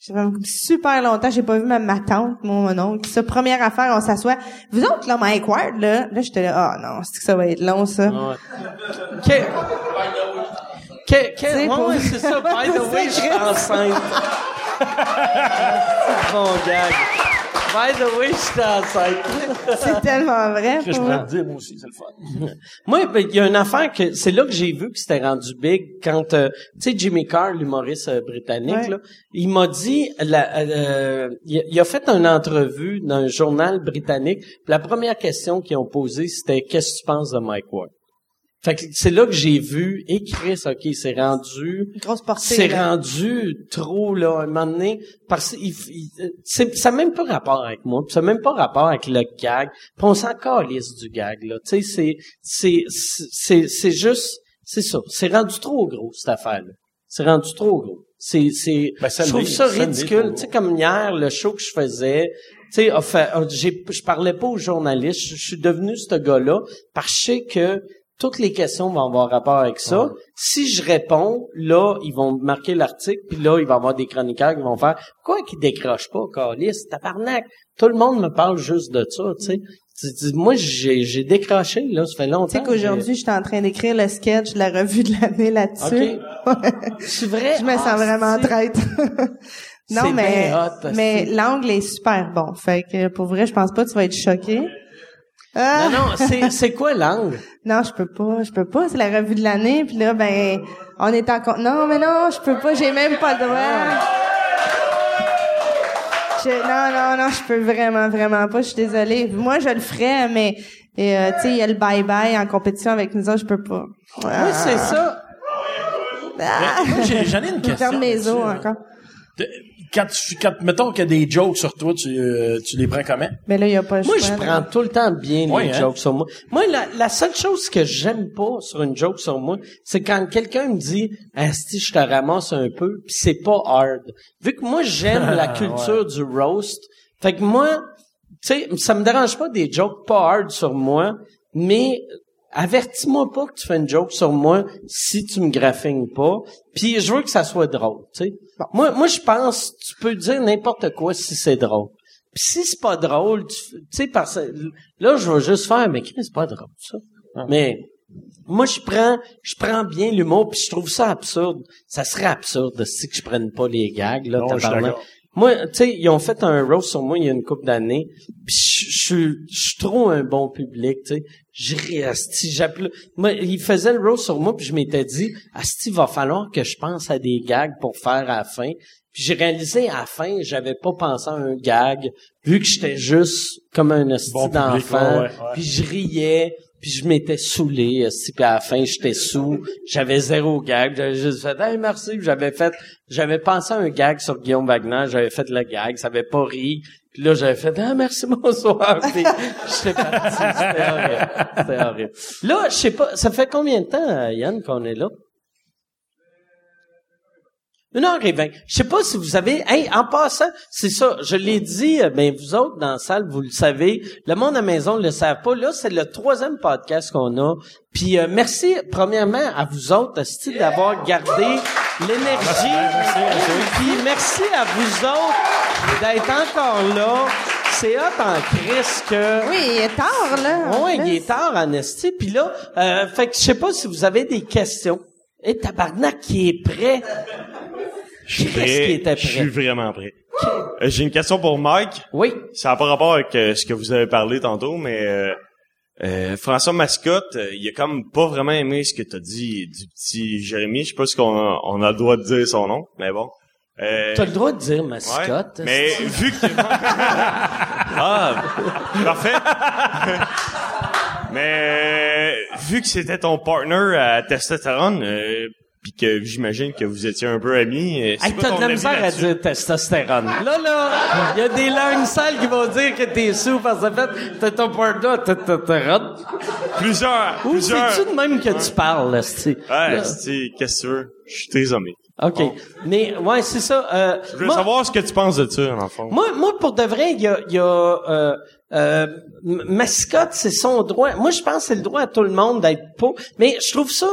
j'ai fait super longtemps, j'ai pas vu ma, ma tante, mon, mon oncle. Sa première affaire, on s'assoit. Vous autres, là, Mike Ward, là, là, j'étais là, ah non, c'est que ça va être long, ça. Ouais. Que, que, que, ouais, pour- ouais, c'est ça. *laughs* By the way, je suis enceinte. *laughs* c'est bon gag. By the way, je suis enceinte. C'est tellement vrai. Je pour pourrais moi. le dire, moi aussi, c'est le fun. Moi, ben, il y a une affaire que c'est là que j'ai vu que c'était rendu big quand euh, tu sais Jimmy Carr, l'humoriste euh, britannique Ouais. là, il m'a dit la, euh, il, a- il a fait une entrevue dans un journal britannique. puis La première question qu'ils ont posée c'était qu'est-ce que tu penses de Mike Ward? Fait que c'est là que j'ai vu et Chris, OK, c'est rendu Une grosse portée. c'est rendu trop là à un moment donné parce il, il- c'est ça n'a même pas rapport avec moi puis ça n'a même pas rapport avec le gag. Puis on s'en calisse du gag là. Tu sais c'est c'est c'est c'est juste c'est ça. C'est rendu trop gros cette affaire là c'est rendu trop gros. C'est c'est Ben, ça je trouve ça ridicule. tu sais comme hier le show que je faisais tu sais j'ai je parlais pas aux journalistes. Je, je suis devenu ce gars là parce que je sais que toutes les questions vont avoir rapport avec ça. Si je réponds, là, ils vont marquer l'article, puis là, il va y avoir des chroniqueurs qui vont faire « Quoi qu'ils décrochent pas, Calis? Tabarnak! » Tout le monde me parle juste de ça, tu sais. Tu Moi, j'ai décroché, là, ça fait Tu longtemps. sais qu'aujourd'hui, j'étais en train d'écrire le sketch de la revue de l'année là-dessus. OK. *laughs* C'est vrai? Je me sens Ah, vraiment traite. non, mais, bien hot, mais l'angle est super bon. Fait que, pour vrai, je pense pas que tu vas être choqué. Ah! Non, non, c'est- c'est quoi l'angle? Non, je peux pas, je peux pas. C'est la revue de l'année, puis là, ben, on est en... Non, mais non, je peux pas, j'ai même pas le droit. Je- non, non, non, je peux vraiment, vraiment pas. Je suis désolée. Moi, je le ferais, mais euh, tu sais, il y a le bye-bye en compétition avec nous autres, je peux pas. Oui, c'est ça. Ah! J'en ai une Je question. ferme mes os encore. De- Quand tu, quand, mettons qu'il y a des jokes sur toi, tu, euh, tu les prends comment? Mais là, il y a pas le Moi, choix. je là. prends tout le temps bien les Ouais, hein? jokes sur moi. Moi, la, la seule chose que j'aime pas sur une joke sur moi, c'est quand quelqu'un me dit « Asti, je te ramasse un peu », puis c'est pas hard. Vu que moi, j'aime *laughs* la culture du roast, fait que moi, tu sais, ça me dérange pas des jokes pas hard sur moi, mais avertis-moi pas que tu fais une joke sur moi si tu me graffines pas. Puis je veux que ça soit drôle, tu sais. Moi, moi, je pense, tu peux dire n'importe quoi si c'est drôle. Puis si c'est pas drôle, tu sais, parce là, je vais juste faire, mais c'est pas drôle, ça. Mais moi, je prends, je prends bien l'humour, puis je trouve ça absurde. Ça serait absurde si que je prenne pas les gags, là, Non. Moi, tu sais, ils ont fait un roast sur moi il y a une couple d'années. Puis je je suis je suis trop un bon public, tu sais. Je j'appelais. Moi, ils faisaient le roast sur moi, puis je m'étais dit, asti, va falloir que je pense à des gags pour faire à la fin. Puis j'ai réalisé à la fin, j'avais pas pensé à un gag, vu que j'étais juste comme un asti Bon d'enfant. ouais, ouais. Puis je riais. Puis je m'étais saoulé, esti, puis à la fin, j'étais sous, j'avais zéro gag, j'avais juste fait « Hey, merci », j'avais fait, j'avais pensé à un gag sur Guillaume Wagner, j'avais fait le gag, ça avait pas ri, puis là, j'avais fait « Ah, merci, *laughs* bonsoir », puis j'étais parti, c'était horrible, c'était horrible. Là, je sais pas, ça fait combien de temps, euh, Yann, qu'on est là? Une heure et vingt. Je sais pas si vous avez, hey, en passant, c'est ça, je l'ai dit, euh, ben, vous autres dans la salle, vous le savez. Le monde à la maison ne le savent pas. Là, c'est le troisième podcast qu'on a. Puis, euh, merci, premièrement, à vous autres, style d'avoir gardé l'énergie. Puis, merci à vous autres d'être encore là. C'est hot en crise que... Oui, il est tard, là. Oui, il est tard en esti. Puis là, euh, fait que je sais pas si vous avez des questions. Et tabarnak qui est prêt? Je suis prêt. Je suis vraiment prêt. Euh, J'ai une question pour Mike. Oui. Ça n'a pas rapport avec euh, ce que vous avez parlé tantôt, mais euh, euh, François Mascotte, il a comme pas vraiment aimé ce que t'as dit du petit Jérémy. Je sais pas si on a, on a le droit de dire son nom, mais bon. T'as le droit de dire ouais. mascotte. mais vu que *laughs* ah parfait. *laughs* mais euh, vu que c'était ton partner à testostérone, euh, puis que j'imagine que vous étiez un peu amis. euh, c'est Hey, t'as de la misère à dire testostérone. Là, là, il y a des langues sales qui vont dire que t'es sous parce que fait, t'as ton partner à testostérone. Plusieurs, Ou plusieurs. c'est-tu de même que tu parles, là, c'ti? Ouais, qu'est-ce que tu veux? Je suis tes amis. OK. Mais, ouais, c'est ça. Euh, Je veux moi- savoir ce que tu penses de ça, en fond. Moi, moi, pour de vrai, il y a, y a euh, euh, mascotte, c'est son droit. Moi, je pense que c'est le droit à tout le monde d'être pour. Mais je trouve ça,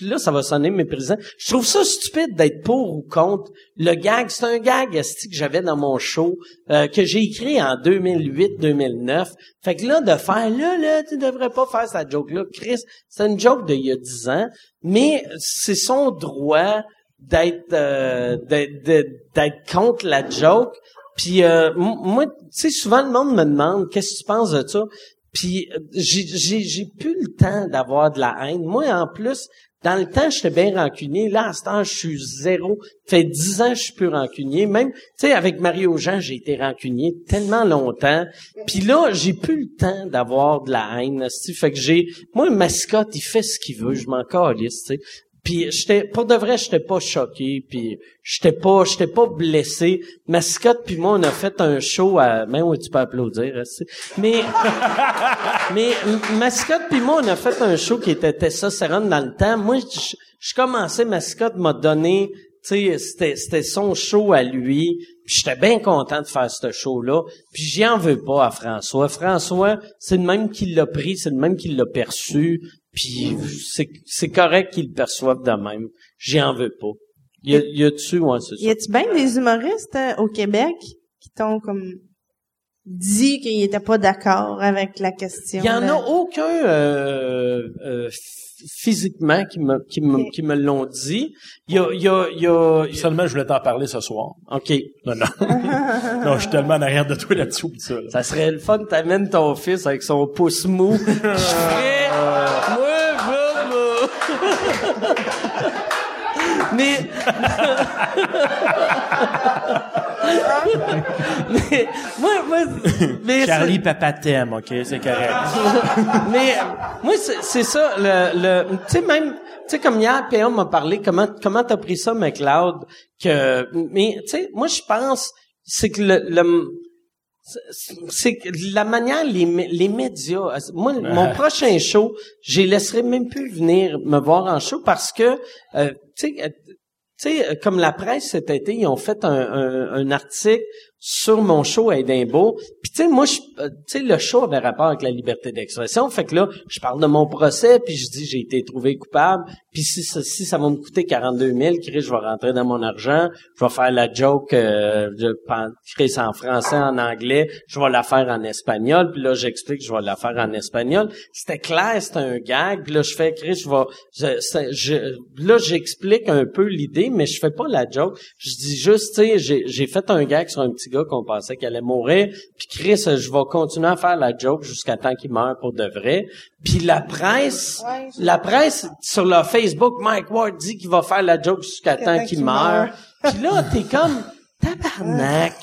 là, ça va sonner méprisant. Je trouve ça stupide d'être pour ou contre le gag. C'est un gag que j'avais dans mon show euh, que j'ai écrit en 2008-2009. Fait que là, de faire là, là, tu devrais pas faire cette joke-là, Chris. C'est une joke d'il y a 10 ans, mais c'est son droit d'être euh, d'être contre la joke. Puis euh, moi, tu sais, souvent le monde me demande qu'est-ce que tu penses de ça? Puis euh, j'ai j'ai plus le temps d'avoir de la haine. Moi, en plus, dans le temps, j'étais bien rancunier. Là, à ce temps, je suis zéro. fait dix ans, je suis plus rancunier. Même, tu sais, avec Mario Jean, j'ai été rancunier tellement longtemps. Puis là, j'ai plus le temps d'avoir de la haine. Fait que j'ai, moi, mascotte, il fait ce qu'il veut. Je m'en calisse, tu sais. Puis j'étais pour de vrai, j'étais pas choqué, puis j'étais pas j'étais pas blessé. Mascotte puis moi on a fait un show à même où tu peux applaudir, mais *laughs* mais Mascotte puis moi on a fait un show qui était Tessa Serrone dans le temps. Moi je, commençais Mascotte m'a donné tu c'était c'était son show à lui. J'étais bien content de faire ce show là. Puis j'y en veux pas à François. François, c'est le même qui l'a pris, c'est le même qui l'a perçu. Puis c'est c'est correct qu'il le perçoive de même. J'y en veux pas. Y a, y a-tu, ouais, c'est Y a-tu bien des humoristes euh, au Québec qui t'ont comme dit qu'ils étaient pas d'accord avec la question? Il y en de- a aucun euh, euh, physiquement qui me qui me qui me l'ont dit. Il y a il y a il y a Seulement, je voulais t'en parler ce soir. OK. Non, non. *laughs* non, je suis tellement en arrière de toi là-dessous, pis ça. là. Ça serait le fun que t'amènes ton fils avec son pouce mou. *laughs* Je ferais... Moi, moi, moi. Mais... mais... Moi, moi... Mais Charlie, papa t'aime, OK? C'est correct. mais moi c'est ça le le tu sais même tu sais comme hier PA m'a parlé comment comment t'as pris ça McLeod que mais tu sais moi je pense c'est que le, le c'est- la manière les les médias moi mon prochain show je laisserai même plus venir me voir en show parce que euh, tu sais euh, tu sais, euh, comme la presse cet été, ils ont fait un, un, un article sur mon show à Édimbourg. Puis tu sais, moi, euh, tu sais, le show avait rapport avec la liberté d'expression. Fait que là, je parle de mon procès, puis je dis j'ai été trouvé coupable. Puis si, si ça va me coûter 42 000, Chris, je vais rentrer dans mon argent. Je vais faire la joke, euh, pen- Chris, en français, en anglais. Je vais la faire en espagnol. Puis là, j'explique que je vais la faire en espagnol. C'était clair, c'était un gag. Puis là, je fais, Chris, je vais... je- je- là, j'explique un peu l'idée, mais je fais pas la joke. Je dis juste, tu sais, j'ai fait un gag sur un petit gars qu'on pensait qu'il allait mourir. Puis Chris, je vais continuer à faire la joke jusqu'à temps qu'il meure pour de vrai. Puis la presse, Ouais. la presse sur leur Facebook, Mike Ward dit qu'il va faire la joke jusqu'à temps qu'il meurt. meurt. Puis là, t'es comme, tabarnak.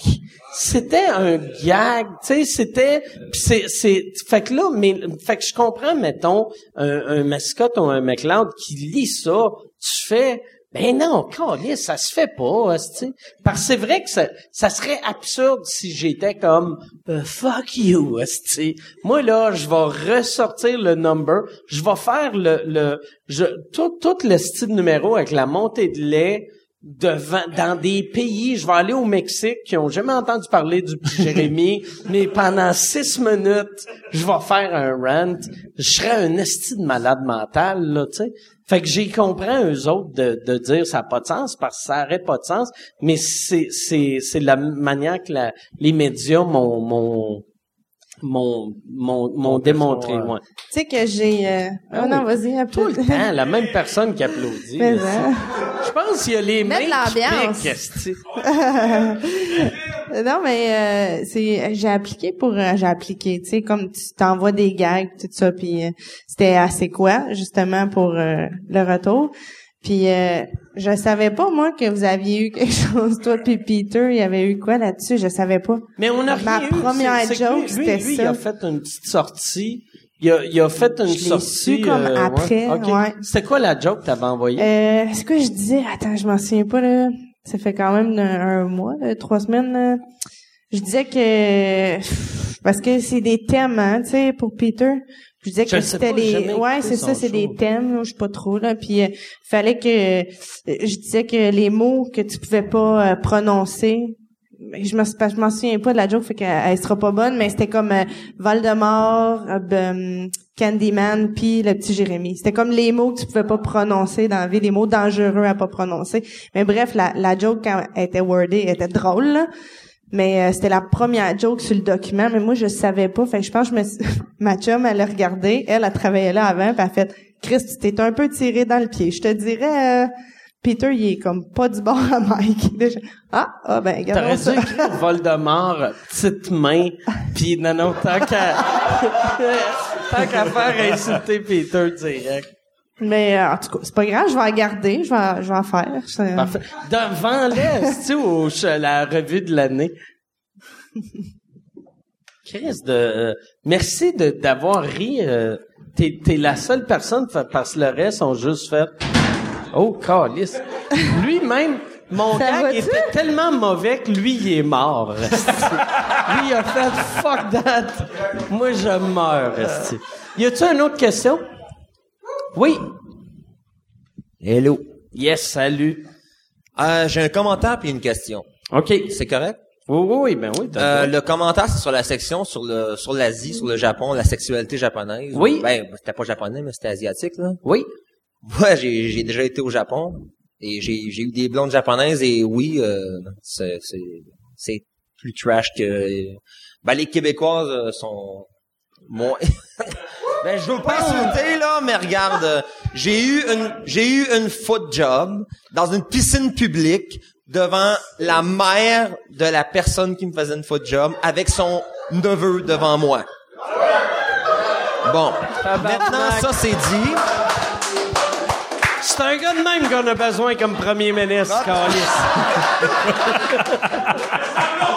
C'était un gag, tu sais, c'était c'est c'est fait que là mais fait que je comprends mettons un, un mascotte ou un McLeod qui lit ça, tu fais ben non, câlisse, ça se fait pas, tu Parce que c'est vrai que ça, ça serait absurde si j'étais comme euh, fuck you, tu Moi là, je vais ressortir le number, je vais faire le le je tout tout le style numéro avec la montée de lait devant dans des pays, je vais aller au Mexique qui ont jamais entendu parler du petit *laughs* Jérémy, mais pendant six minutes, je vais faire un rant. Je serais un esti de malade mental, là, tu sais. Fait que j'ai compris eux autres de, de dire ça n'a pas de sens parce que ça n'aurait pas de sens, mais c'est c'est c'est la manière que la, les médias m'ont m'ont m'ont m'ont m'ont démontré, ouais. Tu sais que j'ai... Euh... Ah oh non, vas-y, Tout le temps, la même personne qui applaudit. Mais, hein. Je pense qu'il y a les mains qui piquent, esti. *laughs* non, mais euh, c'est j'ai appliqué pour euh, j'ai appliqué, tu sais comme tu t'envoies des gags tout ça puis euh, c'était assez quoi justement pour euh, le retour. Puis euh, je savais pas moi que vous aviez eu quelque *laughs* chose toi puis Peter, il y avait eu quoi là-dessus, je savais pas. Mais on a Ma première joke, lui- lui, c'était lui, ça. il a fait une petite sortie. Il a, il a fait une Je sortie. su comme euh, après, OK. ouais. C'était quoi la joke que t'avais envoyée? Euh, c'est quoi je disais Attends, je m'en souviens pas là. Ça fait quand même un, un mois, là, trois semaines. là. Je disais que parce que c'est des thèmes, hein, tu sais, pour Peter. Je disais que c'était les, ouais, c'est ça, c'est des thèmes, je sais pas trop là. Puis euh, fallait que euh, je disais que les mots que tu pouvais pas euh, prononcer. Je me je m'en souviens pas de la joke, fait qu'elle elle sera pas bonne, mais c'était comme euh, Voldemort, ben, Candyman, puis le petit Jérémy. C'était comme les mots que tu pouvais pas prononcer dans la vie, les mots dangereux à pas prononcer. Mais bref, la, la joke quand elle était wordée, elle était drôle, là. Mais euh, c'était la première joke sur le document, mais moi je savais pas. Fait que je pense que je me suis... *laughs* ma chum, elle a regardé, elle a travaillé là avant, puis elle a fait Chris, tu t'es un peu tiré dans le pied. Je te dirais euh, Peter, il est comme pas du bord à Mike. *laughs* Déjà. Ah, ah ben T'aurais regardons dû écrire Voldemort, petite main, puis non, non, tant qu'à... *laughs* tant qu'à faire insulter Peter direct. Mais euh, en tout cas, c'est pas grave, je vais en garder, je vais, en- je vais en faire. C'est- Parfait. Devant les, tu au la revue de l'année? *laughs* Chris, de, euh, merci de, d'avoir ri. euh, t'es, t'es la seule personne fa- parce que le reste ont juste fait. Oh, calice. Lui-même, mon *laughs* Ça gag était tellement mauvais que lui, il est mort. *laughs* lui, il a fait fuck that. Moi, je meurs. Y a-tu une autre question? Oui. Hello. Yes, salut. Euh, j'ai un commentaire puis une question. OK. C'est correct? Oui, oui, oui, ben oui. Euh, le commentaire, c'est sur la section sur le sur l'Asie, sur le Japon, la sexualité japonaise. Oui. Ben, c'était pas japonais, mais c'était asiatique, là. Oui. Ouais, j'ai, j'ai déjà été au Japon et j'ai, j'ai eu des blondes japonaises et oui, euh, c'est, c'est, c'est plus trash que... Ben, les Québécoises euh, sont moins... *laughs* ben, je veux pas insulter, là, mais regarde, j'ai eu une, j'ai eu une foot job dans une piscine publique devant la mère de la personne qui me faisait une foot job avec son neveu devant moi. Bon. Maintenant, ça c'est dit. C'est un gars de même qu'on a besoin comme premier ministre, Carlis. *laughs*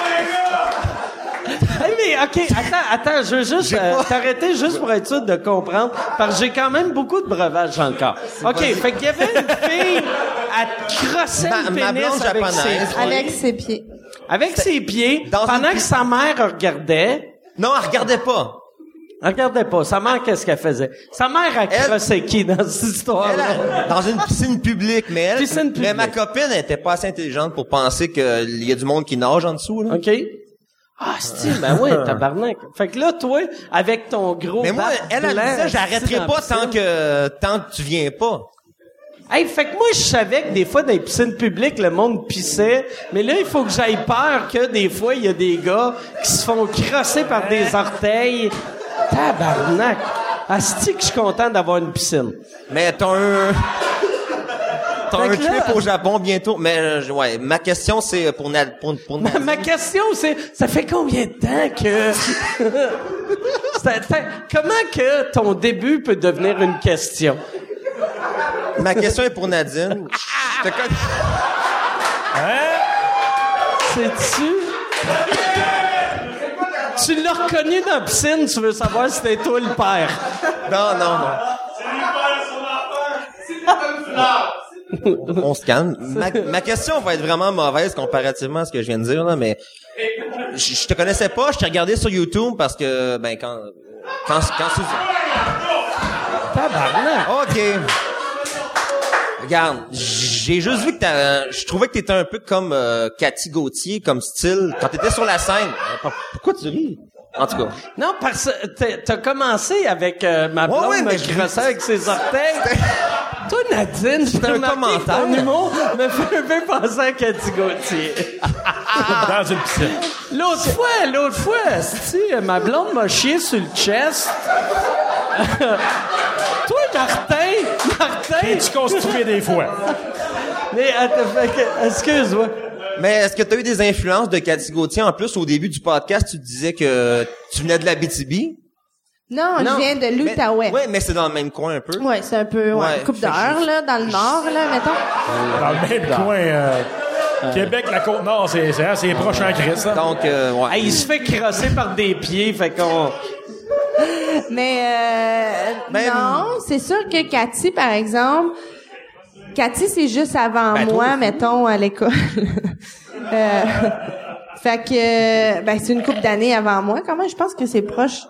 OK, attends, attends, je veux juste euh, t'arrêter juste pour être sûr de comprendre, parce que j'ai quand même beaucoup de breuvages encore. OK, fait qu'il y avait une fille, crossait Ma- le ma pénis blonde avec japonaise. ses pieds. Avec ses pieds. Avec ses pieds, Dans pendant une que sa mère regardait. Non, elle regardait pas. Elle regardait pas. Sa mère, qu'est-ce qu'elle faisait? Sa mère, Elle- crossait qui dans cette Elle, histoire-là? elle, dans une piscine publique, mais elle, Piscine publique. mais ma copine elle était pas assez intelligente pour penser qu'il y a du monde qui nage en dessous, là. OK? Ah, c'est ben ouais, *laughs* tabarnak. Fait que là, toi, avec ton gros Mais moi, elle, elle disait, j'arrêterai pas tant que, tant que tu viens pas. Hey, fait que moi, je savais que des fois, dans les piscines publiques, le monde pissait. Mais là, il faut que j'aille peur que des fois, il y a des gars qui se font crosser par des orteils. Tabarnak. Asti que je suis content d'avoir une piscine. Mais t'as un, t'as un là- trip au Japon bientôt. Mais, euh, ouais, ma question c'est pour Nad, pour, pour Ma, Nadine. ma question, c'est, ça fait combien de temps que... *laughs* Ça- comment que ton début peut devenir une question? Ma question est pour Nadine. *laughs* Je te con- C'est-tu? Tu l'as reconnu dans la piscine, tu veux savoir si c'était toi le père. Non, non, non. On se calme. Ma, ma question va être vraiment mauvaise comparativement à ce que je viens de dire, là, mais je, je te connaissais pas, je t'ai regardé sur YouTube parce que, ben, quand, quand, quand, Tabarnak. OK. Regarde, j'ai juste vu que t'as, je trouvais que t'étais un peu comme euh, Cathy Gauthier, comme style, quand t'étais sur la scène. Euh, Pourquoi tu ris? En tout cas. Non, parce que t'as- commencé avec euh, ma blonde ouais, mais je- avec ses orteils. Toi, Nadine, C'était un un commentaire. Ton humour me fait un peu penser à Cathy Gauthier. *laughs* Dans une piscine. L'autre fois, l'autre fois, si ma blonde m'a chié sur le chest. *laughs* Toi, Martin, Martin, Et tu construis des fois. mais attends, excuse-moi. Mais est-ce que tu as eu des influences de Cathy Gauthier? En plus, au début du podcast, tu disais que tu venais de la BTB. Non, je viens de l'Outaouais. Ouais, mais c'est dans le même coin un peu. Ouais, c'est un peu, ouais, Ouais, une coupe d'heure, là, dans le nord, là, mettons. Dans le même coin. euh, Québec, la Côte-Nord, c'est c'est- hein, c'est proche en Christ. hein. Donc, euh, ouais. Hey, il se fait crosser par des pieds, fait qu'on... *laughs* Mais, euh, Ben, non, c'est sûr que Cathy, par exemple, Cathy, c'est juste avant Ben, moi, mettons, à l'école. *laughs* euh, fait que, ben, c'est une couple d'années avant moi, quand même. Je pense que c'est proche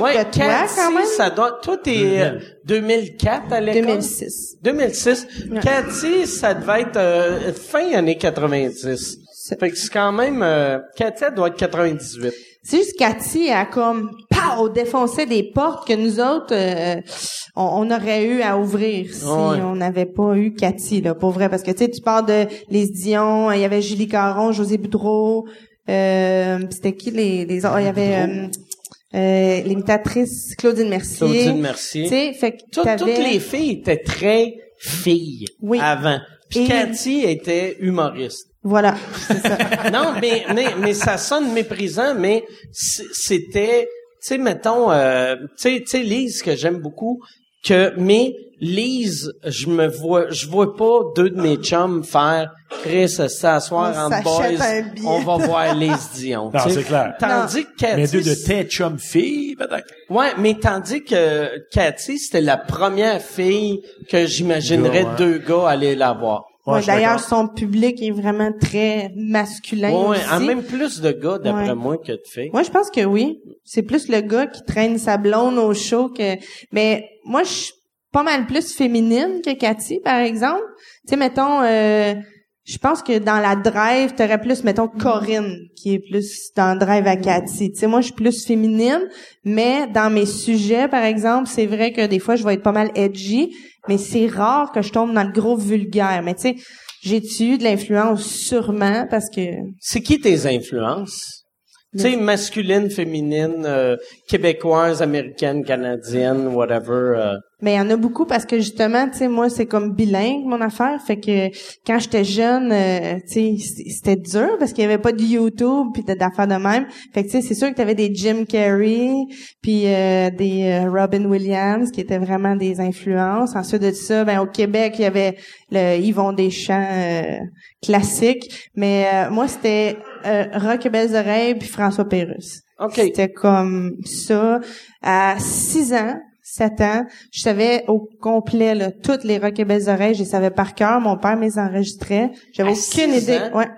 Ouais, de toi, quand même. ça doit... Toi, t'es euh, 2004 à l'école? 2006. 2006. Cathy, ça devait être euh, fin année 90. Fait que c'est quand même... Euh, Cathy, elle doit être 98. C'est juste Cathy a comme pow, défoncé des portes que nous autres euh, on, on aurait eu à ouvrir si Ouais. on n'avait pas eu Cathy là pour vrai parce que tu sais tu parles de les Dion, il y avait Julie Caron, José Boudreau, euh, c'était qui les les autres? il y avait euh, euh, l'imitatrice Claudine Mercier. Claudine Mercier. Tu sais fait que Tout- toutes les filles étaient très filles Oui. avant. Puis Et- Cathy était humoriste. voilà, c'est ça. *laughs* non, mais, mais, mais ça sonne méprisant, mais c'était, tu sais, mettons, euh, tu sais, tu sais, Lise, que j'aime beaucoup, que, mais Lise, je me vois, je vois pas deux de mes chums faire Chris, s'asseoir en boys, on va *laughs* voir Lise Dion. Non, c'est clair. Tandis que Cathy, Mais deux de tes chum filles, peut-être? Ouais, mais tandis que Cathy, c'était la première fille que j'imaginerais ouais. deux gars aller la voir. Ouais, D'ailleurs, son public est vraiment très masculin Ouais, aussi. en même plus de gars, d'après Ouais. moi, que de filles. Moi, je pense que oui. C'est plus le gars qui traîne sa blonde au show que. Mais moi, je suis pas mal plus féminine que Cathy, par exemple. Tu sais, mettons, euh, je pense que dans la drive, t'aurais plus, mettons, Corinne, qui est plus dans le drive à Cathy. Tu sais, moi, je suis plus féminine, mais dans mes sujets, par exemple, c'est vrai que des fois, je vais être pas mal edgy, mais c'est rare que je tombe dans le gros vulgaire. Mais tu sais, j'ai-tu eu de l'influence? Sûrement, parce que... C'est qui tes influences? Tu sais, masculine, féminine, euh, québécoise, américaine, canadienne, whatever. euh. Mais il y en a beaucoup parce que justement, tu sais, moi, c'est comme bilingue, mon affaire. Fait que quand j'étais jeune, euh, tu sais, c'était dur parce qu'il y avait pas de YouTube puis d'affaires de même. Fait que, tu sais, c'est sûr que tu avais des Jim Carrey puis euh, des euh, Robin Williams qui étaient vraiment des influences. Ensuite de ça, ben au Québec, il y avait le Yvon Deschamps euh, classique. Mais euh, moi, c'était euh, Rock et Belles Oreilles puis François Pérusse. OK. C'était comme ça. À 6 ans, 7 ans, je savais au complet là, toutes les Rock et Belles Oreilles. Je les savais par cœur. Mon père me les enregistrait. J'avais aucune 6 idée. ans? Ouais.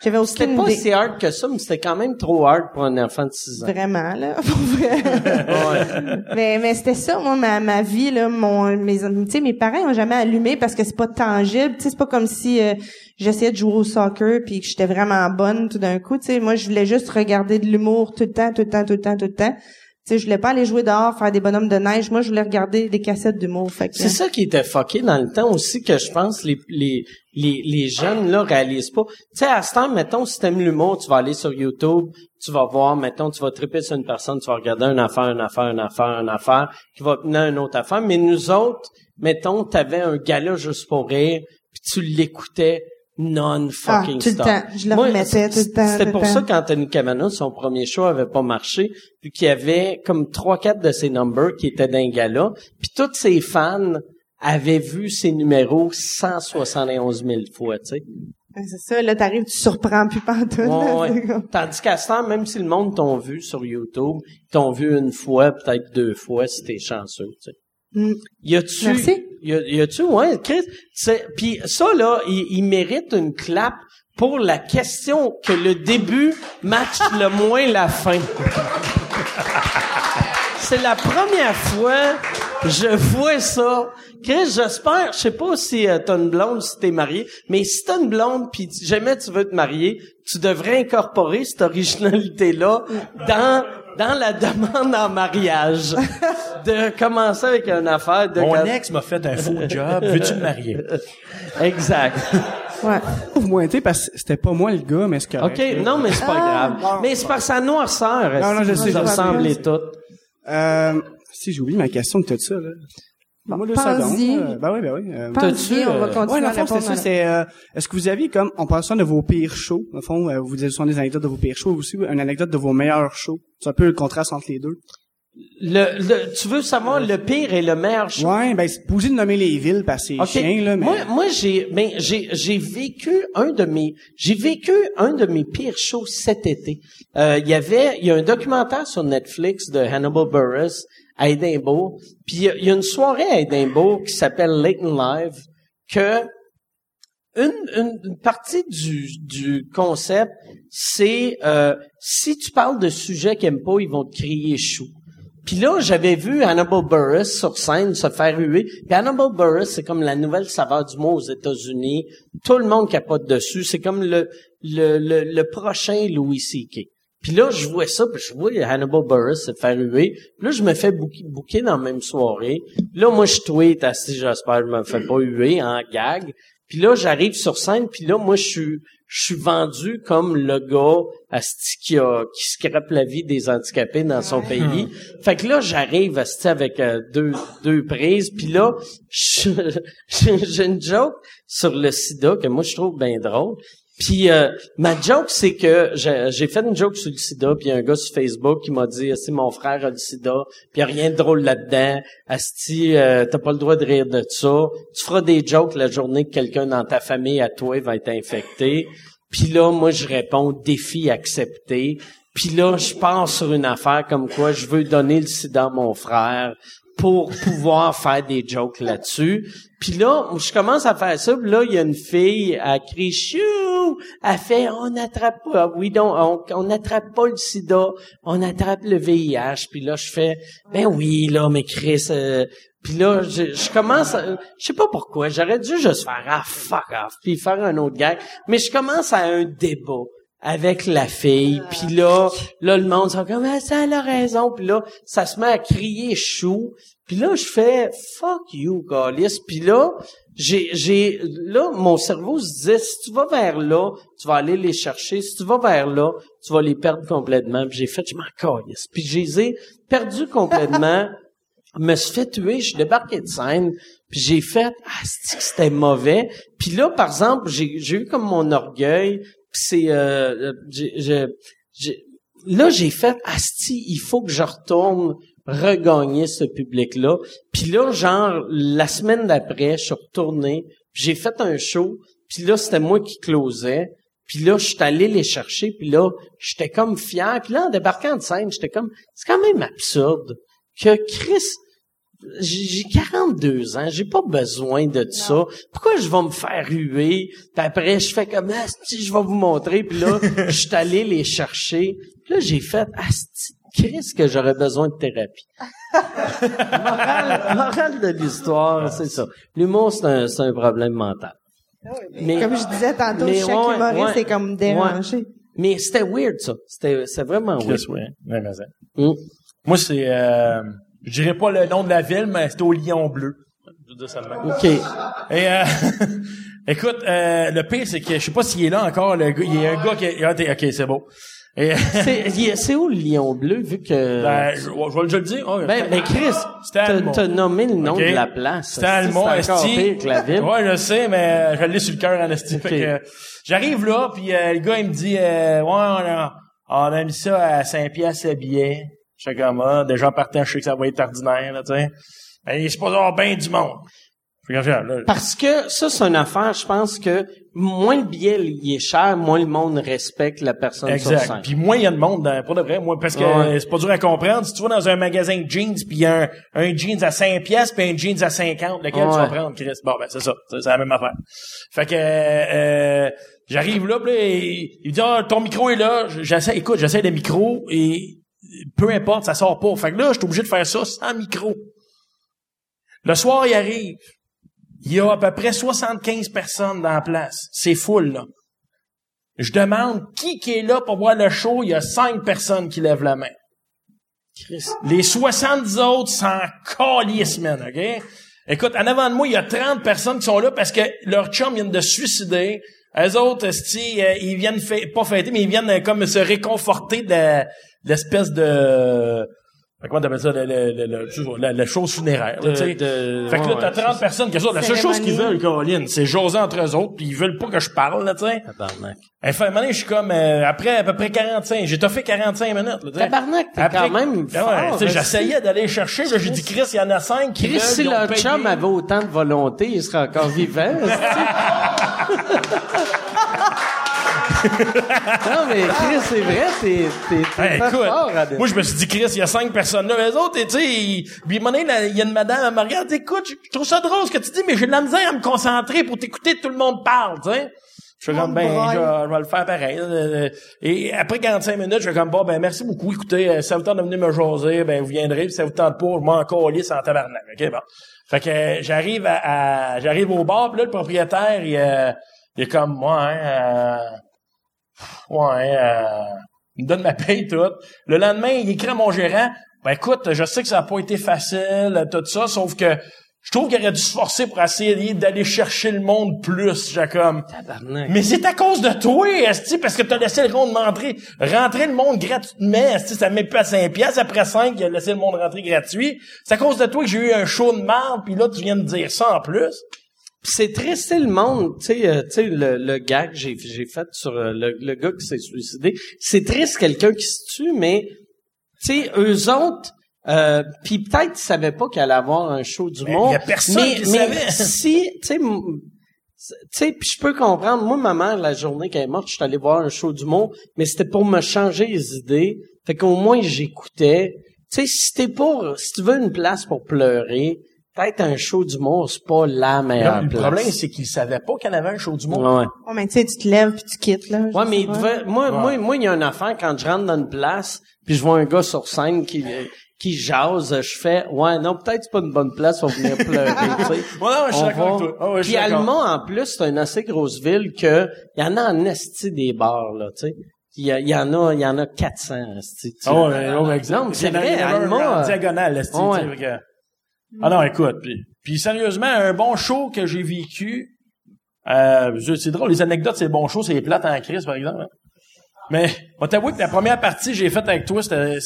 J'avais C'était aucune pas idée. si hard que ça, mais c'était quand même trop hard pour un enfant de 6 ans. Vraiment, là. *laughs* Pour vrai. Ouais. mais mais c'était ça, moi, ma, ma vie, là. Mon, mes, tu sais, mes parents ont jamais allumé parce que c'est pas tangible. Tu sais, c'est pas comme si euh, j'essayais de jouer au soccer puis que j'étais vraiment bonne tout d'un coup. Tu sais, moi, je voulais juste regarder de l'humour tout le temps, tout le temps, tout le temps, tout le temps. Sais, je voulais pas aller jouer dehors, faire des bonhommes de neige. Moi, je voulais regarder des cassettes d'humour. Fait C'est ça qui était fucké dans le temps aussi que je pense les les les, les jeunes là réalisent pas. Tu sais à ce temps mettons si t'aimes l'humour, tu vas aller sur YouTube, tu vas voir mettons tu vas triper sur une personne, tu vas regarder une affaire, une affaire, une affaire, une affaire qui va tenir une autre affaire, mais nous autres, mettons t'avais un gala juste pour rire, puis tu l'écoutais non Ah, tout le stop. temps. Je le Moi, remettais tout le temps, C'était le pour temps. ça qu'Anthony Cavanaugh, son premier show avait pas marché, puis qu'il y avait comme trois quatre de ses numbers qui étaient d'un gala, puis tous ses fans avaient vu ses numéros 171 000 fois, tu sais. Ouais, C'est ça, là, t'arrives, tu surprends plus pantoute. là, Ouais, ouais. Tandis qu'à ce temps, même si le monde t'ont vu sur YouTube, ils t'ont vu une fois, peut-être deux fois, si t'es chanceux, tu sais. Mm. Y a-tu... Merci. Y, a, y a-tu, ouais, Chris, c'est, puis ça, là, il, il mérite une clap pour la question que le début match le moins la fin. *laughs* C'est la première fois je vois ça. Chris, j'espère, je sais pas si euh, t'as une blonde, si t'es marié, mais si t'as une blonde puis jamais tu veux te marier, tu devrais incorporer cette originalité-là dans dans la demande en mariage. De commencer avec une affaire de... Mon ex m'a fait un faux job. Veux-tu me marier? Exact. Ouais. Vous pointez parce que c'était pas moi le gars, mais c'est correct. OK, non, mais c'est pas Ah, grave. Mais c'est par sa noirceur. Non, non, je est-ce que sais, Vous ressemblez toutes. Euh, si j'ai oublié ma question de ça, là. Moi, deux pense-y. secondes. euh, ben oui, ben oui. Euh, T'as-tu, on va euh, continuer Ouais, à le fond, ça, c'est, euh, est-ce que vous aviez comme, on parle souvent de vos pires shows, au fond, euh, vous dites souvent des anecdotes de vos pires shows, aussi, une anecdote de vos meilleurs shows? C'est un peu le contraste entre les deux. Le, le- tu veux savoir le pire et le meilleur show? Ouais, ben, c'est pas obligé de nommer les villes parce que c'est OK. chien, là, mais. Moi, moi j'ai, ben, j'ai, j'ai vécu un de mes, j'ai vécu un de mes pires shows cet été. Euh, Il y avait, il y a un documentaire sur Netflix de Hannibal Buress à Édimbourg. Puis il y a- une soirée à Édimbourg qui s'appelle Leighton Live que une, une, une partie du, du concept, c'est euh, si tu parles de sujets qu'ils aiment pas, ils vont te crier chou. Puis là, j'avais vu Hannibal Buress sur scène se faire huer. Puis Hannibal Buress, c'est comme la nouvelle saveur du mot aux États-Unis. Tout le monde capote dessus. C'est comme le, le, le, le prochain Louis C.K. Puis là, je vois ça, puis je vois Hannibal Buress se faire huer. Puis là, je me fais bouquer, dans la même soirée. Là, moi, je tweet à si j'espère je me fais pas huer en gag. Puis là, j'arrive sur scène, puis là, moi, je suis, je suis vendu comme le gars asti, qui, a, qui scrape la vie des handicapés dans son pays. Fait que là, j'arrive asti, avec euh, deux, deux prises, puis là, *laughs* j'ai une joke sur le sida que moi, je trouve bien drôle. Puis euh, ma joke, c'est que j'ai fait une joke sur le sida, puis un gars sur Facebook qui m'a dit « Si mon frère a le sida, puis y a rien de drôle là-dedans. Asti, euh, t'as pas le droit de rire de ça. Tu feras des jokes la journée que quelqu'un dans ta famille à toi va être infecté. » Puis là, moi, je réponds « Défi accepté. » Puis là, je pars sur une affaire comme quoi je veux donner le sida à mon frère pour pouvoir faire des jokes là-dessus. Puis là, je commence à faire ça, puis là, il y a une fille, elle crie « Chou! » Elle fait « On n'attrape pas, oui, donc, on n'attrape pas le sida, on attrape le VIH. » Puis là, je fais « Ben oui, là, mais Chris... euh, puis là, je, je commence, à- je sais pas pourquoi, j'aurais dû juste faire « Ah, fuck off », puis faire un autre gag. Mais je commence à un débat avec la fille, puis là, là, le monde sont comme ah, ça elle a raison, puis là, ça se met à crier chou, puis là, je fais fuck you, Gaulis, puis là, j'ai, j'ai, là, mon cerveau se disait si tu vas vers là, tu vas aller les chercher, si tu vas vers là, tu vas les perdre complètement, puis j'ai fait je m'en calisse, puis je les ai perdus complètement. *laughs* me suis fait tuer, je suis débarqué de scène, puis j'ai fait ah c'est que c'était mauvais? Puis là par exemple, j'ai j'ai eu comme mon orgueil, c'est euh, j'ai- là j'ai fait asti, il faut que je retourne regagner ce public-là. Puis là genre la semaine d'après, je suis retourné, j'ai fait un show, puis là c'était moi qui closais. Puis là, je suis allé les chercher, puis là, j'étais comme fier. Puis là, en débarquant de scène, j'étais comme, c'est quand même absurde que Chris, j'ai j'ai 42 ans, j'ai pas besoin de ça. Pourquoi je vais me faire ruer? Puis après, je fais comme, asti, je vais vous montrer. Puis là, *laughs* je suis allé les chercher. Puis là, j'ai fait, asti, Chris, que j'aurais besoin de thérapie. *laughs* morale, morale de l'histoire, c'est ça. L'humour, c'est un, c'est un problème mental. Mais, Comme je disais tantôt, Mais chaque ouais, humoriste ouais. est comme dérangé. mais c'était weird, ça. C'était, c'est vraiment weird. Chris, oui. Ouais. Mm. Moi, c'est... Euh, je dirais pas le nom de la ville, mais c'est au Lion Bleu. Je veux dire ça de même. OK. Et euh, *laughs* écoute, euh, le pire, c'est que je sais pas s'il est là encore, le gars. Il y a un gars qui est. ah, t'es- Ok, c'est beau. *laughs* C'est, où le lion bleu, vu que... ben, je, je vais le dire. Oh, Ben, ben Chris, C'était t'as, nommé le nom de la place. C'était Almont, esti. pire que la ville. Ouais, je sais, mais je l'ai sur le cœur en esti. Ok. Fait que, j'arrive là, puis euh, le gars, il me dit, euh, ouais, on a, on a mis ça à 5 piastres le billet. Je suis comme, ah, déjà en partant, je sais que ça va être ordinaire, là, tu sais. Ben, il se passe avoir bien du monde. Parce que ça, c'est une affaire, je pense que moins le billet il est cher, moins le monde respecte la personne sur Exact. scène. Puis moins il y a de monde dans, pour de vrai, moi parce que Ouais. euh, c'est pas dur à comprendre. Si tu vas dans un magasin de jeans puis il y a un, un jeans à 5 pièces puis un jeans à 50, lequel tu vas prendre, Chris? Bon ben c'est ça, c'est la même affaire. Fait que euh, j'arrive là, puis là, il, il me dit ah, ton micro est là, j'essaie écoute, j'essaie le micro et peu importe, ça sort pas. Fait que là, je suis obligé de faire ça sans micro. Le soir, il arrive. Il y a à peu près 75 personnes dans la place. C'est full, là. Je demande qui qui est là pour voir le show. Il y a cinq personnes qui lèvent la main. Les 70 autres s'en calissent, man, OK? Écoute, en avant de moi, il y a 30 personnes qui sont là parce que leur chum vient de se suicider. Eux autres, euh, ils viennent pas fêter, mais ils viennent euh, comme se réconforter de la- de l'espèce de... Comment t'appelles ça? Le, le, le, la, la chose funéraire. là, De- tu sais. de- fait que là, t'as ouais, 30 personnes qui sont La seule chose qu'ils veulent, Caroline, c'est jaser entre eux autres, puis ils veulent pas que je parle, là, tu sais. Tabarnak. Et fin, à un moment donné, je suis comme, euh, après à peu près 45, j'ai fait 45 minutes, là, tu sais. Tabarnak, t'es quand même Ah ouais, fort, tu sais, hein, J'essayais d'aller chercher, là, j'ai dit, Chris, il y en a 5 qui Chris, veulent, si leur payé. chum avait autant de volonté, il serait encore vivant. *laughs* non, mais Chris, c'est vrai, t'es, t'es, Hey, fort à moi, je me suis dit, Chris, il y a cinq personnes là. Les autres, tu sais, puis il y a une madame, elle me regarde, écoute, je je trouve ça drôle ce que tu dis, mais j'ai de la misère à me concentrer pour t'écouter, tout le monde parle, tu sais. Je suis comme, ben, je, vais- le faire pareil. Et après 45 minutes, je suis comme, bon, ben, merci beaucoup. Écoutez, euh, si ça vous tente de venir me jaser, ben, vous viendrez. Puis ça vous tente pas, je m'en calisse en tabarnak. OK, bon. Fait que euh, j'arrive à, à- j'arrive au bar, puis là, le propriétaire, il, euh, il est comme, moi, hein, euh, ouais, euh, il me donne ma paye toute. Le lendemain, il écrit à mon gérant, ben écoute, je sais que ça n'a pas été facile, tout ça, sauf que je trouve qu'il aurait dû se forcer pour essayer d'aller chercher le monde plus, Jacob. Tabarnak. Mais c'est à cause de toi, esti, parce que t'as laissé le monde rentrer, rentrer le monde gratuitement, esti, ça met plus à 5 piastres. Après 5, il a laissé le monde rentrer gratuit. C'est à cause de toi que j'ai eu un show de merde, puis là, tu viens de dire ça en plus. C'est triste, c'est le monde, tu sais, euh, tu sais, le, le gag que j'ai, j'ai fait sur euh, le, le gars qui s'est suicidé. C'est triste quelqu'un qui se tue, mais, tu sais, eux autres, euh, puis peut-être ils savaient pas qu'il allait avoir un show du monde. y a personne mais, qui mais savait. *laughs* si, tu sais, tu sais, puis je peux comprendre. Moi, ma mère, la journée qu'elle est morte, je suis allé voir un show du monde, mais c'était pour me changer les idées. Fait qu'au moins, j'écoutais. Tu sais, si t'es pour, si tu veux une place pour pleurer, peut-être un show d'humour, c'est pas la meilleure le place. problème, c'est qu'ils savaient pas qu'il y en avait un show du monde. Ouais. Ouais, mais tu sais, tu te lèves puis tu quittes, là. Ouais, mais il pas. devait- moi, moi, moi, il y a une affaire quand je rentre dans une place, puis je vois un gars sur scène qui qui jase, je fais ouais non peut-être c'est pas une bonne place pour venir pleurer. tu sais. *laughs* Ouais, non, je suis On d'accord va- avec toi. Ah ouais, je suis Puis d'accord. Allemand en plus c'est une assez grosse ville que il y en a en esti des bars là, tu sais. Il y, a- il y en a il y en a 400 esti. tu sais. Ah ouais, ouais. Non, mais c'est vrai, il y en a un Allemand, en euh, diagonale, tu sais, Ah non, écoute, puis, puis sérieusement, un bon show que j'ai vécu, euh, c'est drôle, les anecdotes, c'est bon show, c'est plate en crise, par exemple. hein. Mais, on t'avoue que la première partie que j'ai faite avec toi, c'était,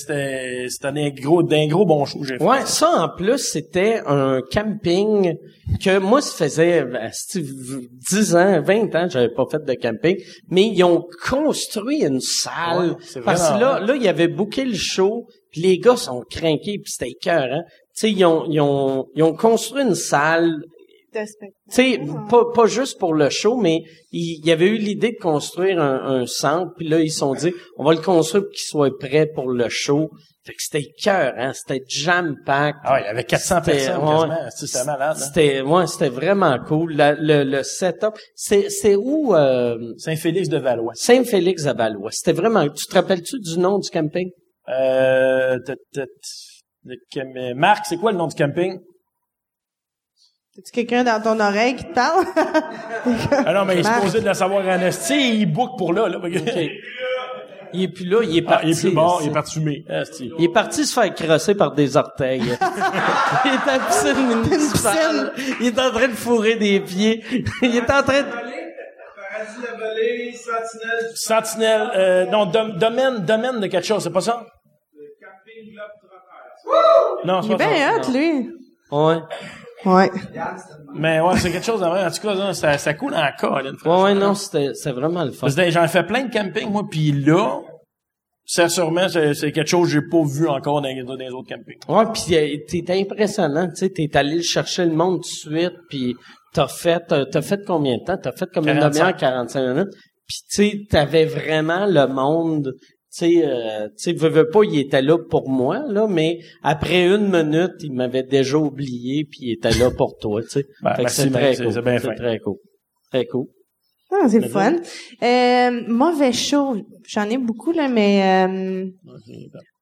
un gros, d'un gros bon show que j'ai fait. Ouais, ça en plus c'était un camping que moi ça faisait ben, c'était 10 ans, 20 ans, j'avais pas fait de camping, mais ils ont construit une salle Ouais, parce que là là il y avait booké le show, puis les gars sont craqués puis c'était cœur hein. Tu sais ils ont ils ont ils ont construit une salle tu sais, pas, pas juste pour le show, mais il y avait eu l'idée de construire un, un centre, puis là, ils se sont dit, on va le construire pour qu'il soit prêt pour le show. Fait que c'était cœur, hein, c'était jam-pack. Ah ouais, il y avait 400 C'était- personnes, ouais. quasiment. C'était c'était malade, hein. C'était, ouais, c'était vraiment cool. La- le, le setup, c'est, c'est où, euh, Saint-Félix de Valois. Saint-Félix à Valois. C'était vraiment, tu te rappelles-tu du nom du camping? Euh, t- t- t- le cam- Marc, c'est quoi le nom du camping? T'as-tu quelqu'un dans ton oreille qui te parle? Ah non, mais il est supposé de la savoir en esti, il book pour là, là. Il est plus là, il est Ah, parti. il est plus mort, il est parti fumer. Il est parti se faire crosser par des orteils. *laughs* il est à la piscine municipale. Il est en train de fourrer des pieds. Il est en train de... Paradis la volée, Sentinelle, Sentinelle, euh, non, dom- domaine, domaine de quelque chose, c'est pas ça? Camping Globe Non, c'est Il est bien hot, lui. Ouais. Ouais. Mais ouais, c'est quelque chose de vrai. En tout cas, ça, ça coule en une Ouais, ouais, non, c'était, c'est vraiment le fun. J'en ai fait plein de camping, moi, puis là, Ça, sûrement, c'est c'est quelque chose que j'ai pas vu encore dans, les- dans les autres campings. Ouais, puis t'es impressionnant, tu sais, t'es allé le chercher le monde tout de suite, puis t'as fait, t'as fait combien de temps? T'as fait comme une 45. demi-heure, 45 minutes, puis tu sais, t'avais vraiment le monde, tu sais, euh, tu sais, veux, veux pas, il était là pour moi, là, mais après une minute, il m'avait déjà oublié, puis il était là pour toi, tu sais. Ben, c'est très c'est- cool. bien très cool. Très cool. Ah, c'est fun. Euh, mauvais show, j'en ai beaucoup là, mais euh,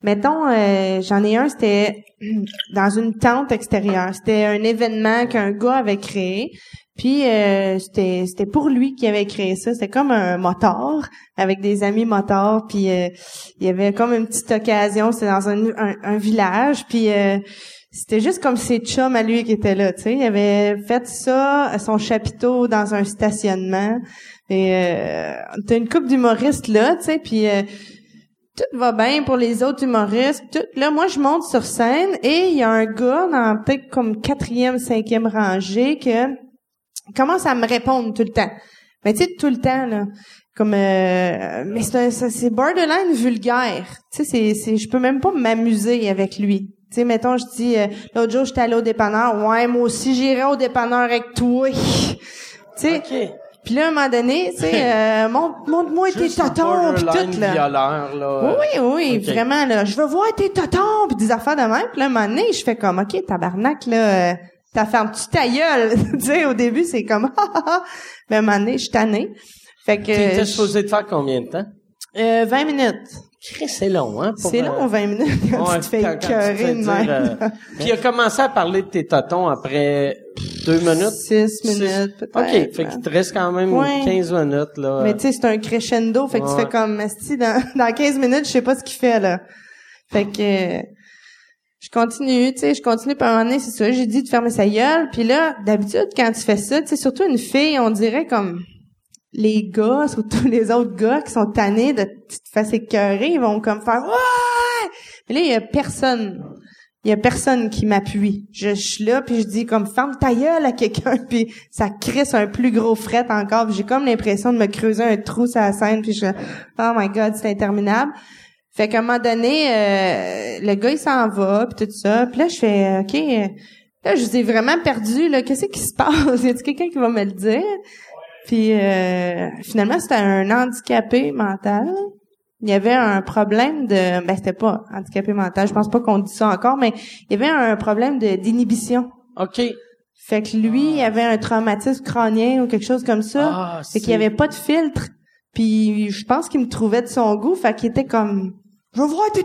mettons, euh, j'en ai un, c'était *clears throat* dans une tente extérieure. C'était un événement qu'un gars avait créé. Puis euh, c'était c'était pour lui qui avait créé ça. C'était comme un moteur avec des amis motards. Puis euh, il y avait comme une petite occasion. C'était dans un, un, un village. Puis euh, c'était juste comme ses chums à lui qui étaient là. Tu sais, il avait fait ça à son chapiteau dans un stationnement. Et euh, t'as une couple d'humoristes là, tu sais. Puis euh, tout va bien pour les autres humoristes. Tout, là, moi, je monte sur scène et il y a un gars dans peut-être comme quatrième, cinquième rangée que commence à me répondre tout le temps. Mais tu sais, tout le temps, là. Comme euh, mais c'est un- ça- c'est borderline vulgaire. Tu sais, c'est, c'est, je peux même pas m'amuser avec lui. Tu sais, mettons, je dis, euh, l'autre jour, j'étais allé au dépanneur. Ouais, moi aussi, j'irai au dépanneur avec toi. *laughs* tu sais. Puis là, à un moment donné, tu sais, *laughs* euh, montre- montre-moi tes totons pis tout, là. violeur, là. Oui, oui, vraiment, là. Je veux voir tes totons pis des affaires de même. Puis là, un moment donné, je fais comme, OK, tabarnak, là, euh, t'as ferme-tu ta gueule? tu sais, au début, c'est comme. *laughs* Mais à un moment donné, je suis tannée. Fait que... T'étais je- supposé de faire combien de temps? euh, 20 minutes. C'est long, hein? pour, C'est euh, long, 20 minutes, *laughs* quand Ouais, tu te fais tu écœurer de même. euh, Puis il a commencé à parler de tes totons après deux minutes? 6 minutes, peut-être. OK, fait qu'il te reste quand même Ouais. 15 minutes, là. Mais tu sais, c'est un crescendo, fait que tu fais comme, esti, dans, *laughs* dans 15 minutes, je sais pas ce qu'il fait, là. Fait que, je continue, tu sais, je continue, à un c'est ça, j'ai dit de fermer sa gueule, puis là, d'habitude, quand tu fais ça, tu sais, surtout une fille, on dirait comme, les gars, surtout les autres gars qui sont tannés de te faire écœurer, ils vont comme faire, ouais! Mais là, il y a personne. Il y a personne qui m'appuie. Je, suis là puis je dis comme ferme ta gueule à quelqu'un *laughs* puis ça crisse un plus gros fret encore. J'ai comme l'impression de me creuser un trou sur la scène puis je oh my god c'est interminable. Fait qu'à un moment donné euh, le gars il s'en va puis tout ça. Puis là je fais ok euh, là je suis vraiment perdu là qu'est-ce qui se passe? *laughs* Y a-t-il quelqu'un qui va me le dire? Puis euh, finalement c'était un handicapé mental. Il y avait un problème de ben c'était pas handicapé mental, je pense pas qu'on dit ça encore mais il y avait un problème de d'inhibition. OK. Fait que lui, il avait un traumatisme crânien ou quelque chose comme ça. Ah, fait qu'il y avait pas de filtre. Puis je pense qu'il me trouvait de son goût, fait qu'il était comme je veux voir tes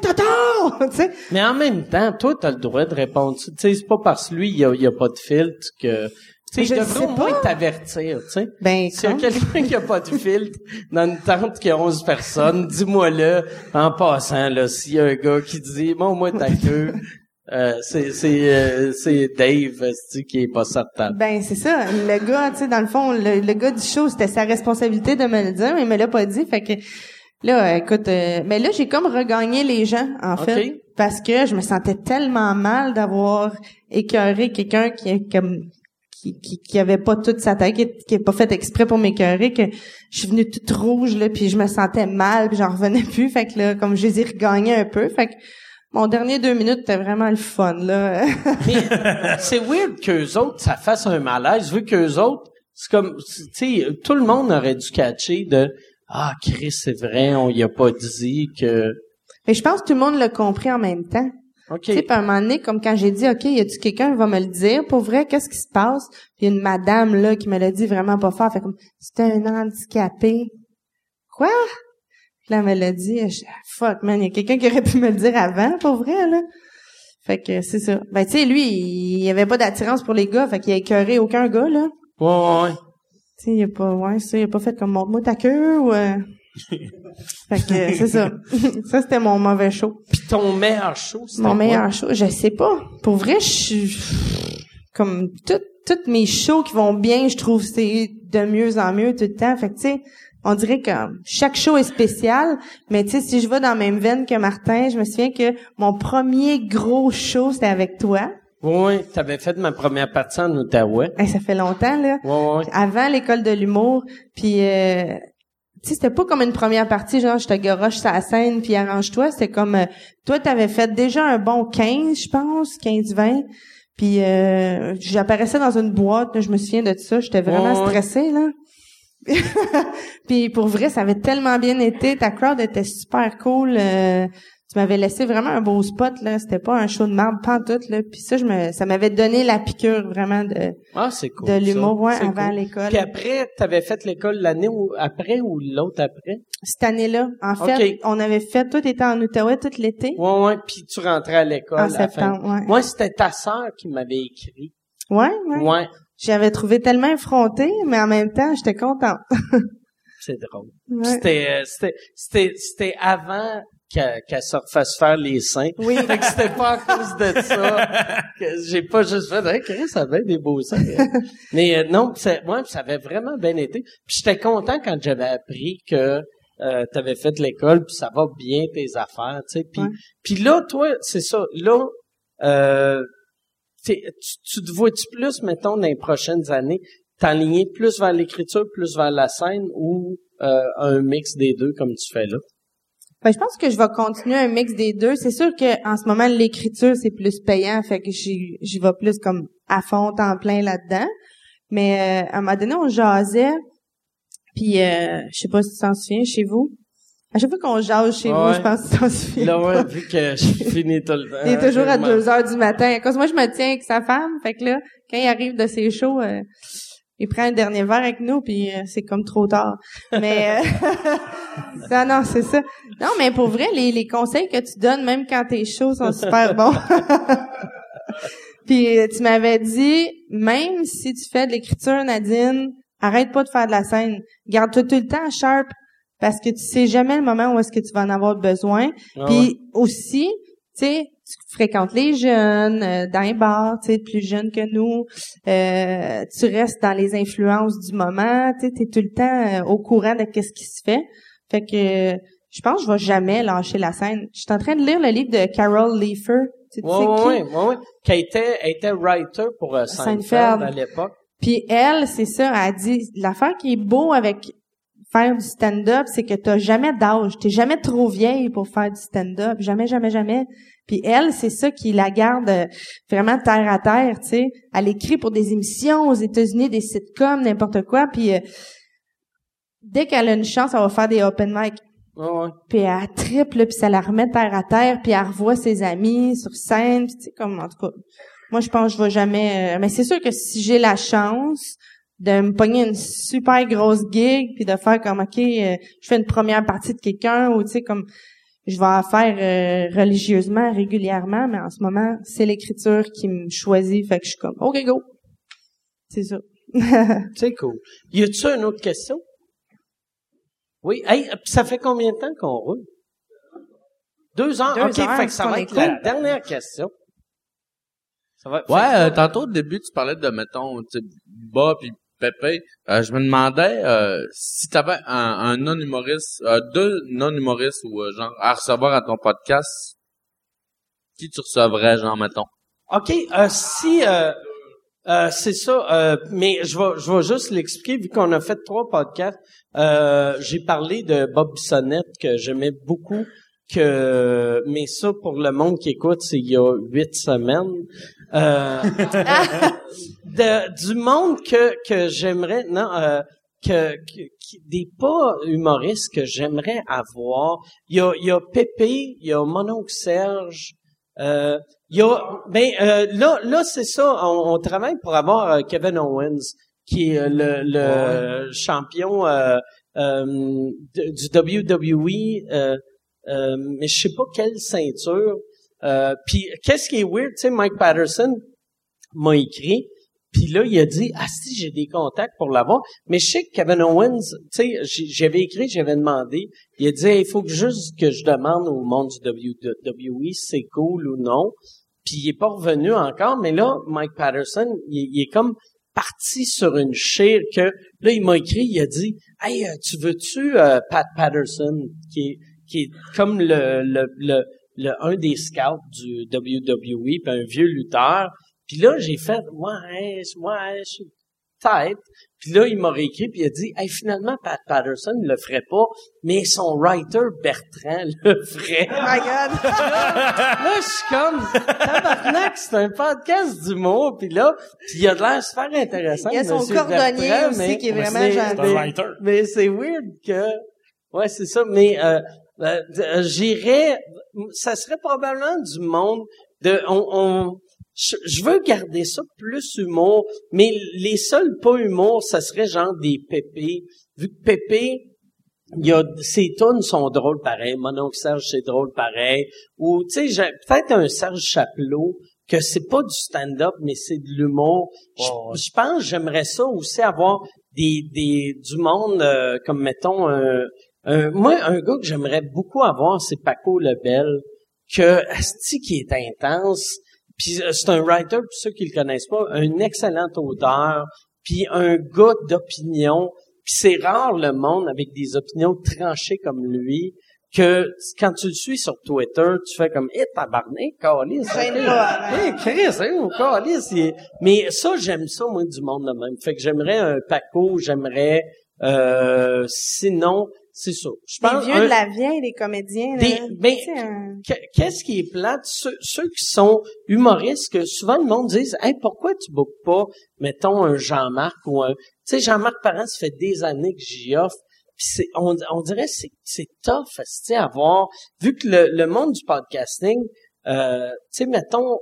sais. Mais en même temps, toi, t'as le droit de répondre. Tu sais, c'est pas parce que lui, il y a, il y a pas de filtre que... Tu sais, Je sais au moins pas. t'avertir, tu sais. Ben S'il y a quelqu'un qui a pas de filtre dans une tente qui a 11 personnes, dis-moi-le en passant, là, s'il y a un gars qui dit, bon, moi, ta queue, *laughs* euh, c'est, c'est, euh, c'est Dave, qui est pas certain. Ben c'est ça, le gars, tu sais dans le fond, le, le gars du show, c'était sa responsabilité de me le dire, mais il me l'a pas dit, fait que là écoute, euh, mais là j'ai comme regagné les gens en Ok. fait parce que je me sentais tellement mal d'avoir écœuré quelqu'un qui est comme qui, qui, qui avait pas toute sa tête, qui, qui est pas fait exprès pour m'écœurer, que je suis venue toute rouge, là, puis je me sentais mal, puis j'en revenais *laughs* plus. Fait que là, comme je les ai regagnés un peu, fait que mon dernier deux minutes, c'était vraiment le fun, là. *laughs* Mais c'est weird qu'eux autres, ça fasse un malaise, vu qu'eux autres, c'est comme, tu sais, tout le monde aurait dû catcher de, ah, Chris, c'est vrai, on y a pas dit que, Mais je pense que tout le monde l'a compris en même temps. OK. Tu sais, à un moment donné, comme quand j'ai dit, OK, y a-tu quelqu'un qui va me le dire? Pour vrai, qu'est-ce qui se passe? Puis il y a une madame, là, qui me l'a dit vraiment pas fort. Fait comme, c'était un handicapé. Quoi? Puis là, elle me l'a dit. Je, ah, fuck, man, il y a quelqu'un qui aurait pu me le dire avant, pour vrai, là. Fait que c'est ça. Ben, tu sais, lui, il y avait pas d'attirance pour les gars. Fait qu'il a écœuré aucun gars, là. Ouais, ouais, ouais. Sais, il a pas, ouais, ça, il a pas fait comme montre-moi ta queue ou, euh... *laughs* fait que c'est ça. *laughs* ça, c'était mon mauvais show. Puis ton meilleur show, c'était Mon quoi? meilleur show, je sais pas. Pour vrai, je suis comme tout, toutes mes shows qui vont bien, je trouve c'est de mieux en mieux tout le temps. Fait que tu sais, on dirait que chaque show est spécial, mais tu sais si je vais dans la même veine que Martin, je me souviens que mon premier gros show c'était avec toi. Oui, t'avais fait ma première partie en Outaouais. Hey, ça fait longtemps là. Ouais, ouais. Avant l'école de l'humour, puis euh, tu sais, c'était pas comme une première partie, genre, je te garoche sur la scène, puis arrange-toi. C'était comme, euh, toi, t'avais fait déjà un bon 15, je pense, 15-20. Puis euh, j'apparaissais dans une boîte, là, je me souviens de ça. J'étais vraiment ouais. stressée, là. *laughs* puis pour vrai, ça avait tellement bien été. Ta crowd était super cool. euh, tu m'avais laissé vraiment un beau spot, là. C'était pas un show de marde, pantoute, là. Puis ça, je me, ça m'avait donné la piqûre, vraiment, de, Ah, c'est cool. de l'humour, ouais, avant cool. l'école. Puis après, t'avais fait l'école l'année ou après ou l'autre après? Cette année-là, en fait, on avait fait, tout était en Outaouais tout l'été. Ouais, ouais. Puis tu rentrais à l'école. En fin. septembre, ouais. Moi, c'était ta sœur qui m'avait écrit. Ouais, ouais. Ouais. J'avais trouvé tellement effrontée, mais en même temps, j'étais contente. *laughs* C'est drôle. Ouais. C'était, euh, c'était, c'était, c'était avant qu'elle, qu'elle se refasse faire les seins. Oui. *laughs* Fait que c'était pas à cause de ça *laughs* que j'ai pas juste fait, hey, Chris, ça avait des beaux seins. *laughs* Mais euh, non, c'est, moi, ça avait vraiment bien été. Puis j'étais content quand j'avais appris que euh, tu avais fait l'école, puis ça va bien tes affaires, tu sais. Puis, Ouais. puis là, toi, c'est ça. Là, euh, tu, tu te vois-tu plus, mettons, dans les prochaines années, t'enligner plus vers l'écriture, plus vers la scène, ou euh, un mix des deux comme tu fais là? Ben, je pense que je vais continuer un mix des deux. C'est sûr que en ce moment, l'écriture, c'est plus payant, fait que j'y, j'y vais plus comme à fond, temps plein là-dedans. Mais euh, à un moment donné, on jasait, puis euh, je sais pas si tu t'en souviens chez vous. À chaque fois qu'on jase chez Ouais. vous, je pense que tu t'en souviens. Là, ouais, vu que je finis tout le temps. Il est toujours à je m'en- 2 heures du matin. À cause moi, je me tiens avec sa femme. Fait que là, quand il arrive de ses shows, euh, il prend un dernier verre avec nous, puis euh, c'est comme trop tard. Mais euh, *laughs* non, non, c'est ça. Non, mais pour vrai, les, les conseils que tu donnes, même quand tes shows sont super bons. *laughs* puis euh, tu m'avais dit, même si tu fais de l'écriture, Nadine, arrête pas de faire de la scène. Garde-toi tout le temps sharp, parce que tu sais jamais le moment où est-ce que tu vas en avoir besoin. Ah Puis aussi, tu sais, fréquentes les jeunes euh, dans les bars, tu sais, plus jeunes que nous. Euh, tu restes dans les influences du moment, tu sais, t'es tout le temps euh, au courant de qu'est-ce qui se fait. Fait que je pense que je vais jamais lâcher la scène. Je suis en train de lire le livre de Carol Leifer. Tu sais Ouais, qui? ouais. Qui était, était writer pour euh, Seinfeld, Seinfeld. à l'époque. Puis elle, c'est ça, elle dit l'affaire qui est beau avec faire du stand-up, c'est que t'as jamais d'âge, t'es jamais trop vieille pour faire du stand-up, jamais, jamais, jamais. Puis elle, c'est ça qui la garde euh, vraiment terre à terre, tu sais. Elle écrit pour des émissions aux États-Unis, des sitcoms, n'importe quoi. Puis euh, dès qu'elle a une chance, elle va faire des open mic. Ouais. Puis elle triple, puis ça la remet terre à terre, puis elle revoit ses amis sur scène, tu sais, comme, en tout cas, moi, je pense que je vais jamais... euh, mais c'est sûr que si j'ai la chance de me pogner une super grosse gig, puis de faire comme, OK, euh, je fais une première partie de quelqu'un, ou tu sais, comme, je vais en faire euh, religieusement, régulièrement, mais en ce moment, c'est l'écriture qui me choisit, fait que je suis comme, OK, go! C'est ça. *laughs* C'est cool. Y a-tu une autre question? Oui. Hey, ça fait combien de temps qu'on roule? Deux heures? Deux OK, heures, fait que ça va être la dernière question. Ça va, Ouais, euh, tantôt au début, tu parlais de, mettons, tu sais, Bas puis Pépé. Euh, je me demandais euh, si tu avais un, un non-humoriste, euh, deux non-humoristes ou euh, genre à recevoir à ton podcast, qui tu recevrais, genre, mettons? OK, euh, si euh, c'est ça, mais je vais je vais juste l'expliquer vu qu'on a fait trois podcasts. J'ai parlé de Bob Bissonnette que j'aimais beaucoup que mais ça pour le monde qui écoute, c'est il y a huit semaines. Euh, *laughs* de, du monde que que j'aimerais non euh, que, que- des pas humoristes que j'aimerais avoir. Il y a il y a Pépé, il y a mon oncle Serge. Euh, il y a, ben euh, là, là c'est ça. On, on travaille pour avoir euh, Kevin Owens, qui est euh, le, le champion euh, du WWE, euh, euh, mais je sais pas quelle ceinture. Euh, Puis qu'est-ce qui est weird, tu sais, Mike Patterson m'a écrit. Puis là, il a dit, ah si, j'ai des contacts pour l'avoir. Mais je sais que Kevin Owens, tu sais, j'avais écrit, j'avais demandé. Il a dit, il faut que juste que je demande au monde du WWE si c'est cool ou non. Puis il est pas revenu encore. Mais là, Mike Patterson, il, il est comme parti sur une chire que, là, il m'a écrit, il a dit, hey, euh, tu veux-tu euh, Pat Patterson, qui est, qui est comme le, le, le, le- un des scouts du WWE, puis un vieux lutteur. Puis là, j'ai fait, ouais, ouais, je- tête. Puis là, il m'a réécrit, puis il a dit, hey, finalement, Pat Patterson ne le ferait pas, mais son writer Bertrand *laughs* le ferait. Oh my God. *laughs* là, je suis comme, tabarnak, c'est un podcast d'humour, puis là, puis il a de l'air super intéressant. Il y a son Monsieur cordonnier Bertrand, aussi mais- qui est mais vraiment gentil. Writer. mais c'est weird que ouais c'est ça mais euh, euh, euh, j'irais ça serait probablement du monde de on, on je, je veux garder ça plus humour mais les seuls pas humour ça serait genre des pépés. Vu que pépé il y a ses tunes sont drôles pareil. Mononcle Serge c'est drôle pareil. Ou tu sais j'ai- peut-être un Serge Chapelot que c'est pas du stand-up mais c'est de l'humour. Je, je pense j'aimerais ça aussi avoir des, des du monde euh, comme mettons un, un- moi un gars que j'aimerais beaucoup avoir c'est Paco Lebel que asti qui est intense puis euh, c'est un writer pour ceux qui le connaissent pas un excellent auteur puis un gars d'opinion puis c'est rare le monde avec des opinions tranchées comme lui que quand tu le suis sur Twitter, tu fais comme, eh, tabarnak, calice. Gêne ok. pas, hein? Eh, Chris, hein, calice, il est- Mais ça, j'aime ça, moi, du monde de même. Fait que j'aimerais un Paco, j'aimerais, euh, sinon, c'est ça. Je Les pense vieux un- de la vieille, les comédiens, là. Ben, un- que- Qu'est-ce qui est plate? Ceux, ceux qui sont humoristes, que souvent le monde dit, hey, pourquoi tu bookes pas, mettons, un Jean-Marc ou un... Tu sais, Jean-Marc Parent, ça fait des années que j'y offre. Puis c'est, on, on dirait c'est c'est tough, à voir. Vu que le, le monde du podcasting, euh, tu sais, mettons,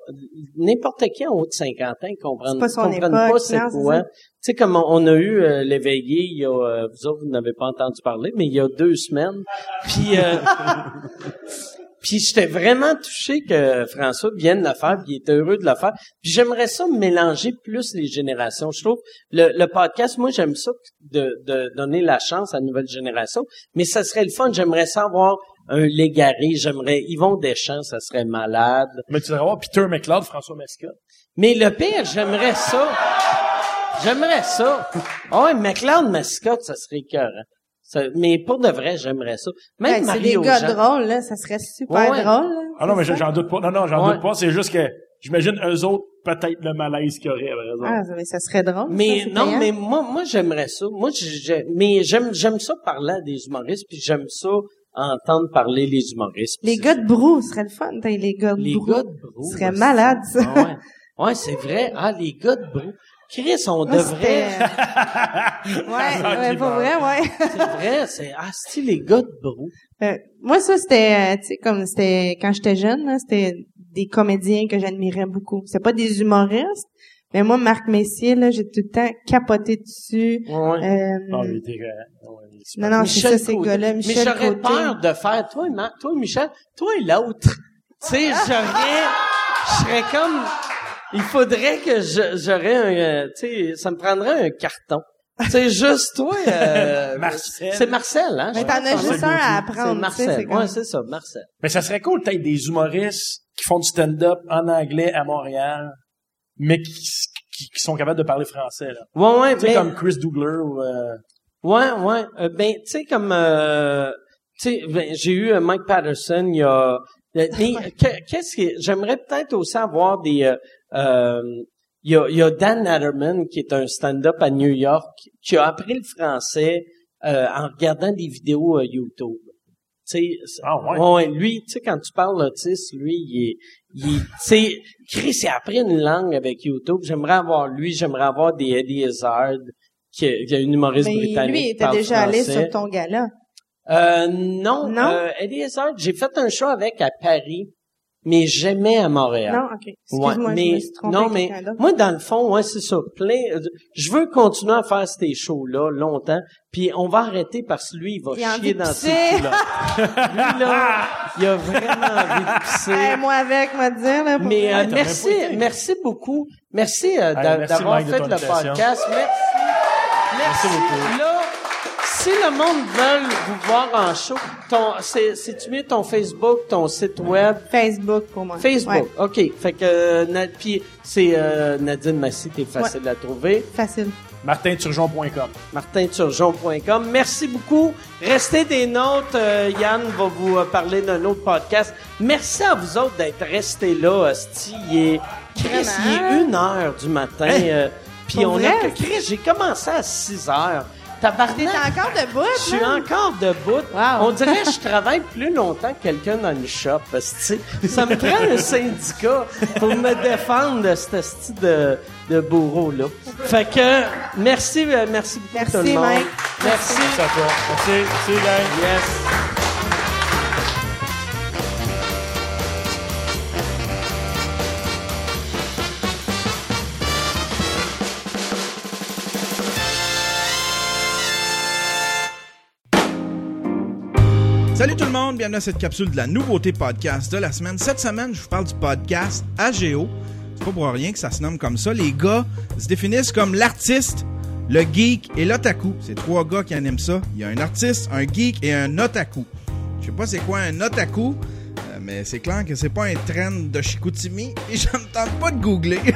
n'importe qui en haut de 50 ans ne C'est pas époque, pas c'est quoi. Tu sais, comme on, on a eu euh, l'éveillé, il y a, euh, vous autres, vous n'avez pas entendu parler, mais il y a deux semaines. Puis, euh, *laughs* puis j'étais vraiment touché que François vienne le faire, puis il était heureux de le faire. Puis j'aimerais ça mélanger plus les générations. Je trouve le, le podcast, moi j'aime ça de, de donner la chance à la nouvelle génération, mais ça serait le fun. J'aimerais ça avoir un Légaré, j'aimerais Yvon Deschamps, ça serait malade. Mais tu devrais avoir Peter McLeod, François Mascotte. Mais le pire, j'aimerais ça. J'aimerais ça. Ah ouais, McLeod mascotte, ça serait écœurant. Ça- mais pour de vrai, j'aimerais ça. Même Hey, c'est des gars Jean. drôles, là. Ça serait super Ouais, drôle, là. Ah non, mais j'en doute pas. Non, non, j'en Ouais. doute pas. C'est juste que j'imagine eux autres, peut-être le malaise qu'il y aurait, dire. Ah, ça- mais ça serait drôle. Mais ça, non, payant. mais moi, moi j'aimerais ça. Moi, mais j'aime, j'aime ça parler à des humoristes, puis j'aime ça entendre parler les humoristes. Les gars de brou, ce serait le fun, t'as les gars de les brou. gars de brou, Ce serait malade, ça. Ah ouais, ouais c'est vrai. Ah, les gars de brou. Chris, on Moi, devrait. *laughs* ouais, ouais, pour vrai, ouais. c'est vrai, c'est ah, c'est les gars de brou? Euh, moi, ça, c'était, euh, tu sais, comme c'était quand j'étais jeune, c'était des comédiens que j'admirais beaucoup. C'est pas des humoristes, mais moi, Marc Messier, là, j'ai tout le temps capoté dessus. Ouais, ouais. Euh, Non, il était, euh, ouais, non, non, c'est ça, ces. Mais j'aurais peur de faire, toi, Marc, toi, Michel, toi et l'autre. Tu sais, j'aurais, je serais comme, il faudrait que je- j'aurais un, euh, tu sais, ça me prendrait un carton. Tu sais, juste toi, euh, *laughs* Marcel. C'est Marcel, hein? Mais t'en as juste un à C'est apprendre, tu sais, Marcel. c'est comme- Ouais, c'est ça, Marcel. Mais ça serait cool, peut-être des humoristes qui font du stand-up en anglais à Montréal, mais qui, qui, qui sont capables de parler français, là. Ouais, ouais, Tu sais, mais, comme Chris Dougler ou, euh, ouais, ouais, euh, ben, tu sais, comme, euh, tu sais, ben, j'ai eu euh, Mike Patterson, il y a, euh, *laughs* mais qu'est-ce que, j'aimerais peut-être aussi avoir des, il y a, il y a Dan Natterman, qui est un stand-up à New York, qui a appris le français euh, en regardant des vidéos YouTube. Tu sais, c'est- Ah ouais? ouais, lui, tu sais, quand tu parles autisme, lui, il est, il est- tu sais, Chris, il a appris une langue avec YouTube. J'aimerais avoir lui, j'aimerais avoir des Eddie Izzard, qui, est- qui est une humoriste Mais britannique. lui, il était déjà allé sur ton gala. Euh, non, Non? Euh, Eddie Izzard, j'ai fait un show avec à Paris, mais jamais à Montréal. Non, ok. Ouais, Excuse-moi, je mais me suis trompée non, mais moi dans le fond, ouais, c'est ça. Plein, euh, je veux continuer à faire ces shows là longtemps, puis on va arrêter parce que lui, il va Il chier dans ses pisser. culottes. *laughs* lui là, il a vraiment envie de pisser. Hey, moi avec, moi dire, là. pour Mais euh, merci, merci beaucoup. Merci euh, d'avoir fait le podcast. Merci. Merci. beaucoup. Là, si le monde veut vous voir en show, ton, c'est, c'est-tu mieux ton Facebook, ton site web? Facebook pour moi. Facebook, Ouais, OK. Fait que, euh, puis c'est euh, Nadine Massy, t'es facile à trouver. facile. martinturgeon.com. martinturgeon.com. Merci beaucoup. Restez des notes. Euh, Yann va vous euh, parler d'un autre podcast. Merci à vous autres d'être restés là. Asti. Il est, Chris, il est une heure du matin. Euh, Puis on vrai? a Chris, j'ai commencé à 6 heures. T'es Tabarnak. encore debout, Je suis encore debout. Wow. On dirait que je travaille plus longtemps que quelqu'un dans le shop. parce que, Ça me prend un syndicat pour me défendre de ce style de, de bourreau-là. Fait que, merci, euh, merci beaucoup Merci, tout le monde. Mike. Merci. Merci à toi. Merci. Yes. Bienvenue à cette capsule de la nouveauté podcast de la semaine. Cette semaine, je vous parle du podcast AGO. C'est pas pour rien que ça se nomme comme ça. Les gars se définissent comme l'artiste, le geek et l'otaku. C'est trois gars qui animent ça. Il y a un artiste, un geek et un otaku. Je sais pas c'est quoi un otaku, mais c'est clair que c'est pas un trend de Chicoutimi et je ne tente pas de googler. *laughs*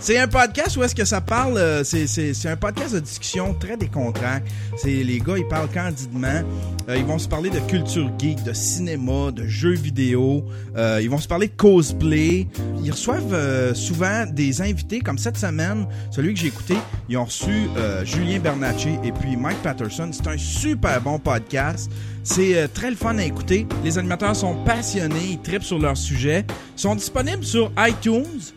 C'est un podcast où est-ce que ça parle, euh, c'est, un podcast de discussion très décontracté. Les gars, ils parlent candidement. Euh, ils vont se parler de culture geek, de cinéma, de jeux vidéo. Euh, ils vont se parler de cosplay. Ils reçoivent souvent des invités, comme cette semaine, celui que j'ai écouté, ils ont reçu Julien Bernacci et puis Mike Patterson. C'est un super bon podcast. C'est euh, très le fun à écouter. Les animateurs sont passionnés, ils tripent sur leur sujet. Sont disponibles sur iTunes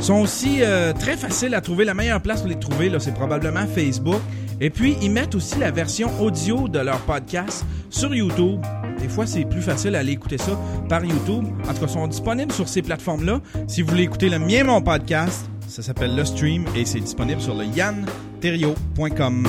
sont aussi euh, très faciles à trouver. La meilleure place pour les trouver, là, c'est probablement Facebook. Et puis, ils mettent aussi la version audio de leur podcast sur YouTube. Des fois, c'est plus facile à aller écouter ça par YouTube. En tout cas, ils sont disponibles sur ces plateformes-là. Si vous voulez écouter le mien, mon podcast, ça s'appelle Le Stream et c'est disponible sur le yanterio.com.